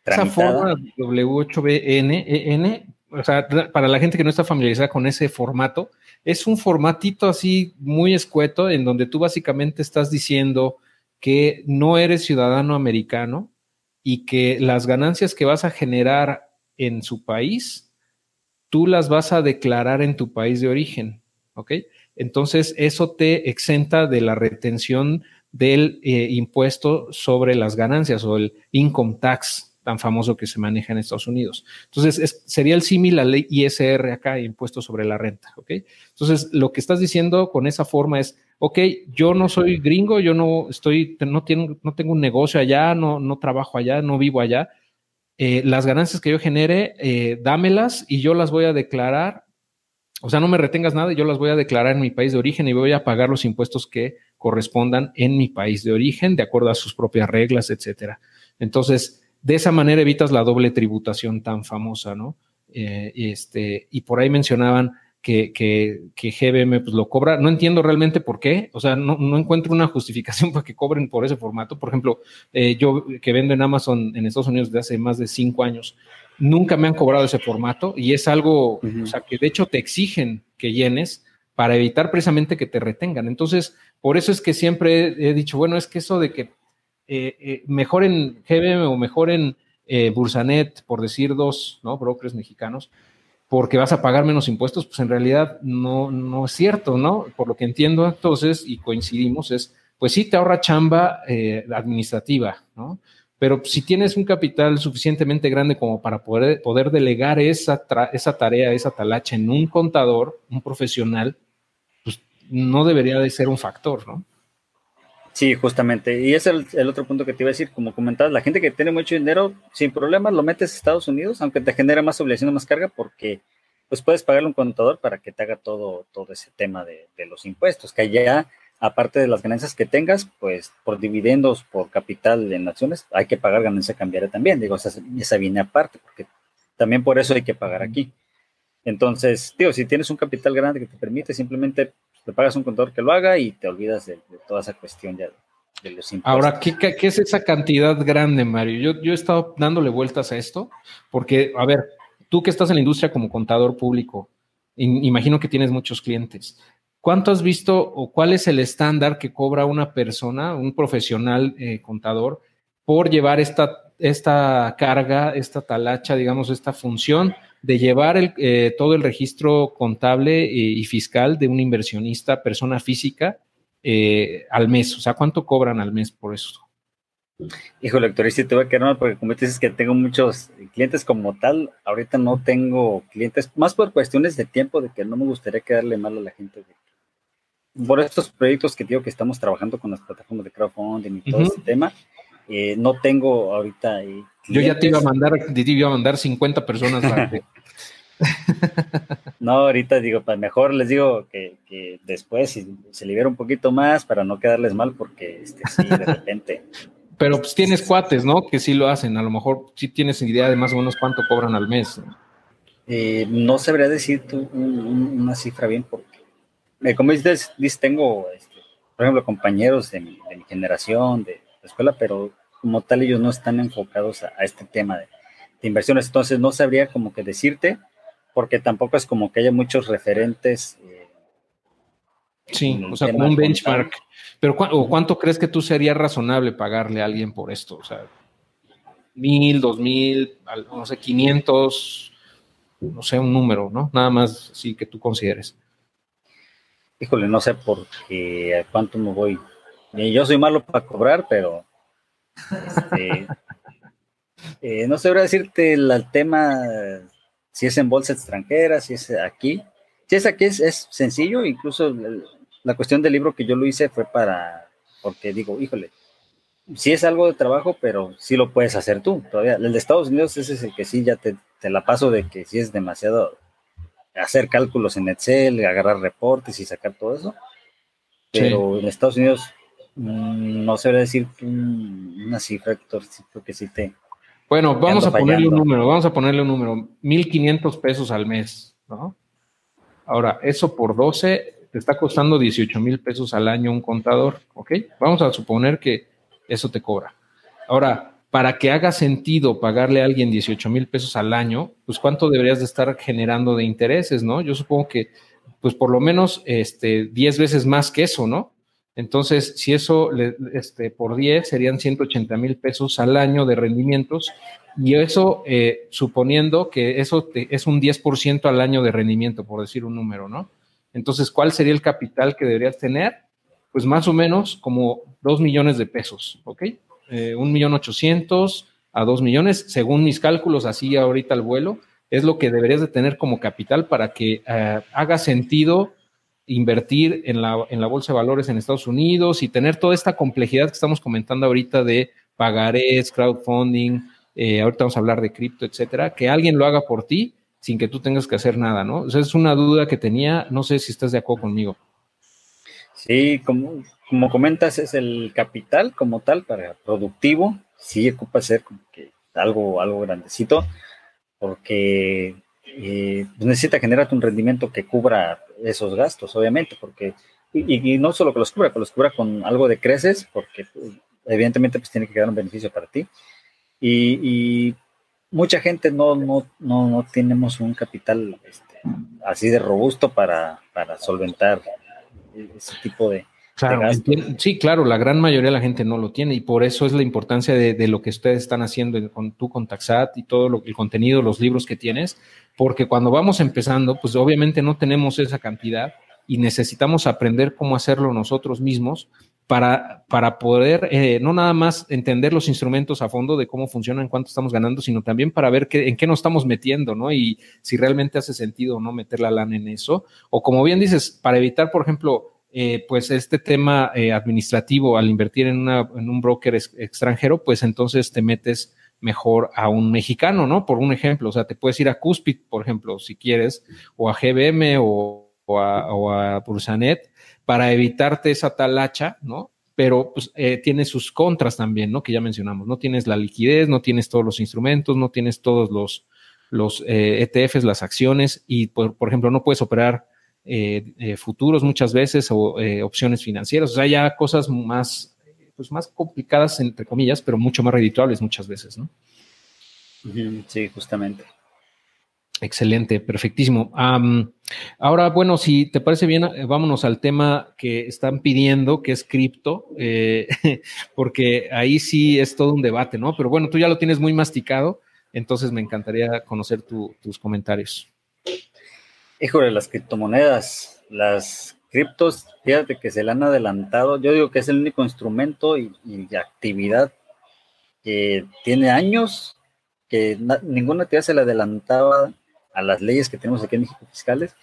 Esa forma W8BN o sea, para la gente que no está familiarizada con ese formato, es un formatito así muy escueto en donde tú básicamente estás diciendo que no eres ciudadano americano y que las ganancias que vas a generar en su país, tú las vas a declarar en tu país de origen, ¿ok? Entonces, eso te exenta de la retención del eh, impuesto sobre las ganancias o el income tax, tan famoso que se maneja en Estados Unidos. Entonces, sería el símil a la ley ISR acá, impuesto sobre la renta, ¿ok? Entonces, lo que estás diciendo con esa forma es, ok, yo no soy gringo, yo no estoy, no, tengo, no tengo un negocio allá, no, no trabajo allá, no vivo allá. Eh, las ganancias que yo genere, eh, dámelas y yo las voy a declarar. O sea, no me retengas nada, yo las voy a declarar en mi país de origen y voy a pagar los impuestos que correspondan en mi país de origen, de acuerdo a sus propias reglas, etcétera. Entonces, de esa manera evitas la doble tributación tan famosa, ¿no? Eh, este, y por ahí mencionaban que, que, que, GBM pues, lo cobra. No entiendo realmente por qué. O sea, no, no encuentro una justificación para que cobren por ese formato. Por ejemplo, eh, yo que vendo en Amazon en Estados Unidos desde hace más de cinco años, nunca me han cobrado ese formato y es algo, o sea, que de hecho te exigen que llenes para evitar precisamente que te retengan. Entonces, por eso es que siempre he dicho, bueno, es que eso de que eh, eh, mejor en GBM o mejor en eh, Bursanet, por decir dos, ¿no? Brokers mexicanos, porque vas a pagar menos impuestos, pues en realidad no, no es cierto, ¿no? Por lo que entiendo entonces y coincidimos es, pues sí te ahorra chamba administrativa, ¿no? Pero si tienes un capital suficientemente grande como para poder, poder delegar esa, esa tarea, esa talacha en un contador, un profesional, pues no debería de ser un factor, ¿no? Sí, justamente. Y ese es el, otro punto que te iba a decir. Como comentabas, la gente que tiene mucho dinero, sin problemas, lo metes a Estados Unidos, aunque te genera más obligación, más carga, porque pues puedes pagarle un contador para que te haga todo, todo ese tema de, los impuestos, que allá, aparte de las ganancias que tengas, pues por dividendos, por capital en acciones, hay que pagar ganancia cambiaria también. Digo, esa, esa viene aparte, porque también por eso hay que pagar aquí. Entonces, tío, si tienes un capital grande que te permite, simplemente le pagas un contador que lo haga y te olvidas de, toda esa cuestión ya de, los impuestos. Ahora, ¿qué, ¿qué, es esa cantidad grande, Mario? Yo, yo he estado dándole vueltas a esto, porque, a ver, tú que estás en la industria como contador público, imagino que tienes muchos clientes. ¿Cuánto has visto o cuál es el estándar que cobra una persona, un profesional eh, contador, por llevar esta, esta carga, esta talacha, digamos, esta función de llevar el, eh, todo el registro contable eh, y fiscal de un inversionista, persona física, eh, al mes. O sea, ¿cuánto cobran al mes por eso? Híjole, Héctor, y si te voy a quedar mal porque como dices que tengo muchos clientes como tal, ahorita no tengo clientes, más por cuestiones de tiempo, de que no me gustaría quedarle mal a la gente. por estos proyectos que digo que estamos trabajando con las plataformas de crowdfunding y todo ese tema, no tengo ahorita yo ya te iba a mandar, te iba a mandar 50 personas. no, ahorita digo, pues mejor les digo que, después si se libera un poquito más para no quedarles mal, porque este, sí, de repente. Pero pues tienes cuates, ¿no? Que sí lo hacen. A lo mejor sí tienes idea de más o menos cuánto cobran al mes. Eh, no sabría decir tú una cifra bien, porque, eh, como dices, tengo, este, por ejemplo, compañeros de mi, de mi generación, de la escuela, pero como tal ellos no están enfocados a, este tema de, inversiones. Entonces no sabría como que decirte, porque tampoco es como que haya muchos referentes eh, Sí, o sea, como un benchmark. Pero ¿cuánto crees que tú sería razonable pagarle a alguien por esto? O sea, mil, dos mil, no sé, quinientos, no sé, un número, ¿no? Nada más sí que tú consideres. Híjole, no sé por qué, cuánto me voy. Yo soy malo para cobrar, pero este, eh, no sé decirte el, tema si es en bolsa extranjera, si es aquí. Si es aquí es, sencillo, incluso la cuestión del libro que yo lo hice fue para, porque digo, híjole, sí es algo de trabajo, pero sí lo puedes hacer tú todavía. El de Estados Unidos ese es el que sí ya te, la paso de que sí es demasiado hacer cálculos en Excel, agarrar reportes y sacar todo eso. Pero en Estados Unidos mm, no sé decir una cifra, Héctor, porque sí te... Bueno, vamos a ponerle un número, vamos a ponerle un número, 1.500 pesos al mes, ¿no? Ahora, eso por 12 te está costando 18 mil pesos al año un contador, ¿ok? Vamos a suponer que eso te cobra. Ahora, para que haga sentido pagarle a alguien 18 mil pesos al año, pues cuánto deberías de estar generando de intereses, ¿no? Yo supongo que, pues por lo menos, este, 10 veces más que eso, ¿no? Entonces, si eso este, por 10 serían 180 mil pesos al año de rendimientos, y eso eh, suponiendo que eso es un 10% al año de rendimiento, por decir un número, ¿no? Entonces, ¿cuál sería el capital que deberías tener? Pues más o menos como 2 millones de pesos, ¿ok? Eh, un millón ochocientos a 2 millones, según mis cálculos, así ahorita el vuelo, es lo que deberías de tener como capital para que eh, haga sentido invertir en la, en la bolsa de valores en Estados Unidos y tener toda esta complejidad que estamos comentando ahorita de pagarés, crowdfunding, eh, ahorita vamos a hablar de cripto, etcétera, que alguien lo haga por ti sin que tú tengas que hacer nada, ¿no? O sea, es una duda que tenía, no sé si estás de acuerdo conmigo. Sí, como, como comentas, es el capital como tal para productivo, sí ocupa ser como que algo, algo grandecito, porque eh, pues necesita generar un rendimiento que cubra esos gastos, obviamente, porque, y, no solo que los cubra, que los cubra con algo de creces, porque evidentemente pues tiene que quedar un beneficio para ti. Y, mucha gente no, no, no, no tenemos un capital este, así de robusto para, para solventar ese tipo de, Claro, sí, claro, la gran mayoría de la gente no lo tiene y por eso es la importancia de, lo que ustedes están haciendo con tú con Taxat y todo lo, el contenido, los libros que tienes, porque cuando vamos empezando, pues obviamente no tenemos esa cantidad y necesitamos aprender cómo hacerlo nosotros mismos para, para poder eh, no nada más entender los instrumentos a fondo de cómo funcionan, cuánto estamos ganando, sino también para ver qué, en qué nos estamos metiendo, ¿no? Y si realmente hace sentido o no meter la lana en eso. O como bien dices, para evitar, por ejemplo, eh, pues este tema eh, administrativo al invertir en, un broker extranjero, pues entonces te metes mejor a un mexicano, ¿no? Por un ejemplo, o sea, te puedes ir a Cuspid, por ejemplo, si quieres, o a GBM o, a, o Bursanet, para evitarte esa talacha, ¿no? Pero pues, eh, tiene sus contras también, ¿no? Que ya mencionamos, no tienes la liquidez, no tienes todos los instrumentos, no tienes todos los, los ETFs, e las acciones, y por, por ejemplo, no puedes operar eh, eh, futuros muchas veces o eh, opciones financieras, o sea, ya cosas más, pues más complicadas, entre comillas, pero mucho más redituables muchas veces, ¿no? Sí, justamente. Excelente, perfectísimo. ahora, bueno, si te parece bien, vámonos al tema que están pidiendo, que es cripto, porque ahí sí es todo un debate, ¿no? Pero bueno, tú ya lo tienes muy masticado, entonces me encantaría conocer tus comentarios. Híjole, las criptomonedas, las criptos, fíjate que se le han adelantado. Yo digo que es el único instrumento y, actividad que tiene años, que ninguna actividad se le adelantaba a las leyes que tenemos aquí en México fiscales,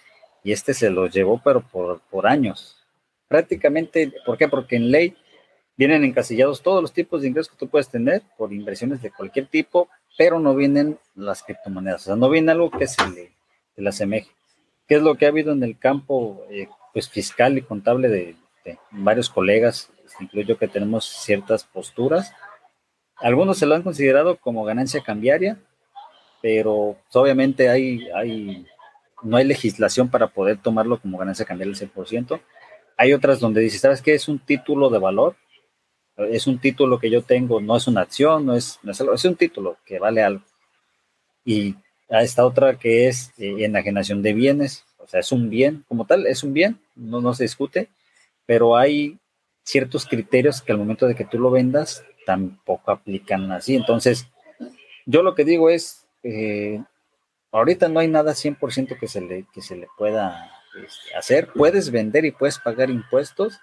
y este se lo llevó, pero por, por años. Prácticamente, ¿por qué? Porque en ley vienen encasillados todos los tipos de ingresos que tú puedes tener por inversiones de cualquier tipo, pero no vienen las criptomonedas. O sea, no viene algo que se le, se le asemeje. ¿Qué es lo que ha habido en el campo eh, pues fiscal y contable de, varios colegas? Incluyo que tenemos ciertas posturas. Algunos se lo han considerado como ganancia cambiaria, pero obviamente hay, hay, no hay legislación para poder tomarlo como ganancia cambiaria al 100%. Hay otras donde dice, ¿sabes qué? Es un título de valor, es un título que yo tengo, no es una acción, no es, no es, algo, es un título que vale algo. Y a esta otra que es eh, enajenación de bienes, O sea, es un bien, como tal, es un bien, no, no se discute, pero hay ciertos criterios que al momento de que tú lo vendas tampoco aplican así. Entonces, yo lo que digo es, eh, ahorita no hay nada 100% que se le, que se le pueda este, hacer. Puedes vender y puedes pagar impuestos,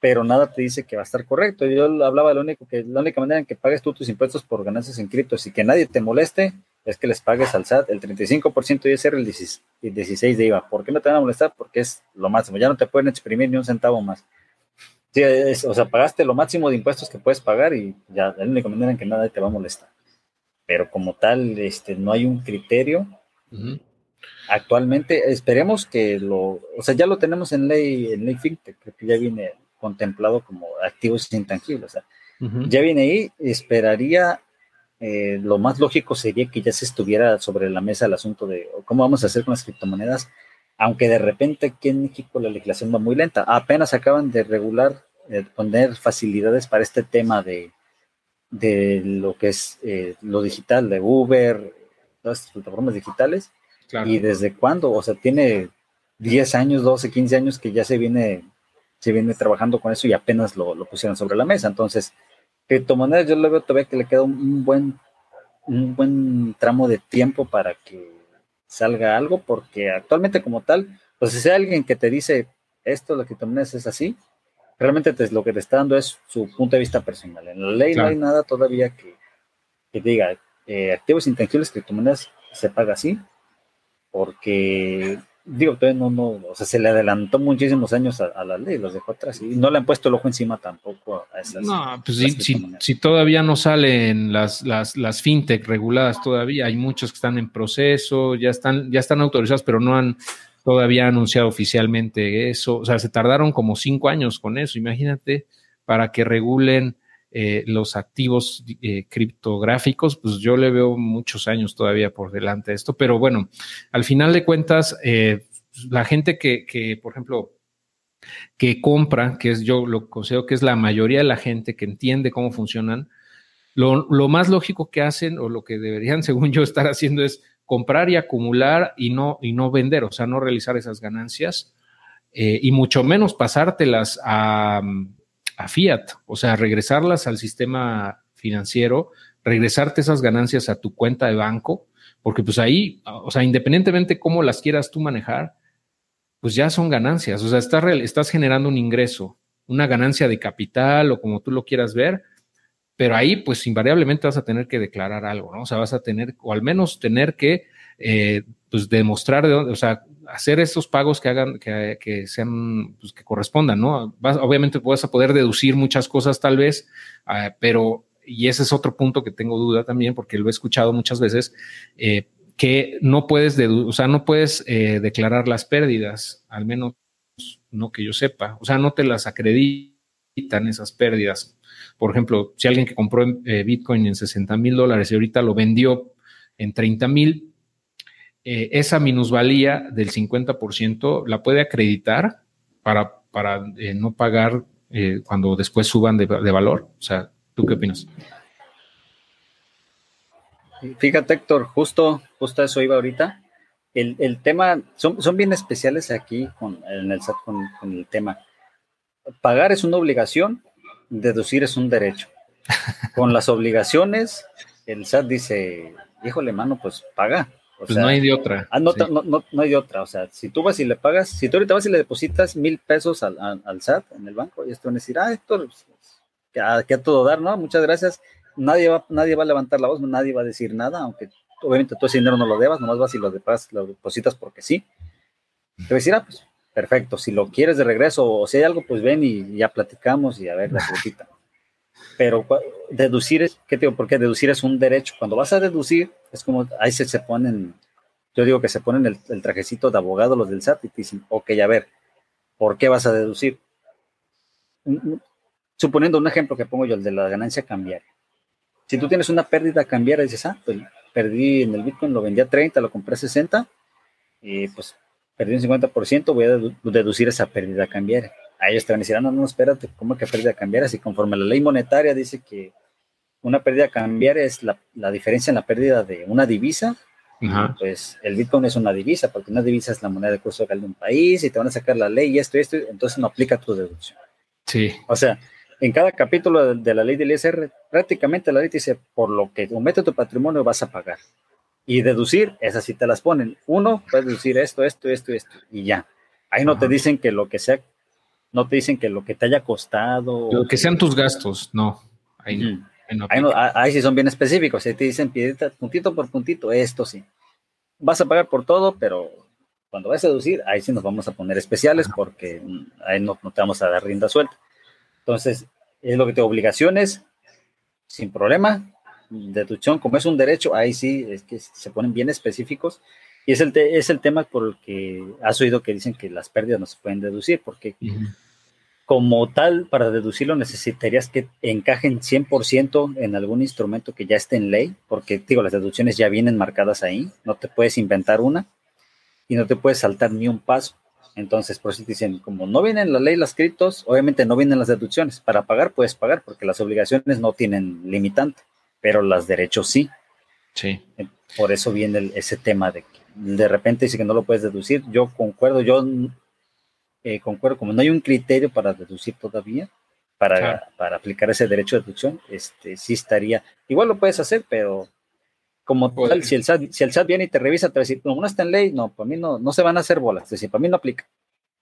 pero nada te dice que va a estar correcto. Yo hablaba de lo único que la única manera en que pagues tú tus impuestos por ganancias en criptos y que nadie te moleste es que les pagues al SAT el 35% y ser el 16 de IVA. ¿Por qué no te van a molestar? Porque es lo máximo. Ya no te pueden exprimir ni un centavo más. Sí, o sea, pagaste lo máximo de impuestos que puedes pagar y ya es la única manera en que nada te va a molestar. Pero como tal, este, no hay un criterio. Actualmente, esperemos que lo, o sea, ya lo tenemos en ley, en ley FinTech, que ya viene contemplado como activos intangibles. O sea, Ya viene ahí, esperaría, eh, lo más lógico sería que ya se estuviera sobre la mesa el asunto de cómo vamos a hacer con las criptomonedas, aunque de repente aquí en México la legislación va muy lenta. Apenas acaban de regular, eh, poner facilidades para este tema de, de lo que es eh, lo digital, de Uber, todas estas plataformas digitales. Y desde cuándo, o sea, tiene 10 años, 12, 15 años que ya se viene se viene trabajando con eso y apenas lo, pusieron sobre la mesa. Entonces, criptomonedas yo le veo todavía que le queda un, buen, un buen tramo de tiempo para que salga algo, porque actualmente como tal, pues si hay alguien que te dice esto, la criptomonedas es así, realmente te, lo que te está dando es su punto de vista personal. En la ley no hay nada todavía que, que diga eh, activos intangibles, criptomonedas se paga así, porque digo, todavía no, no, o sea, se le adelantó muchísimos años a, la ley, los dejó atrás y no le han puesto el ojo encima tampoco a esas. No, pues si, si, todavía no salen las, las, las fintech reguladas todavía, hay muchos que están en proceso, ya están, ya están autorizados, pero no han todavía anunciado oficialmente eso. O sea, se tardaron como cinco años con eso, imagínate, para que regulen eh, los activos eh, criptográficos, pues yo le veo muchos años todavía por delante de esto, pero bueno, al final de cuentas, eh, la gente que, que, por ejemplo, que compra, que es yo lo considero que es la mayoría de la gente que entiende cómo funcionan, lo, lo, más lógico que hacen o lo que deberían, según yo, estar haciendo es comprar y acumular y no, y no vender, o sea, no realizar esas ganancias y mucho menos pasártelas a, a, fiat, o sea, regresarlas al sistema financiero, regresarte esas ganancias a tu cuenta de banco, porque pues ahí, o sea, independientemente cómo las quieras tú manejar, pues ya son ganancias, o sea, estás, estás generando un ingreso, una ganancia de capital o como tú lo quieras ver, pero ahí pues invariablemente vas a tener que declarar algo, ¿no? O sea, vas a tener, o al menos tener que, eh, pues demostrar de dónde, o sea, hacer esos pagos que hagan, que, que sean, pues que correspondan, ¿no? Vas, obviamente vas a poder deducir muchas cosas tal vez, uh, pero, y ese es otro punto que tengo duda también, porque lo he escuchado muchas veces, eh, que no puedes, o sea, no puedes eh, declarar las pérdidas, al menos no que yo sepa, o sea, no te las acreditan esas pérdidas por ejemplo, si alguien que compró eh, Bitcoin en 60 mil dólares y ahorita lo vendió en 30 mil, eh, esa minusvalía del 50% la puede acreditar para, para eh, no pagar cuando después suban de, valor. O sea, ¿tú qué opinas? Fíjate, Héctor, justo, justo eso iba ahorita. El, tema, son, son, bien especiales aquí con, en el con, con el tema. Pagar es una obligación deducir es un derecho. Con las obligaciones, el SAT dice, híjole, mano, pues paga. Pues no hay de otra. Ah, no, no, hay de otra. O sea, si tú vas y le pagas, si tú ahorita vas y le depositas mil pesos al, SAT en el banco, y esto van a decir, ah, Héctor, pues, que, a, que a todo dar, ¿no? Muchas gracias. Nadie va, nadie va a levantar la voz, nadie va a decir nada, aunque obviamente tú ese dinero no lo debas, nomás vas y lo, lo depositas porque sí. Te voy a decir, ah, pues perfecto, si lo quieres de regreso o si hay algo, pues ven y ya platicamos y a ver la cosita. Pero deducir es, ¿qué digo? Porque deducir es un derecho. Cuando vas a deducir, es como, ahí se, se ponen, yo digo que se ponen el, trajecito de abogado los del SAT y te dicen, ok, a ver, ¿por qué vas a deducir? Suponiendo un ejemplo que pongo yo, el de la ganancia cambiaria. Si tú tienes una pérdida cambiaria, dices, ah, pues perdí en el Bitcoin, lo vendí a 30, lo compré a 60, y pues perdí un 50%, voy a deducir esa pérdida cambiaria. A ellos te van a decir, ah, no, no, espérate, ¿cómo que pérdida cambiaria? Si conforme la ley monetaria dice que una pérdida cambiaria es la, diferencia en la pérdida de una divisa Pues el Bitcoin es una divisa, porque una divisa es la moneda de curso local de un país y te van a sacar la ley y esto y esto, entonces no aplica tu deducción. Sí. O sea, en cada capítulo de, la ley del ISR, prácticamente la ley dice, por lo que aumenta tu patrimonio vas a pagar. Y deducir, esas sí te las ponen. Uno, puedes deducir esto, esto, esto, esto, y ya. Ahí no te dicen que lo que sea, no te dicen que lo que te haya costado. Lo que sean tus gastos, no. Ahí no. Ahí, sí son bien específicos. Ahí te dicen puntito por puntito, esto sí. Vas a pagar por todo, pero cuando vas a deducir, ahí sí nos vamos a poner especiales porque ahí no, no te vamos a dar rienda suelta. Entonces, es lo que te obligaciones, sin problema, deducción, como es un derecho, ahí sí es que se ponen bien específicos. Y es el, es el tema por el que has oído que dicen que las pérdidas no se pueden deducir, porque como tal, para deducirlo necesitarías que encajen 100% en algún instrumento que ya esté en ley, porque digo, las deducciones ya vienen marcadas ahí, no te puedes inventar una y no te puedes saltar ni un paso. Entonces, por eso dicen, como no vienen la ley las criptos, obviamente no vienen las deducciones. Para pagar puedes pagar porque las obligaciones no tienen limitante, pero las derechos sí. Sí. Por eso viene ese tema de que de repente dice que no lo puedes deducir. Yo concuerdo, yo eh, concuerdo, como no hay un criterio para deducir todavía, para, para aplicar ese derecho de deducción, este sí estaría, igual lo puedes hacer, pero como pues, tal, si el, SAT, si el SAT viene y te revisa, te va a decir, no, no está en ley, no, para mí no, no se van a hacer bolas, es decir, para mí no aplica.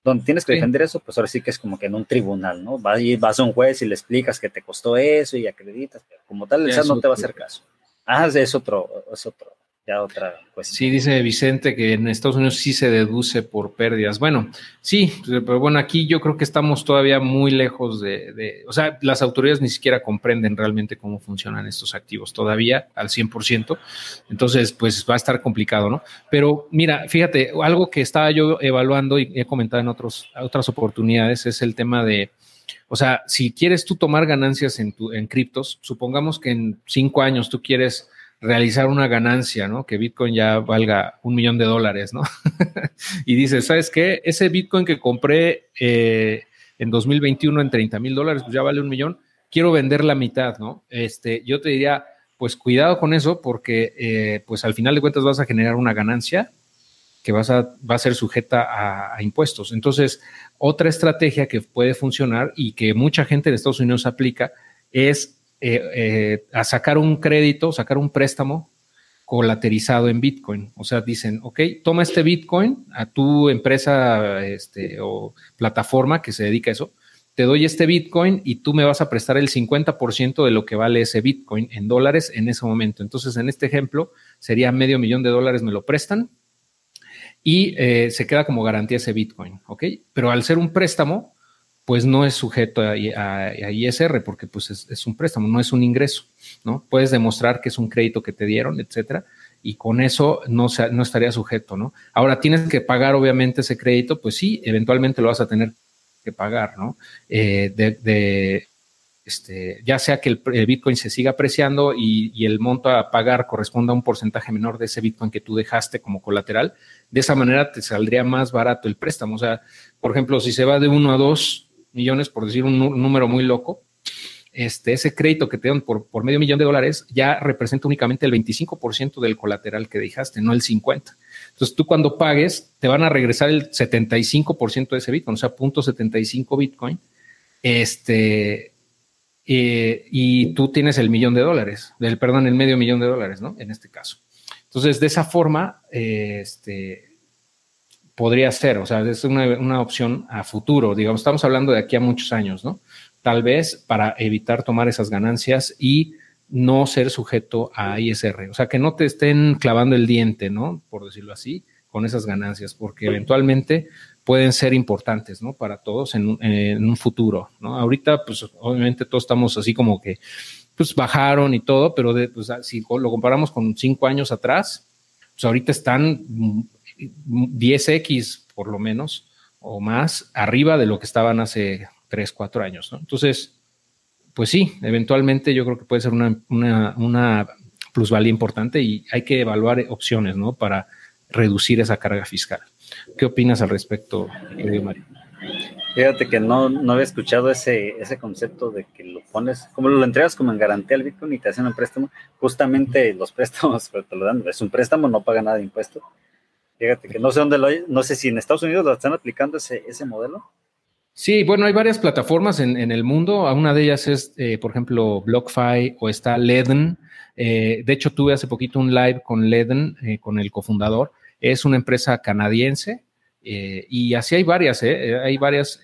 Donde tienes que defender eso, pues ahora sí que es como que en un tribunal, ¿no? Vas, vas a un juez y le explicas que te costó eso y acreditas, pero como tal, el SAT no te va a hacer caso. Ah, es otro, es otro, ya otra cuestión. Sí, dice Vicente que en Estados Unidos sí se deduce por pérdidas. Bueno, sí, pero bueno, aquí yo creo que estamos todavía muy lejos de, o sea, las autoridades ni siquiera comprenden realmente cómo funcionan estos activos todavía al 100%. Entonces, pues va a estar complicado, ¿no? Pero mira, fíjate, algo que estaba yo evaluando y he comentado en otros, otras oportunidades es el tema de, o sea, si quieres tú tomar ganancias en, criptos, supongamos que en cinco años tú quieres realizar una ganancia, ¿no? Que Bitcoin ya valga un millón de dólares, ¿no? y dices, ¿sabes qué? Ese Bitcoin que compré eh, en 2021 en 30 mil dólares, pues ya vale un millón, quiero vender la mitad, ¿no? Este, yo te diría, pues cuidado con eso porque, eh, pues al final de cuentas vas a generar una ganancia que vas a, va a ser sujeta a, a impuestos. Entonces, otra estrategia que puede funcionar y que mucha gente en Estados Unidos aplica es eh, eh, a sacar un crédito, sacar un préstamo colaterizado en Bitcoin. O sea, dicen, ok, toma este Bitcoin a tu empresa este, o plataforma que se dedica a eso, te doy este Bitcoin y tú me vas a prestar el 50% de lo que vale ese Bitcoin en dólares en ese momento. Entonces, en este ejemplo, sería medio millón de dólares me lo prestan y eh, se queda como garantía ese Bitcoin, ¿ok? Pero al ser un préstamo, pues no es sujeto a, ISR porque pues es, un préstamo, no es un ingreso, ¿no? Puedes demostrar que es un crédito que te dieron, etcétera, y con eso no, no estaría sujeto, ¿no? Ahora tienes que pagar obviamente ese crédito, pues sí, eventualmente lo vas a tener que pagar, ¿no? Eh, de, este, ya sea que el, Bitcoin se siga apreciando y, y, el monto a pagar corresponda a un porcentaje menor de ese Bitcoin que tú dejaste como colateral, de esa manera te saldría más barato el préstamo. O sea, por ejemplo, si se va de uno a dos, millones, por decir un, número muy loco, este, ese crédito que te dan por, por medio millón de dólares ya representa únicamente el 25% del colateral que dejaste, no el 50%. Entonces tú cuando pagues te van a regresar el 75% de ese Bitcoin, o sea, punto 75 Bitcoin, este, eh, y tú tienes el millón de dólares, del, perdón, el medio millón de dólares, ¿no? En este caso. Entonces, de esa forma, eh, este, podría ser, o sea, es una, opción a futuro, digamos, estamos hablando de aquí a muchos años, ¿no? Tal vez para evitar tomar esas ganancias y no ser sujeto a ISR, o sea, que no te estén clavando el diente, ¿no? Por decirlo así, con esas ganancias, porque eventualmente pueden ser importantes, ¿no? Para todos en, un futuro, ¿no? Ahorita, pues obviamente todos estamos así como que, pues bajaron y todo, pero pues, si lo comparamos con cinco años atrás, pues ahorita están 10x por lo menos o más arriba de lo que estaban hace 3, 4 años. Entonces, pues sí, eventualmente yo creo que puede ser una, una, plusvalía importante y hay que evaluar opciones ¿no? para reducir esa carga fiscal. ¿Qué opinas al respecto, Mario? Fíjate que no, no había escuchado ese, ese concepto de que lo pones, como lo entregas como en garantía al Bitcoin y te hacen un préstamo, justamente los préstamos te lo dan, es un préstamo, no paga nada de impuesto. Fíjate que no sé dónde lo hay, no sé si en Estados Unidos lo están aplicando ese, ese modelo. Sí, bueno, hay varias plataformas en, en el mundo. Una de ellas es, eh, por ejemplo, BlockFi o está Leden. Eh, de hecho, tuve hace poquito un live con Leden, eh, con el cofundador. Es una empresa canadiense eh, y así hay varias, hay varias,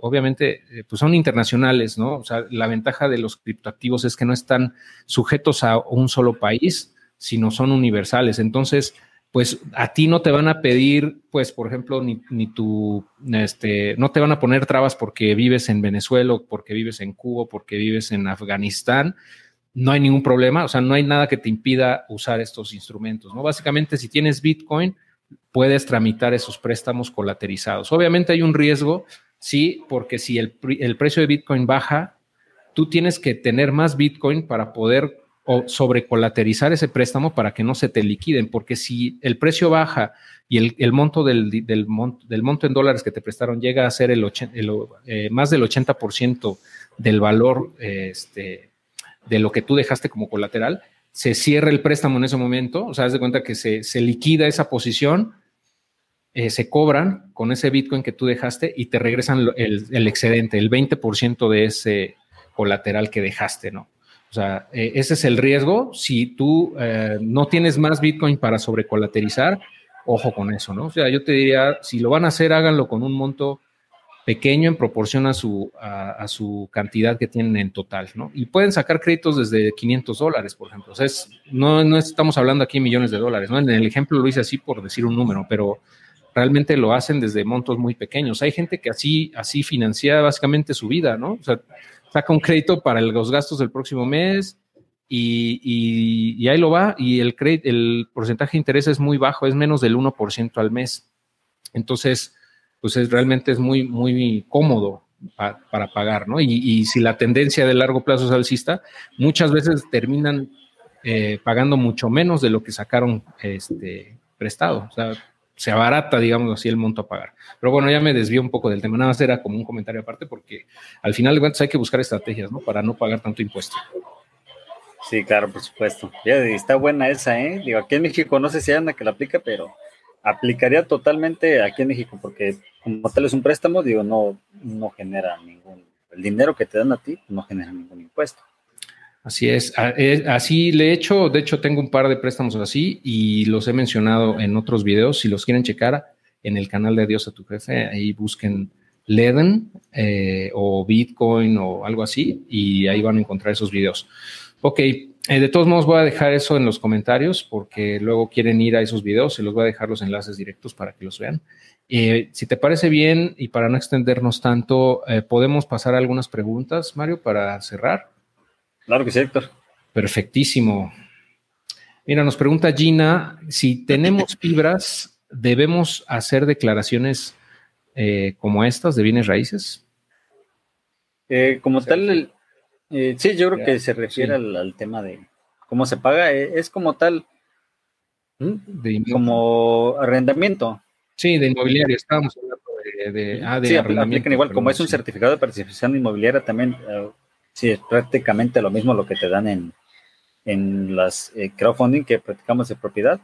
obviamente, pues son internacionales, ¿no? O sea, la ventaja de los criptoactivos es que no están sujetos a un solo país, sino son universales. Entonces, pues a ti no te van a pedir, pues, por ejemplo, ni, ni tu, este, no te van a poner trabas porque vives en Venezuela, porque vives en Cuba, porque vives en Afganistán. No hay ningún problema, o sea, no hay nada que te impida usar estos instrumentos, ¿no? Básicamente, si tienes Bitcoin, puedes tramitar esos préstamos colaterizados. Obviamente hay un riesgo, sí, porque si el, el, precio de Bitcoin baja, tú tienes que tener más Bitcoin para poder o sobrecolaterizar ese préstamo para que no se te liquiden, porque si el precio baja y el, el monto del, del, monto, del, monto en dólares que te prestaron llega a ser el, 80, el eh, más del 80% del valor este, de lo que tú dejaste como colateral, se cierra el préstamo en ese momento, o sea, haz de cuenta que se, se liquida esa posición, eh, se cobran con ese Bitcoin que tú dejaste y te regresan el, el excedente, el 20% de ese colateral que dejaste, ¿no? O sea, eh, ese es el riesgo. Si tú eh, no tienes más Bitcoin para sobrecolaterizar, ojo con eso, ¿no? O sea, yo te diría, si lo van a hacer, háganlo con un monto pequeño en proporción a su, a, a, su cantidad que tienen en total, ¿no? Y pueden sacar créditos desde 500 dólares, por ejemplo. O sea, es, no, no estamos hablando aquí de millones de dólares, ¿no? En el ejemplo lo hice así por decir un número, pero realmente lo hacen desde montos muy pequeños. Hay gente que así, así financia básicamente su vida, ¿no? O sea, saca un crédito para los gastos del próximo mes y, y, y ahí lo va y el, crédito, el porcentaje de interés es muy bajo, es menos del 1% al mes. Entonces, pues es, realmente es muy, muy cómodo pa, para pagar, ¿no? Y, y, si la tendencia de largo plazo es alcista, muchas veces terminan eh, pagando mucho menos de lo que sacaron este, prestado. O sea, se abarata, digamos así, el monto a pagar. Pero bueno, ya me desvío un poco del tema. Nada más era como un comentario aparte porque al final de cuentas hay que buscar estrategias, ¿no? Para no pagar tanto impuesto. Sí, claro, por supuesto. Ya está buena esa, ¿eh? Digo, aquí en México no sé si anda que la aplica, pero aplicaría totalmente aquí en México porque como tal es un préstamo, digo, no, no genera ningún, el dinero que te dan a ti no genera ningún impuesto. Así es, así le he hecho, de hecho tengo un par de préstamos así y los he mencionado en otros videos, si los quieren checar en el canal de Dios a tu jefe, ahí busquen Leden eh, o Bitcoin o algo así y ahí van a encontrar esos videos. Ok, eh, de todos modos voy a dejar eso en los comentarios porque luego quieren ir a esos videos y los voy a dejar los enlaces directos para que los vean. Eh, si te parece bien y para no extendernos tanto, eh, podemos pasar a algunas preguntas, Mario, para cerrar. Claro que sí, Héctor. Perfectísimo. Mira, nos pregunta Gina, si tenemos fibras, ¿debemos hacer declaraciones eh, como estas de bienes raíces? Eh, como sí. tal, el, eh, sí, yo creo que se refiere sí. al, al, tema de cómo se paga. Eh, es como tal, de como arrendamiento. Sí, de inmobiliaria, estábamos hablando de... de, ah, de sí, aplican igual, como es un certificado de participación inmobiliaria también Sí, es prácticamente lo mismo lo que te dan en, en las eh, crowdfunding que practicamos de propiedad.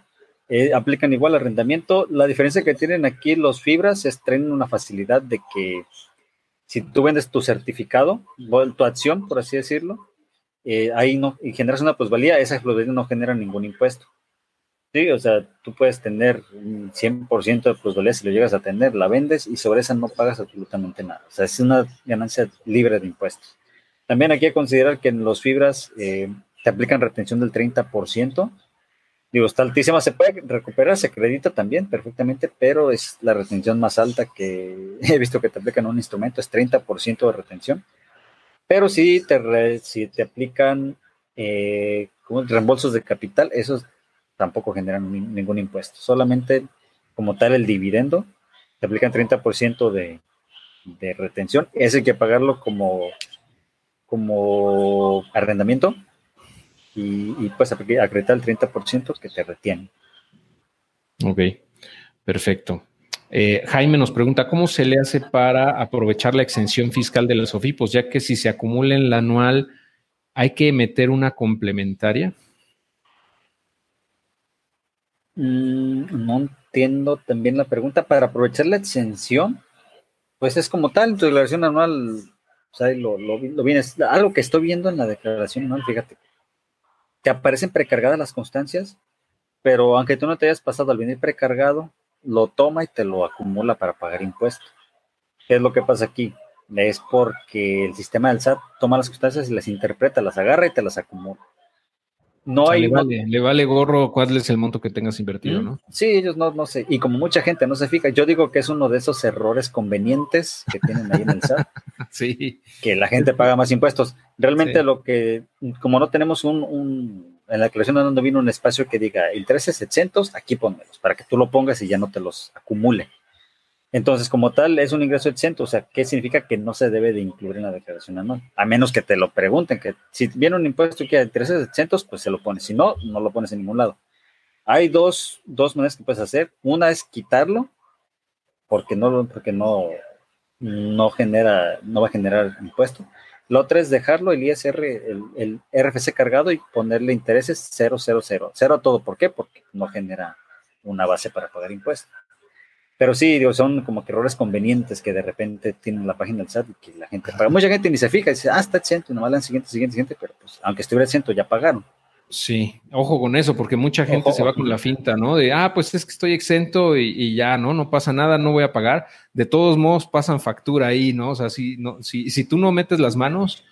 Eh, aplican igual arrendamiento. La diferencia que tienen aquí los fibras es traen una facilidad de que si tú vendes tu certificado, tu acción, por así decirlo, eh, ahí no, y generas una plusvalía, esa plusvalía no genera ningún impuesto. Sí, o sea, tú puedes tener un 100% de plusvalía si lo llegas a tener, la vendes y sobre esa no pagas absolutamente nada. O sea, es una ganancia libre de impuestos. También hay que considerar que en los fibras eh, te aplican retención del 30%. Digo, está altísima, se puede recuperar, se acredita también perfectamente, pero es la retención más alta que he visto que te aplican un instrumento, es 30% de retención. Pero si te, re, si te aplican eh, reembolsos de capital, esos tampoco generan ni, ningún impuesto. Solamente como tal el dividendo, te aplican 30% de, de retención. Ese hay que pagarlo como como arrendamiento y, y pues acreditar el 30% que te retiene. Ok, perfecto. Eh, Jaime nos pregunta, ¿cómo se le hace para aprovechar la exención fiscal de los OFIPOS? Ya que si se acumula en la anual, ¿hay que meter una complementaria? Mm, no entiendo también la pregunta. Para aprovechar la exención, pues es como tal, tu declaración anual, o sea, lo, lo, vienes, algo que estoy viendo en la declaración anual, fíjate, te aparecen precargadas las constancias, pero aunque tú no te hayas pasado al venir precargado, lo toma y te lo acumula para pagar impuestos. ¿Qué es lo que pasa aquí? Es porque el sistema del SAT toma las constancias y las interpreta, las agarra y te las acumula. No hay. Le vale, gorro cuál es el monto que tengas invertido, ¿no? Sí, ellos no, no sé. Y como mucha gente no se fija, yo digo que es uno de esos errores convenientes que tienen ahí en el SAT. sí. Que la gente paga más impuestos. Realmente lo que, como no tenemos un, un en la declaración de donde vino un espacio que diga intereses exentos, aquí ponmelos, para que tú lo pongas y ya no te los acumule. Entonces, como tal, es un ingreso exento, o sea, ¿qué significa que no se debe de incluir en la declaración anual? A menos que te lo pregunten, que si viene un impuesto que intereses exentos, pues se lo pones, si no, no lo pones en ningún lado. Hay dos, dos maneras que puedes hacer. Una es quitarlo, porque no, porque no, no genera, no va a generar impuesto. La otra es dejarlo, el ISR, el, el RFC cargado y ponerle intereses 000, cero a todo. ¿Por qué? Porque no genera una base para pagar impuestos. Pero sí, digo, son como que errores convenientes que de repente tienen la página del SAT y que la gente paga. Mucha gente ni se fija y dice, ah, está exento, y nomás dan siguiente, siguiente, siguiente, pero pues aunque estuviera exento, ya pagaron. Sí, ojo con eso, porque mucha gente se va con la finta, ¿no? De, ah, pues es que estoy exento y, ya, ¿no? No pasa nada, no voy a pagar. De todos modos, pasan factura ahí, ¿no? O sea, si, no, si, si tú no metes las manos,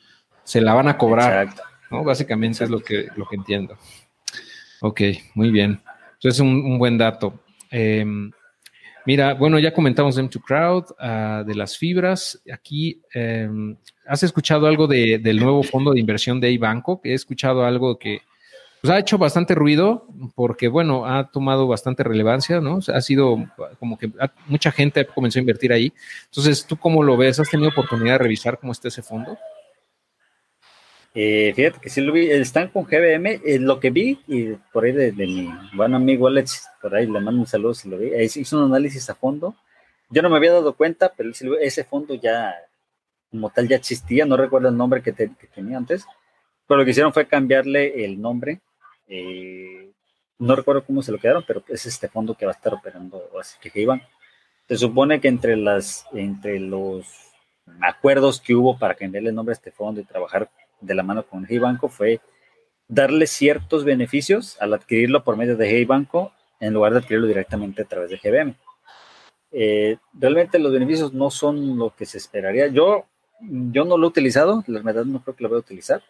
se la van a cobrar, Exacto. ¿no? Básicamente es lo que, lo que entiendo. Ok, muy bien. Entonces, un, un buen dato. Eh, Mira, bueno, ya comentamos M2 Crowd, uh, de las fibras. Aquí, eh, ¿has escuchado algo de, del nuevo fondo de inversión de iBanco? He escuchado algo que pues, ha hecho bastante ruido porque, bueno, ha tomado bastante relevancia, ¿no? ha sido como que mucha gente comenzó a invertir ahí. Entonces, ¿tú cómo lo ves? ¿Has tenido oportunidad de revisar cómo está ese fondo? Eh, fíjate que sí lo vi, están con GBM, eh, lo que vi, y por ahí de, mi buen amigo Alex, por ahí le mando un saludo si lo vi, hizo un análisis a fondo. Yo no me había dado cuenta, pero ese fondo ya, como tal, ya existía, no recuerdo el nombre que, tenía antes, pero lo que hicieron fue cambiarle el nombre. Eh, no recuerdo cómo se lo quedaron, pero es este fondo que va a estar operando, así que iban. Se supone que entre las, entre los acuerdos que hubo para cambiarle el nombre a este fondo y trabajar de la mano con Hey Banco fue darle ciertos beneficios al adquirirlo por medio de Hey Banco en lugar de adquirirlo directamente a través de GBM. Eh, realmente los beneficios no son lo que se esperaría. Yo, yo no lo he utilizado, la verdad no creo que lo voy a utilizar,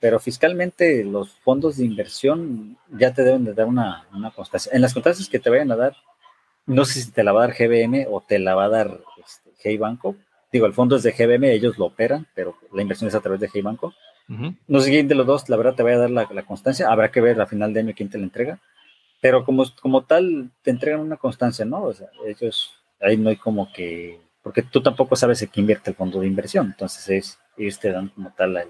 pero fiscalmente los fondos de inversión ya te deben de dar una, una constancia. En las constancias que te vayan a dar, no sé si te la va a dar GBM o te la va a dar este, Hey Banco, Digo, el fondo es de GBM, ellos lo operan, pero la inversión es a través de Hey Banco. No sé quién de los dos, la verdad, te voy a dar la, constancia. Habrá que ver a final de año quién te la entrega. Pero como, como tal, te entregan una constancia, ¿no? O sea, ellos, ahí no hay como que. Porque tú tampoco sabes en qué invierte el fondo de inversión. Entonces, es, ellos te dan como tal la,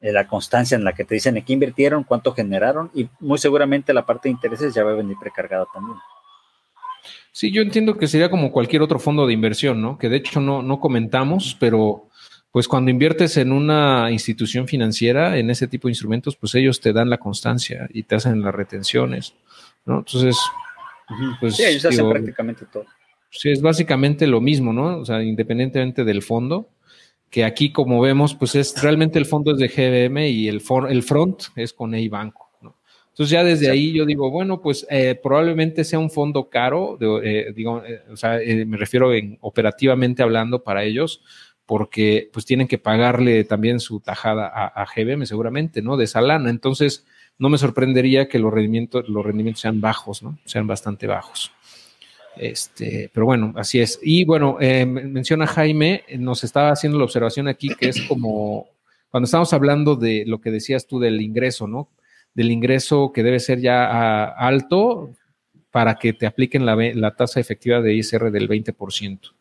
la constancia en la que te dicen en qué invirtieron, cuánto generaron, y muy seguramente la parte de intereses ya va a venir precargada también. Sí, yo entiendo que sería como cualquier otro fondo de inversión, ¿no? Que de hecho no, no comentamos, pero pues cuando inviertes en una institución financiera, en ese tipo de instrumentos, pues ellos te dan la constancia y te hacen las retenciones, ¿no? Entonces, pues... Sí, ellos hacen prácticamente todo. Sí, es básicamente lo mismo, ¿no? O sea, independientemente del fondo, que aquí como vemos, pues es realmente el fondo es de GBM y el, el front es con EIBanco. Banco. Entonces ya desde ahí yo digo, bueno, pues eh, probablemente sea un fondo caro, eh, digo, eh, o sea, me refiero en operativamente hablando para ellos, porque pues tienen que pagarle también su tajada a, GBM seguramente, ¿no? De esa lana. Entonces no me sorprendería que los rendimientos, los rendimientos sean bajos, ¿no? Sean bastante bajos. Este, pero bueno, así es. Y bueno, menciona Jaime, nos estaba haciendo la observación aquí que es como cuando estamos hablando de lo que decías tú del ingreso, ¿no? del ingreso que debe ser ya alto para que te apliquen la, tasa efectiva de ISR del 20%.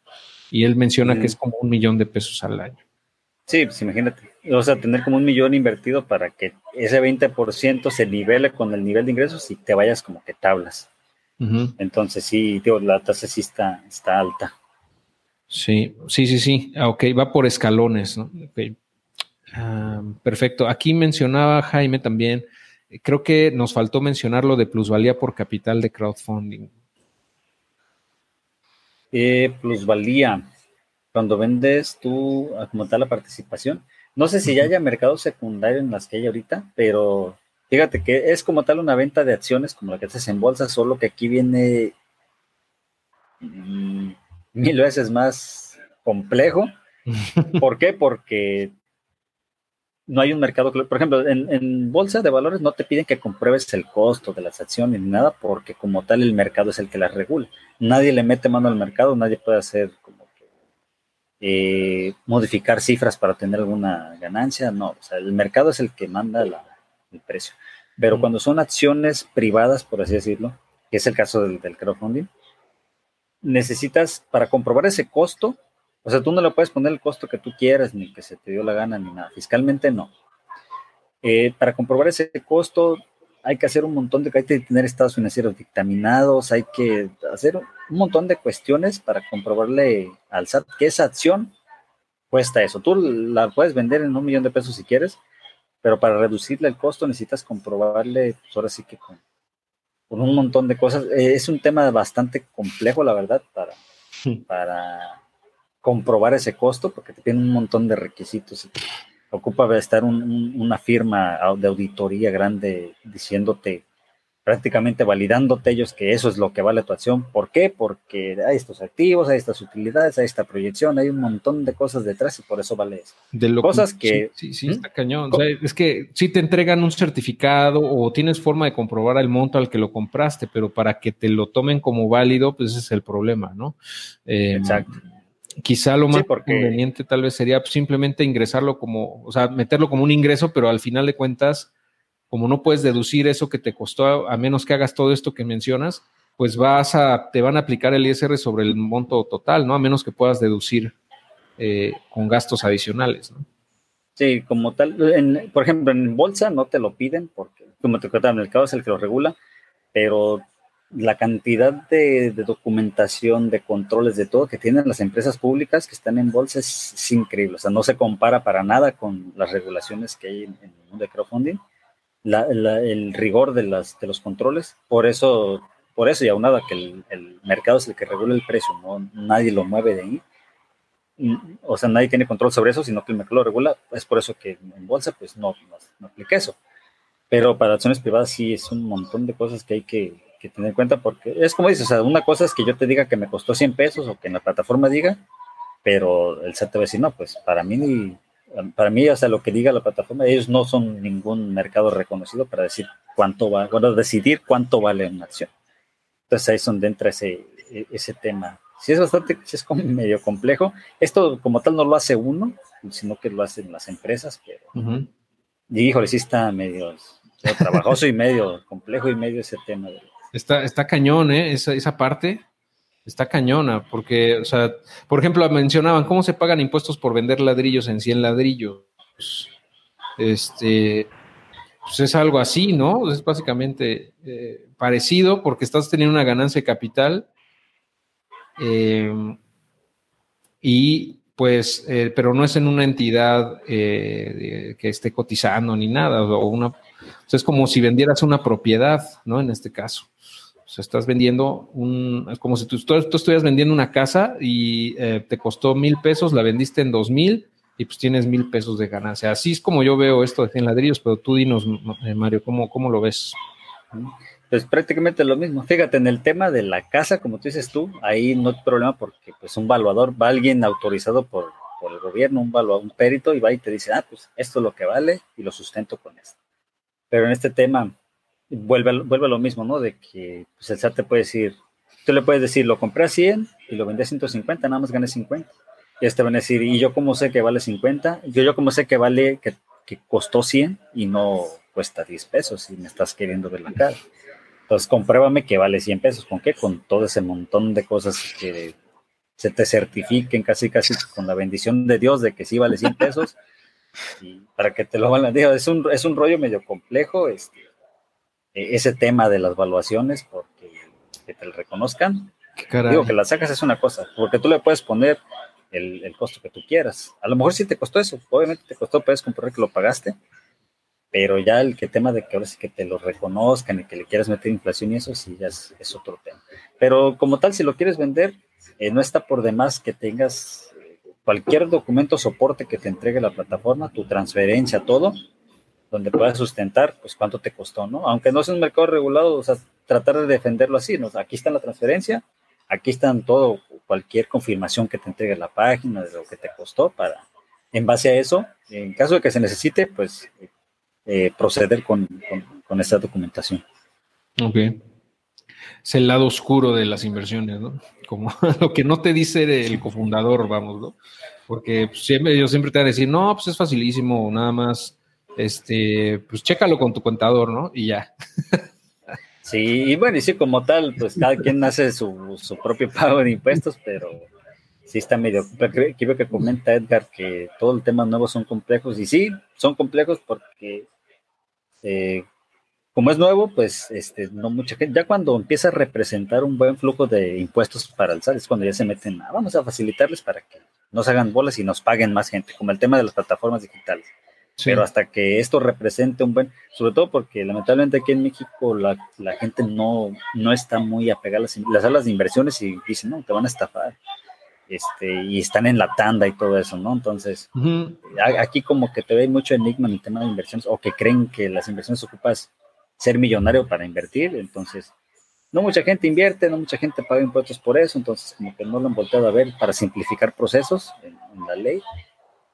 Y él menciona que es como un millón de pesos al año. Sí, pues imagínate. O sea, tener como un millón invertido para que ese 20% se nivele con el nivel de ingresos y te vayas como que tablas. Entonces sí, digo, la tasa sí está, está alta. Sí, sí, sí, sí. Ah, ok, va por escalones, ¿no? Ah, perfecto. Aquí mencionaba Jaime también, creo que nos faltó mencionar lo de plusvalía por capital de crowdfunding. Eh, plusvalía, cuando vendes tú ah, como tal la participación, no sé si ya haya mercado secundario en las que hay ahorita, pero fíjate que es como tal una venta de acciones como la que haces en bolsa, solo que aquí viene mm, mil veces más complejo. ¿Por qué? Porque no hay un mercado, por ejemplo, en, bolsa de valores no te piden que compruebes el costo de las acciones ni nada, porque como tal el mercado es el que las regula. Nadie le mete mano al mercado, nadie puede hacer como que eh, modificar cifras para tener alguna ganancia, no, o sea, el mercado es el que manda el precio. Pero cuando son acciones privadas, por así decirlo, que es el caso del, del crowdfunding, necesitas para comprobar ese costo, o sea, tú no le puedes poner el costo que tú quieras, ni que se te dio la gana, ni nada. Fiscalmente no. Eh, para comprobar ese costo hay que hacer un montón de, hay que tener estados financieros dictaminados, hay que hacer un montón de cuestiones para comprobarle al SAT que esa acción cuesta eso. Tú la puedes vender en un millón de pesos si quieres, pero para reducirle el costo necesitas comprobarle, pues ahora sí que con, con un montón de cosas. Eh, es un tema bastante complejo, la verdad, para, para comprobar ese costo porque te tiene un montón de requisitos. Ocupa estar una firma de auditoría grande diciéndote, prácticamente validándote ellos que eso es lo que vale tu acción. ¿Por qué? Porque hay estos activos, hay estas utilidades, hay esta proyección, hay un montón de cosas detrás y por eso vale eso. De lo cosas que... Sí, sí, ¿Mm? está cañón. es que si te entregan un certificado o tienes forma de comprobar el monto al que lo compraste, pero para que te lo tomen como válido, pues ese es el problema, ¿no? Em, Exacto Quizá lo más conveniente tal vez sería simplemente ingresarlo como, o sea, meterlo como un ingreso, pero al final de cuentas, como no puedes deducir eso que te costó, a menos que hagas todo esto que mencionas, pues vas a, te van a aplicar el ISR sobre el monto total, ¿no? A menos que puedas deducir eh, con gastos adicionales, ¿no? Sí, como tal, por ejemplo, en bolsa no te lo piden porque, como te contaba, el mercado es el que lo regula, pero la cantidad de, de, de controles, de todo que tienen las empresas públicas que están en bolsa es, increíble. O sea, no se compara para nada con las regulaciones que hay en, el mundo de crowdfunding. el rigor de, las, de los controles. Por eso, por eso y aunado a que el, mercado es el que regula el precio, no nadie lo mueve de ahí. O sea, nadie tiene control sobre eso, sino que el mercado lo regula. Es por eso que en bolsa, pues no, no, no aplica eso. Pero para acciones privadas sí es un montón de cosas que hay que, que tener en cuenta porque es como dices, o sea, una cosa es que yo te diga que me costó 100 pesos o que en la plataforma diga, pero el SAT te va a decir, no, pues para mí, para mí, o sea, lo que diga la plataforma, ellos no son ningún mercado reconocido para decir cuánto va, bueno, decidir cuánto vale una acción. Entonces ahí es donde entra ese, ese tema. Sí es bastante, sí es como medio complejo. Esto como tal no lo hace uno, sino que lo hacen las empresas, pero... Y híjole, sí está medio, trabajoso y medio complejo y medio ese tema. De, Está, está cañón, ¿eh? Esa, esa parte está cañona, porque, o sea, por ejemplo, mencionaban cómo se pagan impuestos por vender ladrillos en 100 ladrillos. Este, pues es algo así, ¿no? Es básicamente eh, parecido porque estás teniendo una ganancia de capital eh, y pues, eh, pero no es en una entidad que esté cotizando ni nada, o una, o sea, es como si vendieras una propiedad, ¿no? En este caso. O sea, estás vendiendo un, es como si tú, tú, estuvieras vendiendo una casa y eh, te costó mil pesos, la vendiste en dos mil y pues tienes mil pesos de ganancia. Así es como yo veo esto de 100 ladrillos, pero tú dinos, eh, Mario, ¿cómo, ¿cómo lo ves? Pues prácticamente lo mismo. Fíjate, en el tema de la casa, como tú dices tú, ahí no hay problema porque pues un valuador va alguien autorizado por, por el gobierno, un un perito, y va y te dice, ah, pues esto es lo que vale y lo sustento con esto. Pero en este tema, vuelve, vuelve a lo mismo, ¿no? De que pues, el SAT te puede decir, tú le puedes decir, lo compré a 100 y lo vendí a 150, nada más gané 50. Y este van a decir, ¿y yo cómo sé que vale 50? Yo, yo cómo sé que vale, que, que costó 100 y no cuesta 10 pesos y me estás queriendo ver la cara. Entonces, compruébame que vale 100 pesos. ¿Con qué? Con todo ese montón de cosas que se te certifiquen casi, casi con la bendición de Dios de que sí vale 100 pesos. Y para que te lo van a decir, es un, es un rollo medio complejo. Este, ese tema de las valuaciones, porque que te lo reconozcan. Digo que la sacas es una cosa, porque tú le puedes poner el, costo que tú quieras. A lo mejor sí te costó eso, obviamente te costó, puedes comprobar que lo pagaste, pero ya el que tema de que ahora sí que te lo reconozcan y que le quieras meter inflación y eso sí ya es, otro tema. Pero como tal, si lo quieres vender, eh, no está por demás que tengas cualquier documento soporte que te entregue la plataforma, tu transferencia, todo, donde puedas sustentar, pues cuánto te costó, ¿no? Aunque no sea un mercado regulado, o sea, tratar de defenderlo así, ¿no? Aquí está la transferencia, aquí están todo, cualquier confirmación que te entregue la página de lo que te costó para, en base a eso, en caso de que se necesite, pues eh, proceder con, con, esta documentación. Ok. Es el lado oscuro de las inversiones, ¿no? Como lo que no te dice el cofundador, vamos, ¿no? Porque siempre, yo siempre te voy a decir, no, pues es facilísimo, nada más, este, pues chécalo con tu contador, ¿no? Y ya. Sí, y bueno, y sí, como tal, pues cada quien hace su, su propio pago de impuestos, pero sí está medio. Quiero que comenta Edgar que todo el tema nuevo son complejos, y sí, son complejos porque eh, como es nuevo, pues este, no mucha gente, ya cuando empieza a representar un buen flujo de impuestos para el SAT, es cuando ya se meten, a, vamos a facilitarles para que nos hagan bolas y nos paguen más gente, como el tema de las plataformas digitales. Pero hasta que esto represente un buen, sobre todo porque lamentablemente aquí en México la, la gente no, no está muy apegada a las, las salas de inversiones y dicen, no, te van a estafar. Este, y están en la tanda y todo eso, ¿no? Entonces, aquí como que te ve mucho enigma en el tema de inversiones o que creen que las inversiones ocupas ser millonario para invertir, entonces, no mucha gente invierte, no mucha gente paga impuestos por eso, entonces como que no lo han volteado a ver para simplificar procesos en la ley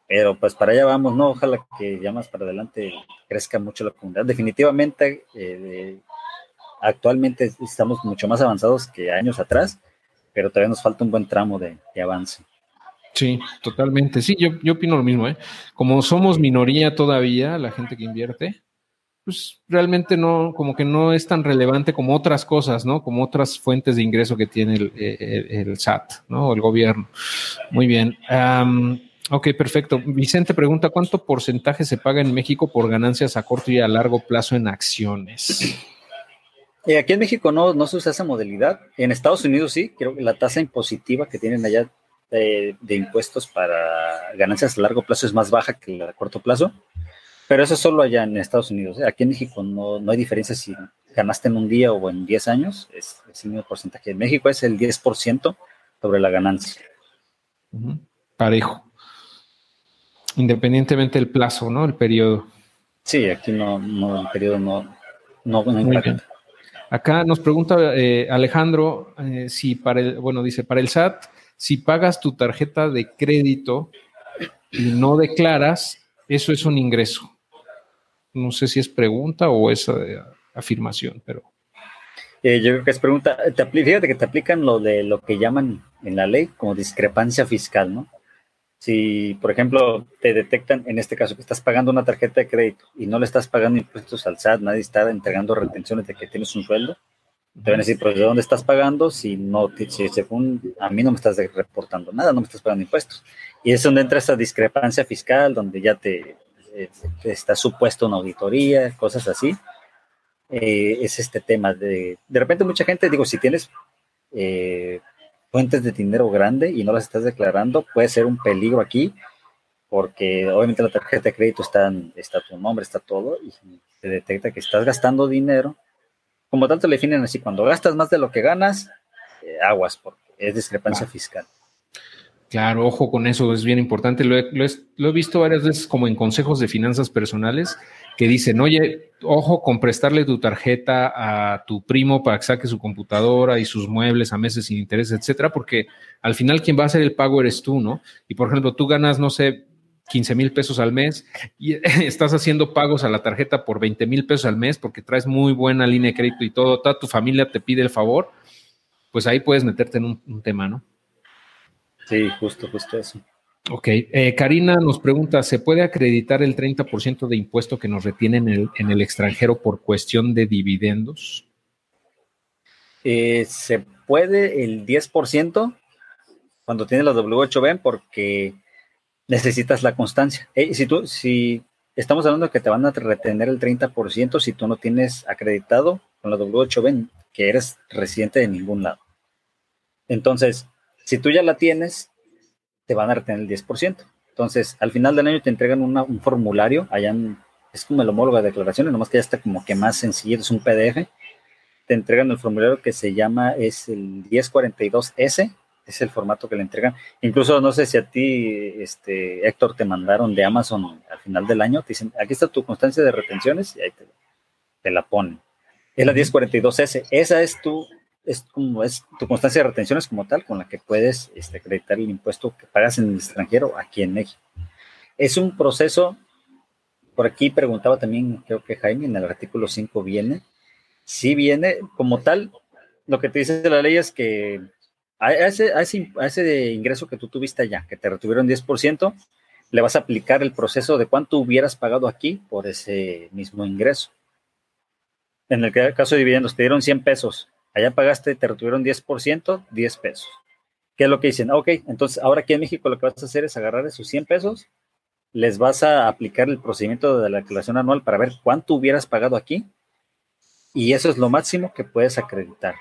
pero pues para allá vamos, ¿no? Ojalá que ya más para adelante crezca mucho la comunidad. Definitivamente, eh, actualmente estamos mucho más avanzados que años atrás, pero todavía nos falta un buen tramo de, avance. Sí, totalmente. Sí, yo, yo opino lo mismo, ¿eh? Como somos minoría todavía, la gente que invierte, pues realmente no, como que no es tan relevante como otras cosas, ¿no? Como otras fuentes de ingreso que tiene el, el, SAT, ¿no? El gobierno. Muy bien. Ok, perfecto. Vicente pregunta, ¿cuánto porcentaje se paga en México por ganancias a corto y a largo plazo en acciones? Eh, aquí en México no, no se usa esa modalidad. En Estados Unidos sí, creo que la tasa impositiva que tienen allá de, impuestos para ganancias a largo plazo es más baja que la a corto plazo. Pero eso es solo allá en Estados Unidos. ¿eh? Aquí en México no, no, hay diferencia si ganaste en un día o en 10 años. Es, el mismo porcentaje. En México es el 10% sobre la ganancia. Parejo independientemente del plazo, ¿no? El periodo. Sí, aquí no, no el periodo no, no, Acá nos pregunta eh, Alejandro eh, si para el, bueno, dice, para el SAT, si pagas tu tarjeta de crédito y no declaras, eso es un ingreso. No sé si es pregunta o es eh, afirmación, pero. yo creo que es pregunta. Te, fíjate que te aplican lo de lo que llaman en la ley como discrepancia fiscal, ¿no? Si, por ejemplo, te detectan, en este caso, que estás pagando una tarjeta de crédito y no le estás pagando impuestos al SAT, nadie está entregando retenciones de que tienes un sueldo, te van a decir, pues, ¿de dónde estás pagando? Si no, si según a mí no me estás reportando nada, no me estás pagando impuestos. Y es donde entra esa discrepancia fiscal, donde ya te, eh, está supuesto una auditoría, cosas así. Eh, es este tema de, de repente mucha gente, digo, si tienes eh, fuentes de dinero grande y no las estás declarando, puede ser un peligro aquí, porque obviamente la tarjeta de crédito está, está tu nombre, está todo, y se detecta que estás gastando dinero. Como tanto le definen así, cuando gastas más de lo que ganas, eh, aguas, porque es discrepancia fiscal. Claro, ojo con eso, es bien importante. Lo he, visto varias veces como en consejos de finanzas personales que dicen, oye, ojo con prestarle tu tarjeta a tu primo para que saque su computadora y sus muebles a meses sin interés, etcétera, porque al final quien va a hacer el pago eres tú, ¿no? Y por ejemplo, tú ganas, no sé, 15 mil pesos al mes y estás haciendo pagos a la tarjeta por 20 mil pesos al mes porque traes muy buena línea de crédito y todo, toda tu familia te pide el favor, pues ahí puedes meterte en un tema, ¿no? Sí, justo, justo eso. Ok, eh, Karina nos pregunta, ¿se puede acreditar el 30% de impuesto que nos retienen en el, en el extranjero por cuestión de dividendos? Eh, se puede el 10% cuando tienes la W8B porque necesitas la constancia. Eh, si tú, si estamos hablando de que te van a retener el 30% si tú no tienes acreditado con la W8B que eres residente de ningún lado. Entonces, si tú ya la tienes, te van a retener el 10%. Entonces, al final del año te entregan un formulario, allá es como el homólogo de declaraciones, nomás que ya está como que más sencillo, es un PDF. Te entregan el formulario que se llama, es el 1042S, es el formato que le entregan. Incluso no sé si a ti, este, Héctor, te mandaron de Amazon al final del año, te dicen, aquí está tu constancia de retenciones y ahí te, te la ponen. Es la 1042S, esa es tu es como es tu constancia de retenciones como tal, con la que puedes este, acreditar el impuesto que pagas en el extranjero aquí en México. Es un proceso, por aquí preguntaba también, creo que Jaime, en el artículo 5 viene, si viene como tal, lo que te dice la ley es que a ese, a ese, a ese ingreso que tú tuviste allá, que te retuvieron 10%, le vas a aplicar el proceso de cuánto hubieras pagado aquí por ese mismo ingreso. En el caso de dividendos, te dieron 100 pesos Allá pagaste, te retuvieron 10%, 10 pesos. ¿Qué es lo que dicen? Ok, entonces ahora aquí en México lo que vas a hacer es agarrar esos 100 pesos, les vas a aplicar el procedimiento de la declaración anual para ver cuánto hubieras pagado aquí y eso es lo máximo que puedes acreditar.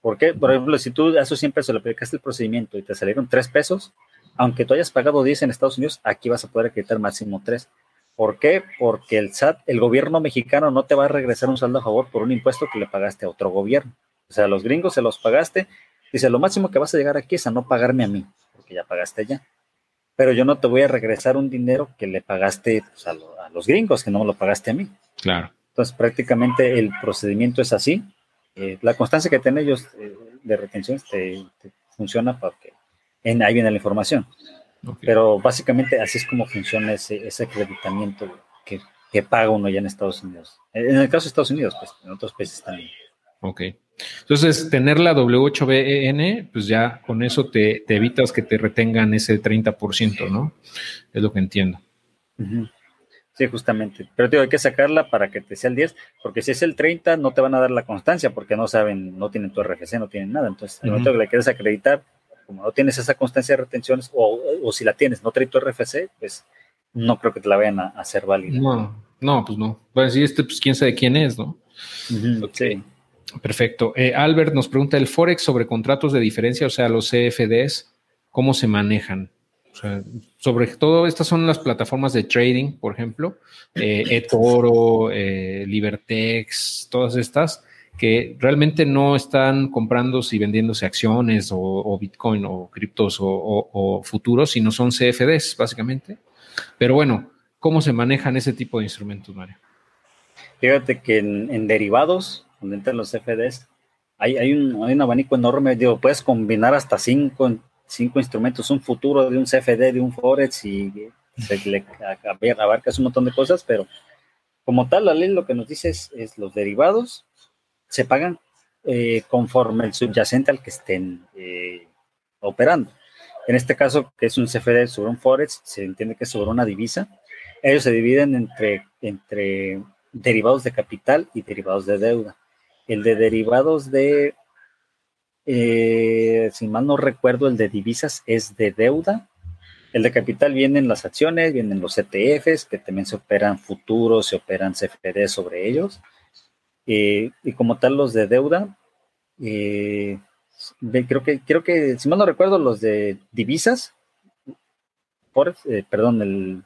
¿Por qué? Por ejemplo, si tú a esos 100 pesos le aplicaste el procedimiento y te salieron 3 pesos, aunque tú hayas pagado 10 en Estados Unidos, aquí vas a poder acreditar máximo 3. ¿Por qué? Porque el SAT, el gobierno mexicano no te va a regresar un saldo a favor por un impuesto que le pagaste a otro gobierno. O sea, los gringos se los pagaste. Dice, lo máximo que vas a llegar aquí es a no pagarme a mí, porque ya pagaste ya. Pero yo no te voy a regresar un dinero que le pagaste pues, a, los gringos, que no me lo pagaste a mí. Claro. Entonces, prácticamente el procedimiento es así. Eh, la constancia que tienen ellos eh, de retención te, funciona porque en, ahí viene la información. Pero básicamente así es como funciona ese, ese acreditamiento que, que paga uno ya en Estados Unidos. En el caso de Estados Unidos, pues en otros países también. Ok. Entonces, tener la W8BN, pues ya con eso te, evitas que te retengan ese 30%, ¿no? Es lo que entiendo. Sí, justamente. Pero digo, hay que sacarla para que te sea el 10, porque si es el 30, no te van a dar la constancia, porque no saben, no tienen tu RFC, no tienen nada. Entonces, al momento que la quieres acreditar, como no tienes esa constancia de retenciones, o, si la tienes, no trae tu RFC, pues no creo que te la vayan a, hacer válida. No, no, pues no. Bueno, si este, pues quién sabe quién es, ¿no? Sí. Perfecto. Eh, Albert nos pregunta el Forex sobre contratos de diferencia, o sea, los CFDs, ¿cómo se manejan? O sea, sobre todo estas son las plataformas de trading, por ejemplo, eh, eToro, eh, Libertex, todas estas que realmente no están comprándose y vendiéndose acciones o, Bitcoin o criptos o, futuros, sino son CFDs, básicamente. Pero bueno, ¿cómo se manejan ese tipo de instrumentos, Mario? Fíjate que en derivados donde entran los CFDs, hay, un, abanico enorme, digo, puedes combinar hasta cinco, instrumentos, un futuro de un CFD, de un Forex y se le abarcas un montón de cosas, pero como tal, la ley lo que nos dice es, los derivados se pagan eh, conforme el subyacente al que estén eh, operando. En este caso, que es un CFD sobre un Forex, se entiende que es sobre una divisa. Ellos se dividen entre, entre derivados de capital y derivados de deuda. El de derivados de, eh, si mal no recuerdo, el de divisas es de deuda. El de capital vienen las acciones, vienen los ETFs, que también se operan futuros, se operan CFD sobre ellos. Eh, y como tal, los de deuda, eh, creo que, creo que, si mal no recuerdo, los de divisas, perdón,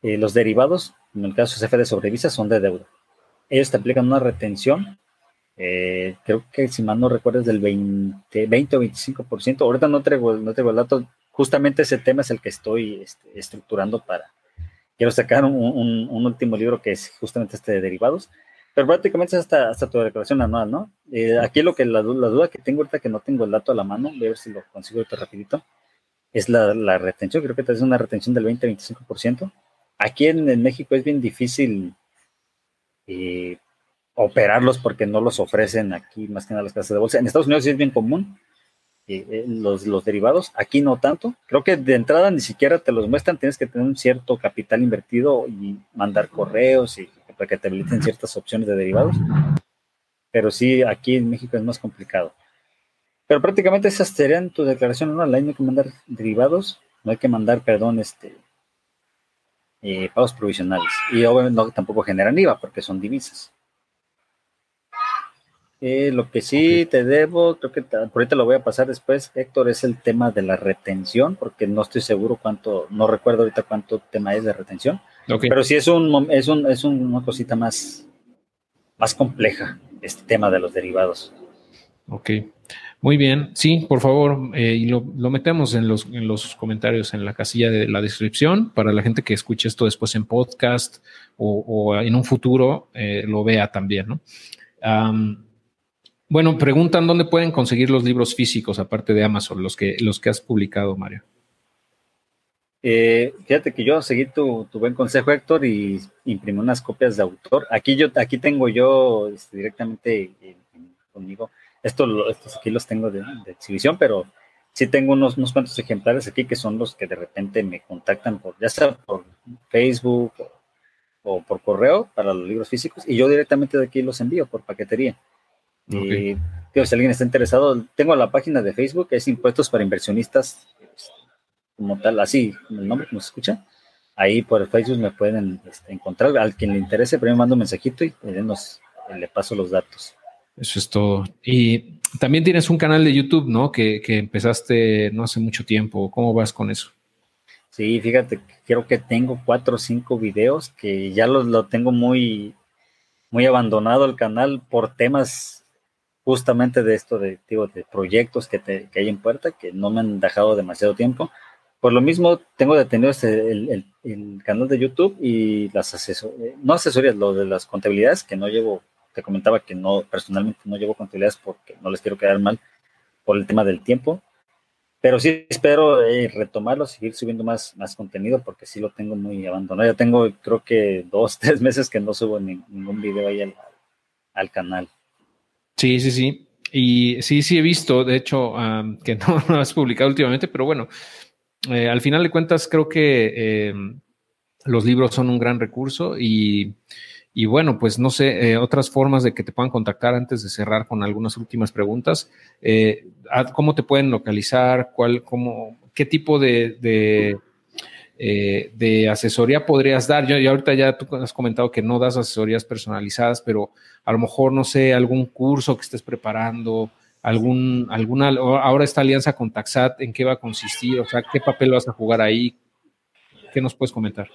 los derivados, en el caso de CFD sobre divisas, son de deuda ellos te aplican una retención, eh, creo que si mal no recuerdo es del 20, 20 o 25%. Ahorita no traigo, no traigo el dato, justamente ese tema es el que estoy este, estructurando para, quiero sacar un, último libro que es justamente este de derivados, pero prácticamente es hasta, hasta tu declaración anual, ¿no? Eh, aquí lo que la, duda que tengo ahorita que no tengo el dato a la mano, voy a ver si lo consigo ahorita rapidito, es la, retención, creo que es una retención del 20-25%. Aquí en, en México es bien difícil eh, operarlos porque no los ofrecen aquí más que nada las casas de bolsa. En Estados Unidos sí es bien común eh, eh, los, los derivados, aquí no tanto. Creo que de entrada ni siquiera te los muestran, tienes que tener un cierto capital invertido y mandar correos y para que te habiliten ciertas opciones de derivados. Pero sí, aquí en México es más complicado. Pero prácticamente esas serían tu declaración anual. No hay que mandar derivados, no hay que mandar, perdón, este, eh, pagos provisionales. Y obviamente no, tampoco generan IVA porque son divisas. Eh, lo que sí te debo, creo que ahorita lo voy a pasar después, Héctor, es el tema de la retención, porque no estoy seguro cuánto, no recuerdo ahorita cuánto tema es de retención, pero sí es un, es un, es una cosita más, más compleja, este tema de los derivados. Ok, muy bien. Sí, por favor, eh, y lo, metemos en los, en los comentarios en la casilla de la descripción para la gente que escuche esto después en podcast o, en un futuro eh, lo vea también, ¿no? Bueno, preguntan dónde pueden conseguir los libros físicos, aparte de Amazon, los que, los que has publicado, Mario. Eh, fíjate que yo seguí tu, buen consejo, Héctor, y imprimí unas copias de autor. Aquí yo, aquí tengo yo este, directamente conmigo. Esto, estos aquí los tengo de, exhibición, pero sí tengo unos, unos, cuantos ejemplares aquí que son los que de repente me contactan por, ya sea por Facebook o por correo para los libros físicos, y yo directamente de aquí los envío por paquetería. Y si alguien está interesado, tengo la página de Facebook, que es Impuestos para Inversionistas, como tal, así, el nombre que nos escucha. Ahí por Facebook me pueden este, encontrar. Al quien le interese, primero mando un mensajito y le paso los datos. Eso es todo. Y también tienes un canal de YouTube, ¿no? Que, empezaste no hace mucho tiempo. ¿Cómo vas con eso? Sí, fíjate, creo que tengo cuatro o cinco videos que ya los lo tengo muy, muy abandonado el canal por temas justamente de esto de, de proyectos que, te, que hay en puerta que no me han dejado demasiado tiempo. Por lo mismo, tengo detenido este, el, el, canal de YouTube y las asesorías, no asesorías, lo de las contabilidades, que no llevo, te comentaba que no, personalmente no llevo contabilidades porque no les quiero quedar mal por el tema del tiempo. Pero sí espero eh, retomarlo, seguir subiendo más, más contenido porque sí lo tengo muy abandonado. Ya tengo, creo que dos, tres meses que no subo ningún video ahí al, al canal. Sí, sí, sí. Y sí, sí he visto, de hecho, que no, lo has publicado últimamente, pero bueno, eh, al final de cuentas creo que em, los libros son un gran recurso y, bueno, pues no sé, eh, otras formas de que te puedan contactar antes de cerrar con algunas últimas preguntas. Eh, ¿Cómo te pueden localizar? ¿Cuál, cómo, ¿Qué tipo de eh, de asesoría podrías dar? Yo, y ahorita ya tú has comentado que no das asesorías personalizadas, pero a lo mejor, no sé, algún curso que estés preparando, algún, alguna, ahora esta alianza con Taxat, ¿en qué va a consistir? O sea, ¿qué papel vas a jugar ahí? ¿Qué nos puedes comentar?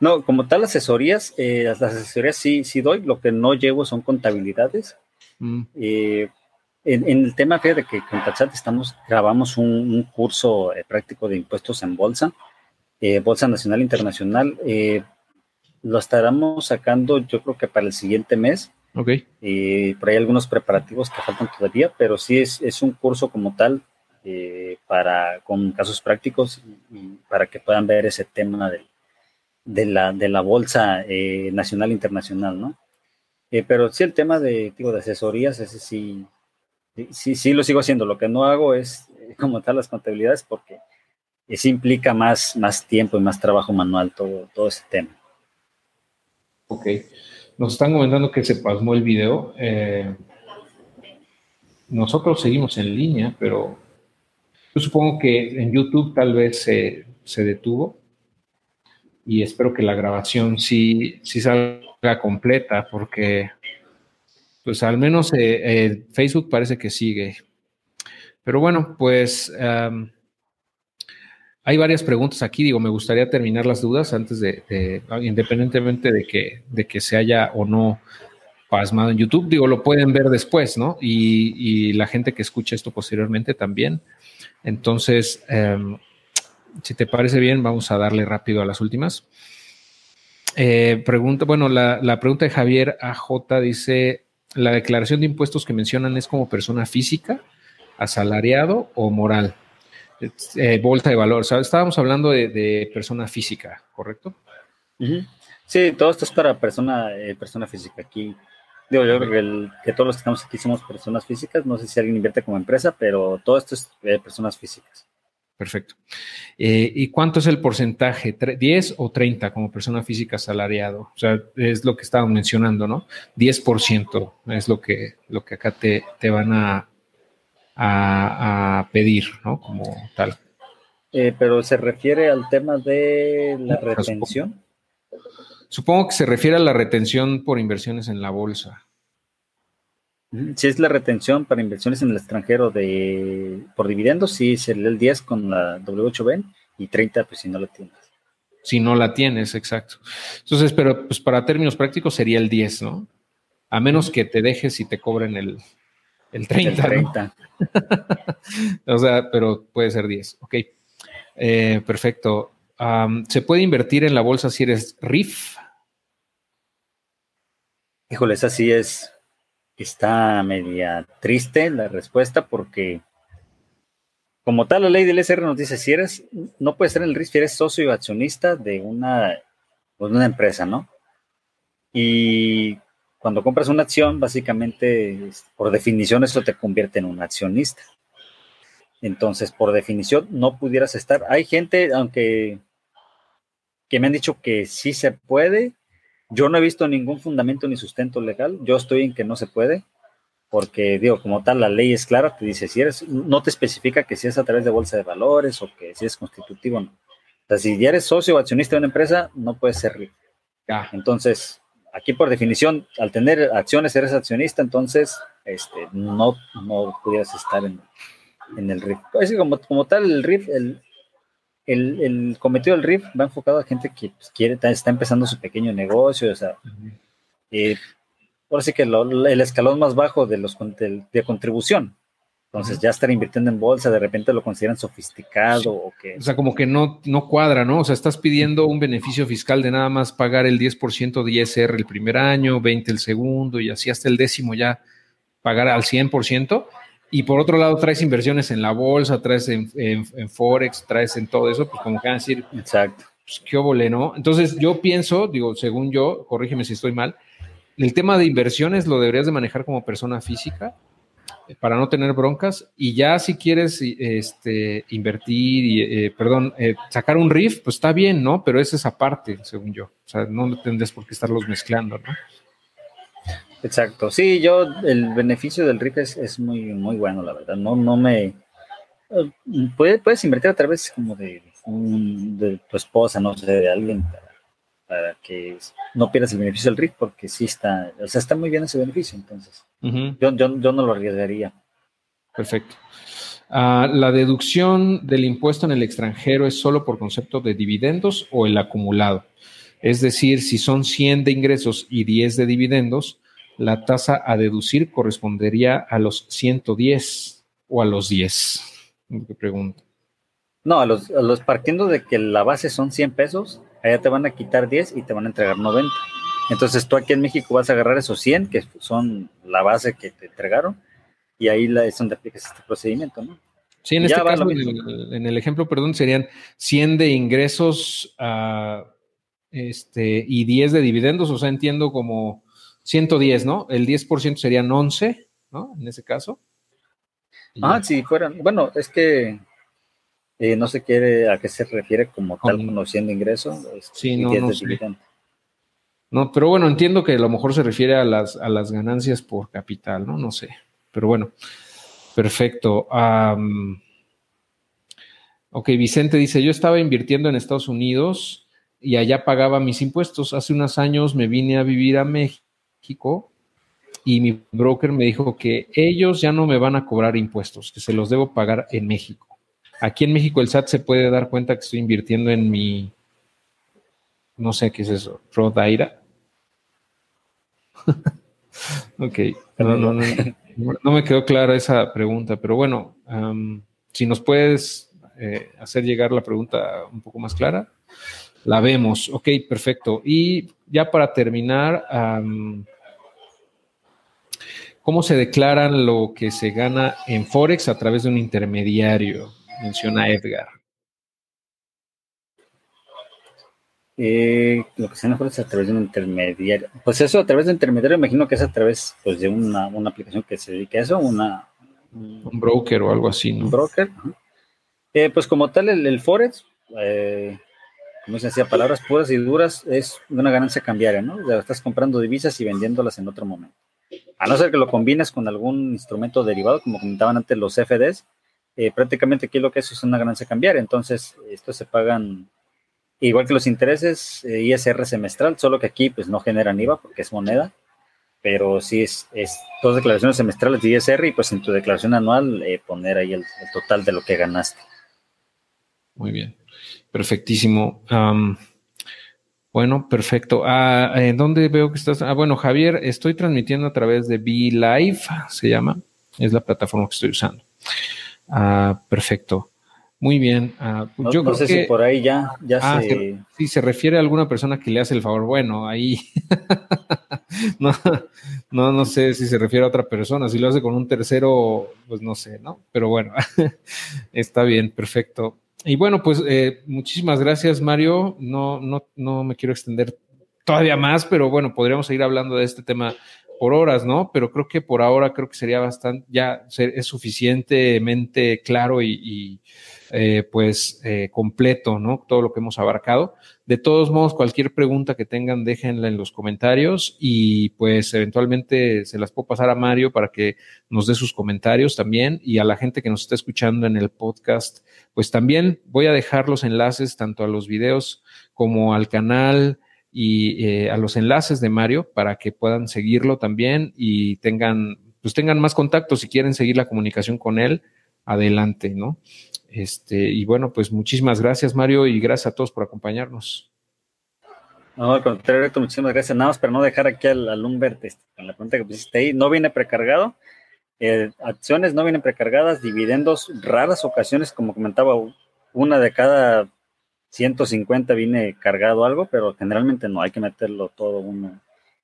No, como tal, asesorías, eh, las asesorías sí, sí doy, lo que no llevo son contabilidades. Mm. Eh, en, el tema, de que con Taxat estamos, grabamos un, curso práctico de impuestos en bolsa eh, Bolsa Nacional Internacional. Eh, lo estaremos sacando yo creo que para el siguiente mes. Ok. Eh, por ahí algunos preparativos que faltan todavía, pero sí es, es un curso como tal para, con casos prácticos y, para que puedan ver ese tema de, de, la, de la Bolsa Nacional Internacional, ¿no? pero sí el tema de, digo, de asesorías, ese sí, sí, sí lo sigo haciendo. Lo que no hago es como tal las contabilidades porque eso implica más, más tiempo y más trabajo manual todo, todo ese tema. Ok. Nos están comentando que se pasmó el video. Eh, nosotros seguimos en línea, pero yo supongo que en YouTube tal vez se, detuvo y espero que la grabación sí, sí salga completa porque pues al menos eh, eh, Facebook parece que sigue. Pero bueno, pues hay varias preguntas aquí, digo, me gustaría terminar las dudas antes de, independientemente de que, de que se haya o no pasmado en YouTube, digo, lo pueden ver después, ¿no? Y, la gente que escucha esto posteriormente también. Entonces, em, si te parece bien, vamos a darle rápido a las últimas. Eh, pregunta, bueno, la, pregunta de Javier AJ dice, ¿la declaración de impuestos que mencionan es como persona física, asalariado o moral? Eh, bolsa de valor. estábamos hablando de, persona física, ¿correcto? Sí, todo esto es para persona, eh, persona física. Aquí, digo, yo creo que, todos los que estamos aquí somos personas físicas. No sé si alguien invierte como empresa, pero todo esto es de personas físicas. Perfecto. Eh, ¿Y cuánto es el porcentaje? ¿10 o 30 como persona física asalariado? O sea, es lo que estaban mencionando, ¿no? 10% es lo que, lo que acá te, te van a, a, pedir, ¿no? Como tal. Eh, pero se refiere al tema de la retención. Supongo que se refiere a la retención por inversiones en la bolsa. Si es la retención para inversiones en el extranjero de por dividendos, sí sería el 10 con la W8B y 30 pues si no la tienes. Si no la tienes, exacto. Entonces, pero pues para términos prácticos sería el 10, ¿no? A menos que te dejes y te cobren el, el 30. El 30. o sea, pero puede ser 10. Ok. Eh, perfecto. ¿Se puede invertir en la bolsa si eres RIF? Híjole, esa sí es, está media triste la respuesta porque como tal la ley del SR nos dice, si eres, no puedes ser el RIF si eres socio y accionista de una, de una empresa, ¿no? Y cuando compras una acción, básicamente, por definición, eso te convierte en un accionista. Entonces, por definición, no pudieras estar. Hay gente, aunque que me han dicho que sí se puede, yo no he visto ningún fundamento ni sustento legal. Yo estoy en que no se puede, porque digo, como tal, la ley es clara, te dice, si eres, no te especifica que si es a través de bolsa de valores o que si es constitutivo, no. O sea, si ya eres socio o accionista de una empresa, no puedes ser rico. Entonces, aquí por definición, al tener acciones, eres accionista, entonces este, no, no pudieras estar en, el RIF. Es como, como tal, el RIF, el, el, cometido del RIF va enfocado a gente que pues, quiere, está empezando su pequeño negocio, o sea, eh, ahora sí que el escalón más bajo de los de, contribución. Entonces, ya estar invirtiendo en bolsa, de repente lo consideran sofisticado o que... O sea, como que no, no cuadra, ¿no? O sea, estás pidiendo un beneficio fiscal de nada más pagar el 10% de ISR el primer año, 20 el segundo y así hasta el décimo ya pagar al 100%. Y por otro lado, traes inversiones en la bolsa, traes en, Forex, traes en todo eso, pues como que van a decir, exacto. Pues, qué obole, ¿no? Entonces, yo pienso, digo, según yo, corrígeme si estoy mal, el tema de inversiones lo deberías de manejar como persona física eh, para no tener broncas y ya si quieres este, invertir y, eh, perdón, eh, sacar un RIF, pues está bien, ¿no? Pero esa es aparte, según yo. O sea, no tendrías por qué estarlos mezclando, ¿no? Exacto. Sí, yo, el beneficio del RIF es, muy, muy bueno, la verdad. No, no me. Puedes, puedes invertir a través como de, de tu esposa, no sé, de alguien para, que no pierdas el beneficio del RIF, porque sí está, o sea, está muy bien ese beneficio, entonces. yo, yo, no lo arriesgaría. Perfecto. Ah, ¿La deducción del impuesto en el extranjero es solo por concepto de dividendos o el acumulado? Es decir, si son 100 de ingresos y 10 de dividendos, la tasa a deducir correspondería a los 110 o a los 10. Me pregunto. No, a los, los partiendo de que la base son 100 pesos, allá te van a quitar 10 y te van a entregar 90. Entonces tú aquí en México vas a agarrar esos 100, que son la base que te entregaron, y ahí la, es donde aplicas este procedimiento, ¿no? Sí, en este caso, en el, ejemplo, perdón, serían 100 de ingresos uh, este, y 10 de dividendos, o sea, entiendo como 110, ¿no? El 10% serían 11, ¿no? En ese caso. ah, si fueran. Bueno, es que eh, no se quiere a qué se refiere como tal conociendo ingreso. Sí, no, no, no, pero bueno, entiendo que a lo mejor se refiere a las, a las ganancias por capital, ¿no? No sé. Pero bueno, perfecto. ok, Vicente dice, yo estaba invirtiendo en Estados Unidos y allá pagaba mis impuestos. Hace unos años me vine a vivir a México México y mi broker me dijo que ellos ya no me van a cobrar impuestos, que se los debo pagar en México. Aquí en México el SAT se puede dar cuenta que estoy invirtiendo en mi, no sé qué es eso, Rodaira. ok, no, no, no, me quedó clara esa pregunta, pero bueno, si nos puedes eh, hacer llegar la pregunta un poco más clara, la vemos. Ok, perfecto. Y ya para terminar, ¿cómo se declaran lo que se gana en Forex a través de un intermediario? Menciona Edgar. Eh, lo que se gana Forex a través de un intermediario. Pues eso, a través de un intermediario, imagino que es a través pues, de una, aplicación que se dedique a eso, una, un broker o algo así, ¿no? Un broker. Eh, pues como tal, el, el Forex, eh, como se decía, palabras puras y duras, es una ganancia cambiaria, ¿no? Estás comprando divisas y vendiéndolas en otro momento. A no ser que lo combines con algún instrumento derivado, como comentaban antes los FDs, eh, prácticamente aquí lo que es es una ganancia cambiaria. Entonces, estos se pagan igual que los intereses eh, ISR semestral, solo que aquí pues no generan IVA porque es moneda. pero sí es, es dos declaraciones semestrales de ISR y pues en tu declaración anual eh, poner ahí el, total de lo que ganaste. Muy bien, perfectísimo. bueno, perfecto. Ah, ¿En dónde veo que estás? Ah, bueno, Javier, estoy transmitiendo a través de Be Live, se llama, es la plataforma que estoy usando. Ah, perfecto. Muy bien. Ah, pues yo no sé si por ahí ya, ya ah, se... Sí, se refiere a alguna persona que le hace el favor. Bueno, ahí no, no, no sé si se refiere a otra persona. Si lo hace con un tercero, pues no sé, ¿no? Pero bueno, está bien, perfecto. Y bueno, pues eh, muchísimas gracias, Mario. No, no, no me quiero extender todavía más, pero bueno, podríamos seguir hablando de este tema por horas, ¿no? Pero creo que por ahora creo que sería bastante, ya es suficientemente claro y, eh, pues eh, completo, ¿no? Todo lo que hemos abarcado. De todos modos, cualquier pregunta que tengan, déjenla en los comentarios y pues eventualmente se las puedo pasar a Mario para que nos dé sus comentarios también y a la gente que nos está escuchando en el podcast, pues también voy a dejar los enlaces tanto a los videos como al canal y eh, a los enlaces de Mario para que puedan seguirlo también y tengan, pues tengan más contacto si quieren seguir la comunicación con él, adelante, ¿no? Este, y bueno, pues muchísimas gracias, Mario, y gracias a todos por acompañarnos. No, al contrario, muchísimas gracias. Nada más para no dejar aquí al, al Humbert este, con la pregunta que pusiste ahí. No viene precargado. Eh, acciones no vienen precargadas, dividendos, raras ocasiones, como comentaba, una de cada 150 viene cargado algo, pero generalmente no hay que meterlo todo uno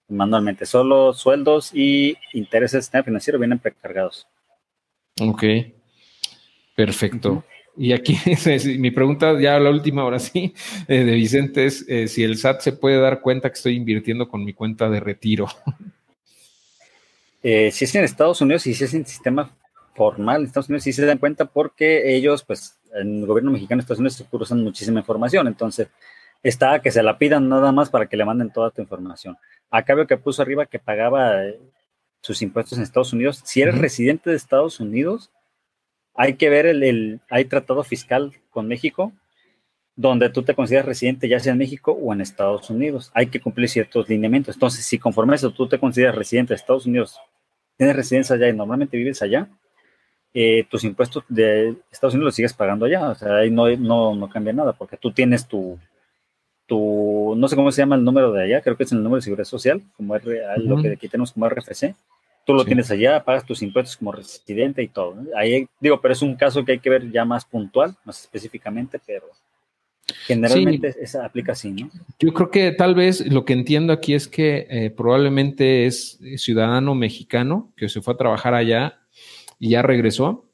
manualmente. Solo sueldos y intereses financieros vienen precargados. Ok, perfecto. Y aquí mi pregunta, ya la última, ahora sí, eh, de Vicente es eh, si el SAT se puede dar cuenta que estoy invirtiendo con mi cuenta de retiro. Eh, si es en Estados Unidos y si es en sistema formal en Estados Unidos, sí se dan cuenta porque ellos, pues, en el gobierno mexicano Estados Unidos cruzan muchísima información, entonces está que se la pidan nada más para que le manden toda tu información. Acá veo que puso arriba que pagaba sus impuestos en Estados Unidos. Si eres residente de Estados Unidos, hay que ver el, el, hay tratado fiscal con México donde tú te consideras residente ya sea en México o en Estados Unidos. Hay que cumplir ciertos lineamientos. Entonces, si conforme a eso tú te consideras residente de Estados Unidos, tienes residencia allá y normalmente vives allá, eh, tus impuestos de Estados Unidos los sigues pagando allá. O sea, ahí no, no, no cambia nada, porque tú tienes tu, tu, no sé cómo se llama el número de allá, creo que es el número de seguridad social, como es lo que aquí tenemos como RFC tú lo tienes allá, pagas tus impuestos como residente y todo. Ahí digo, pero es un caso que hay que ver ya más puntual, más específicamente, pero generalmente sí. esa aplica así, ¿no? Yo creo que tal vez lo que entiendo aquí es que eh, probablemente es ciudadano mexicano que se fue a trabajar allá y ya regresó.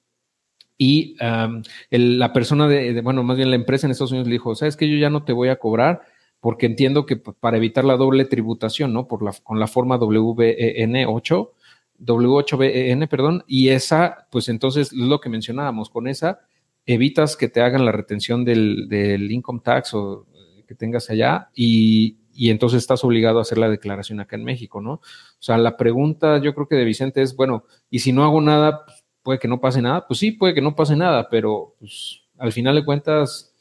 Y um, el, la persona de, bueno, más bien la empresa en Estados Unidos le dijo, sabes que yo ya no te voy a cobrar porque entiendo que para evitar la doble tributación, ¿no? Por la, con la forma WN8, W8BN, perdón, y esa, pues entonces es lo que mencionábamos, con esa evitas que te hagan la retención del, income tax o eh, que tengas allá y, y, entonces estás obligado a hacer la declaración acá en México, ¿no? O sea, la pregunta yo creo que de Vicente es, bueno, y si no hago nada, pues, puede que no pase nada, pues sí, puede que no pase nada, pero pues, al final de cuentas,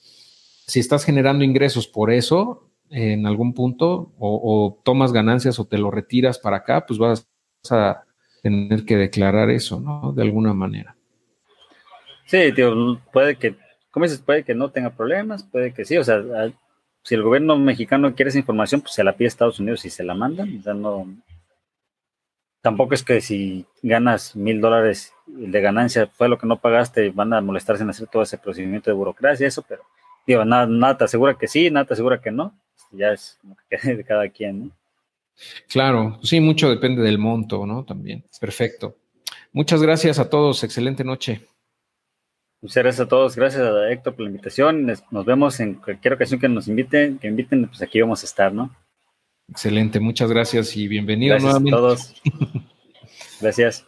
si estás generando ingresos por eso, en algún punto, o, o tomas ganancias o te lo retiras para acá, pues vas a tener que declarar eso, ¿no? De alguna manera. Sí, tío, puede que, ¿cómo dices? Puede que no tenga problemas, puede que sí, o sea, si el gobierno mexicano quiere esa información, pues se la pide a Estados Unidos y se la mandan. O sea, no, tampoco es que si ganas mil dólares de ganancia fue lo que no pagaste, van a molestarse en hacer todo ese procedimiento de burocracia, eso, pero digo, nada, nada te asegura que sí, nada te asegura que no. Ya es de cada quien, ¿no? Claro, sí, mucho depende del monto, ¿no? También. Perfecto. Muchas gracias a todos. Excelente noche. Muchas gracias a todos, gracias a Héctor por la invitación. Nos vemos en cualquier ocasión que nos inviten, que inviten, pues aquí vamos a estar, ¿no? Excelente, muchas gracias y bienvenido nuevamente. a todos. Gracias.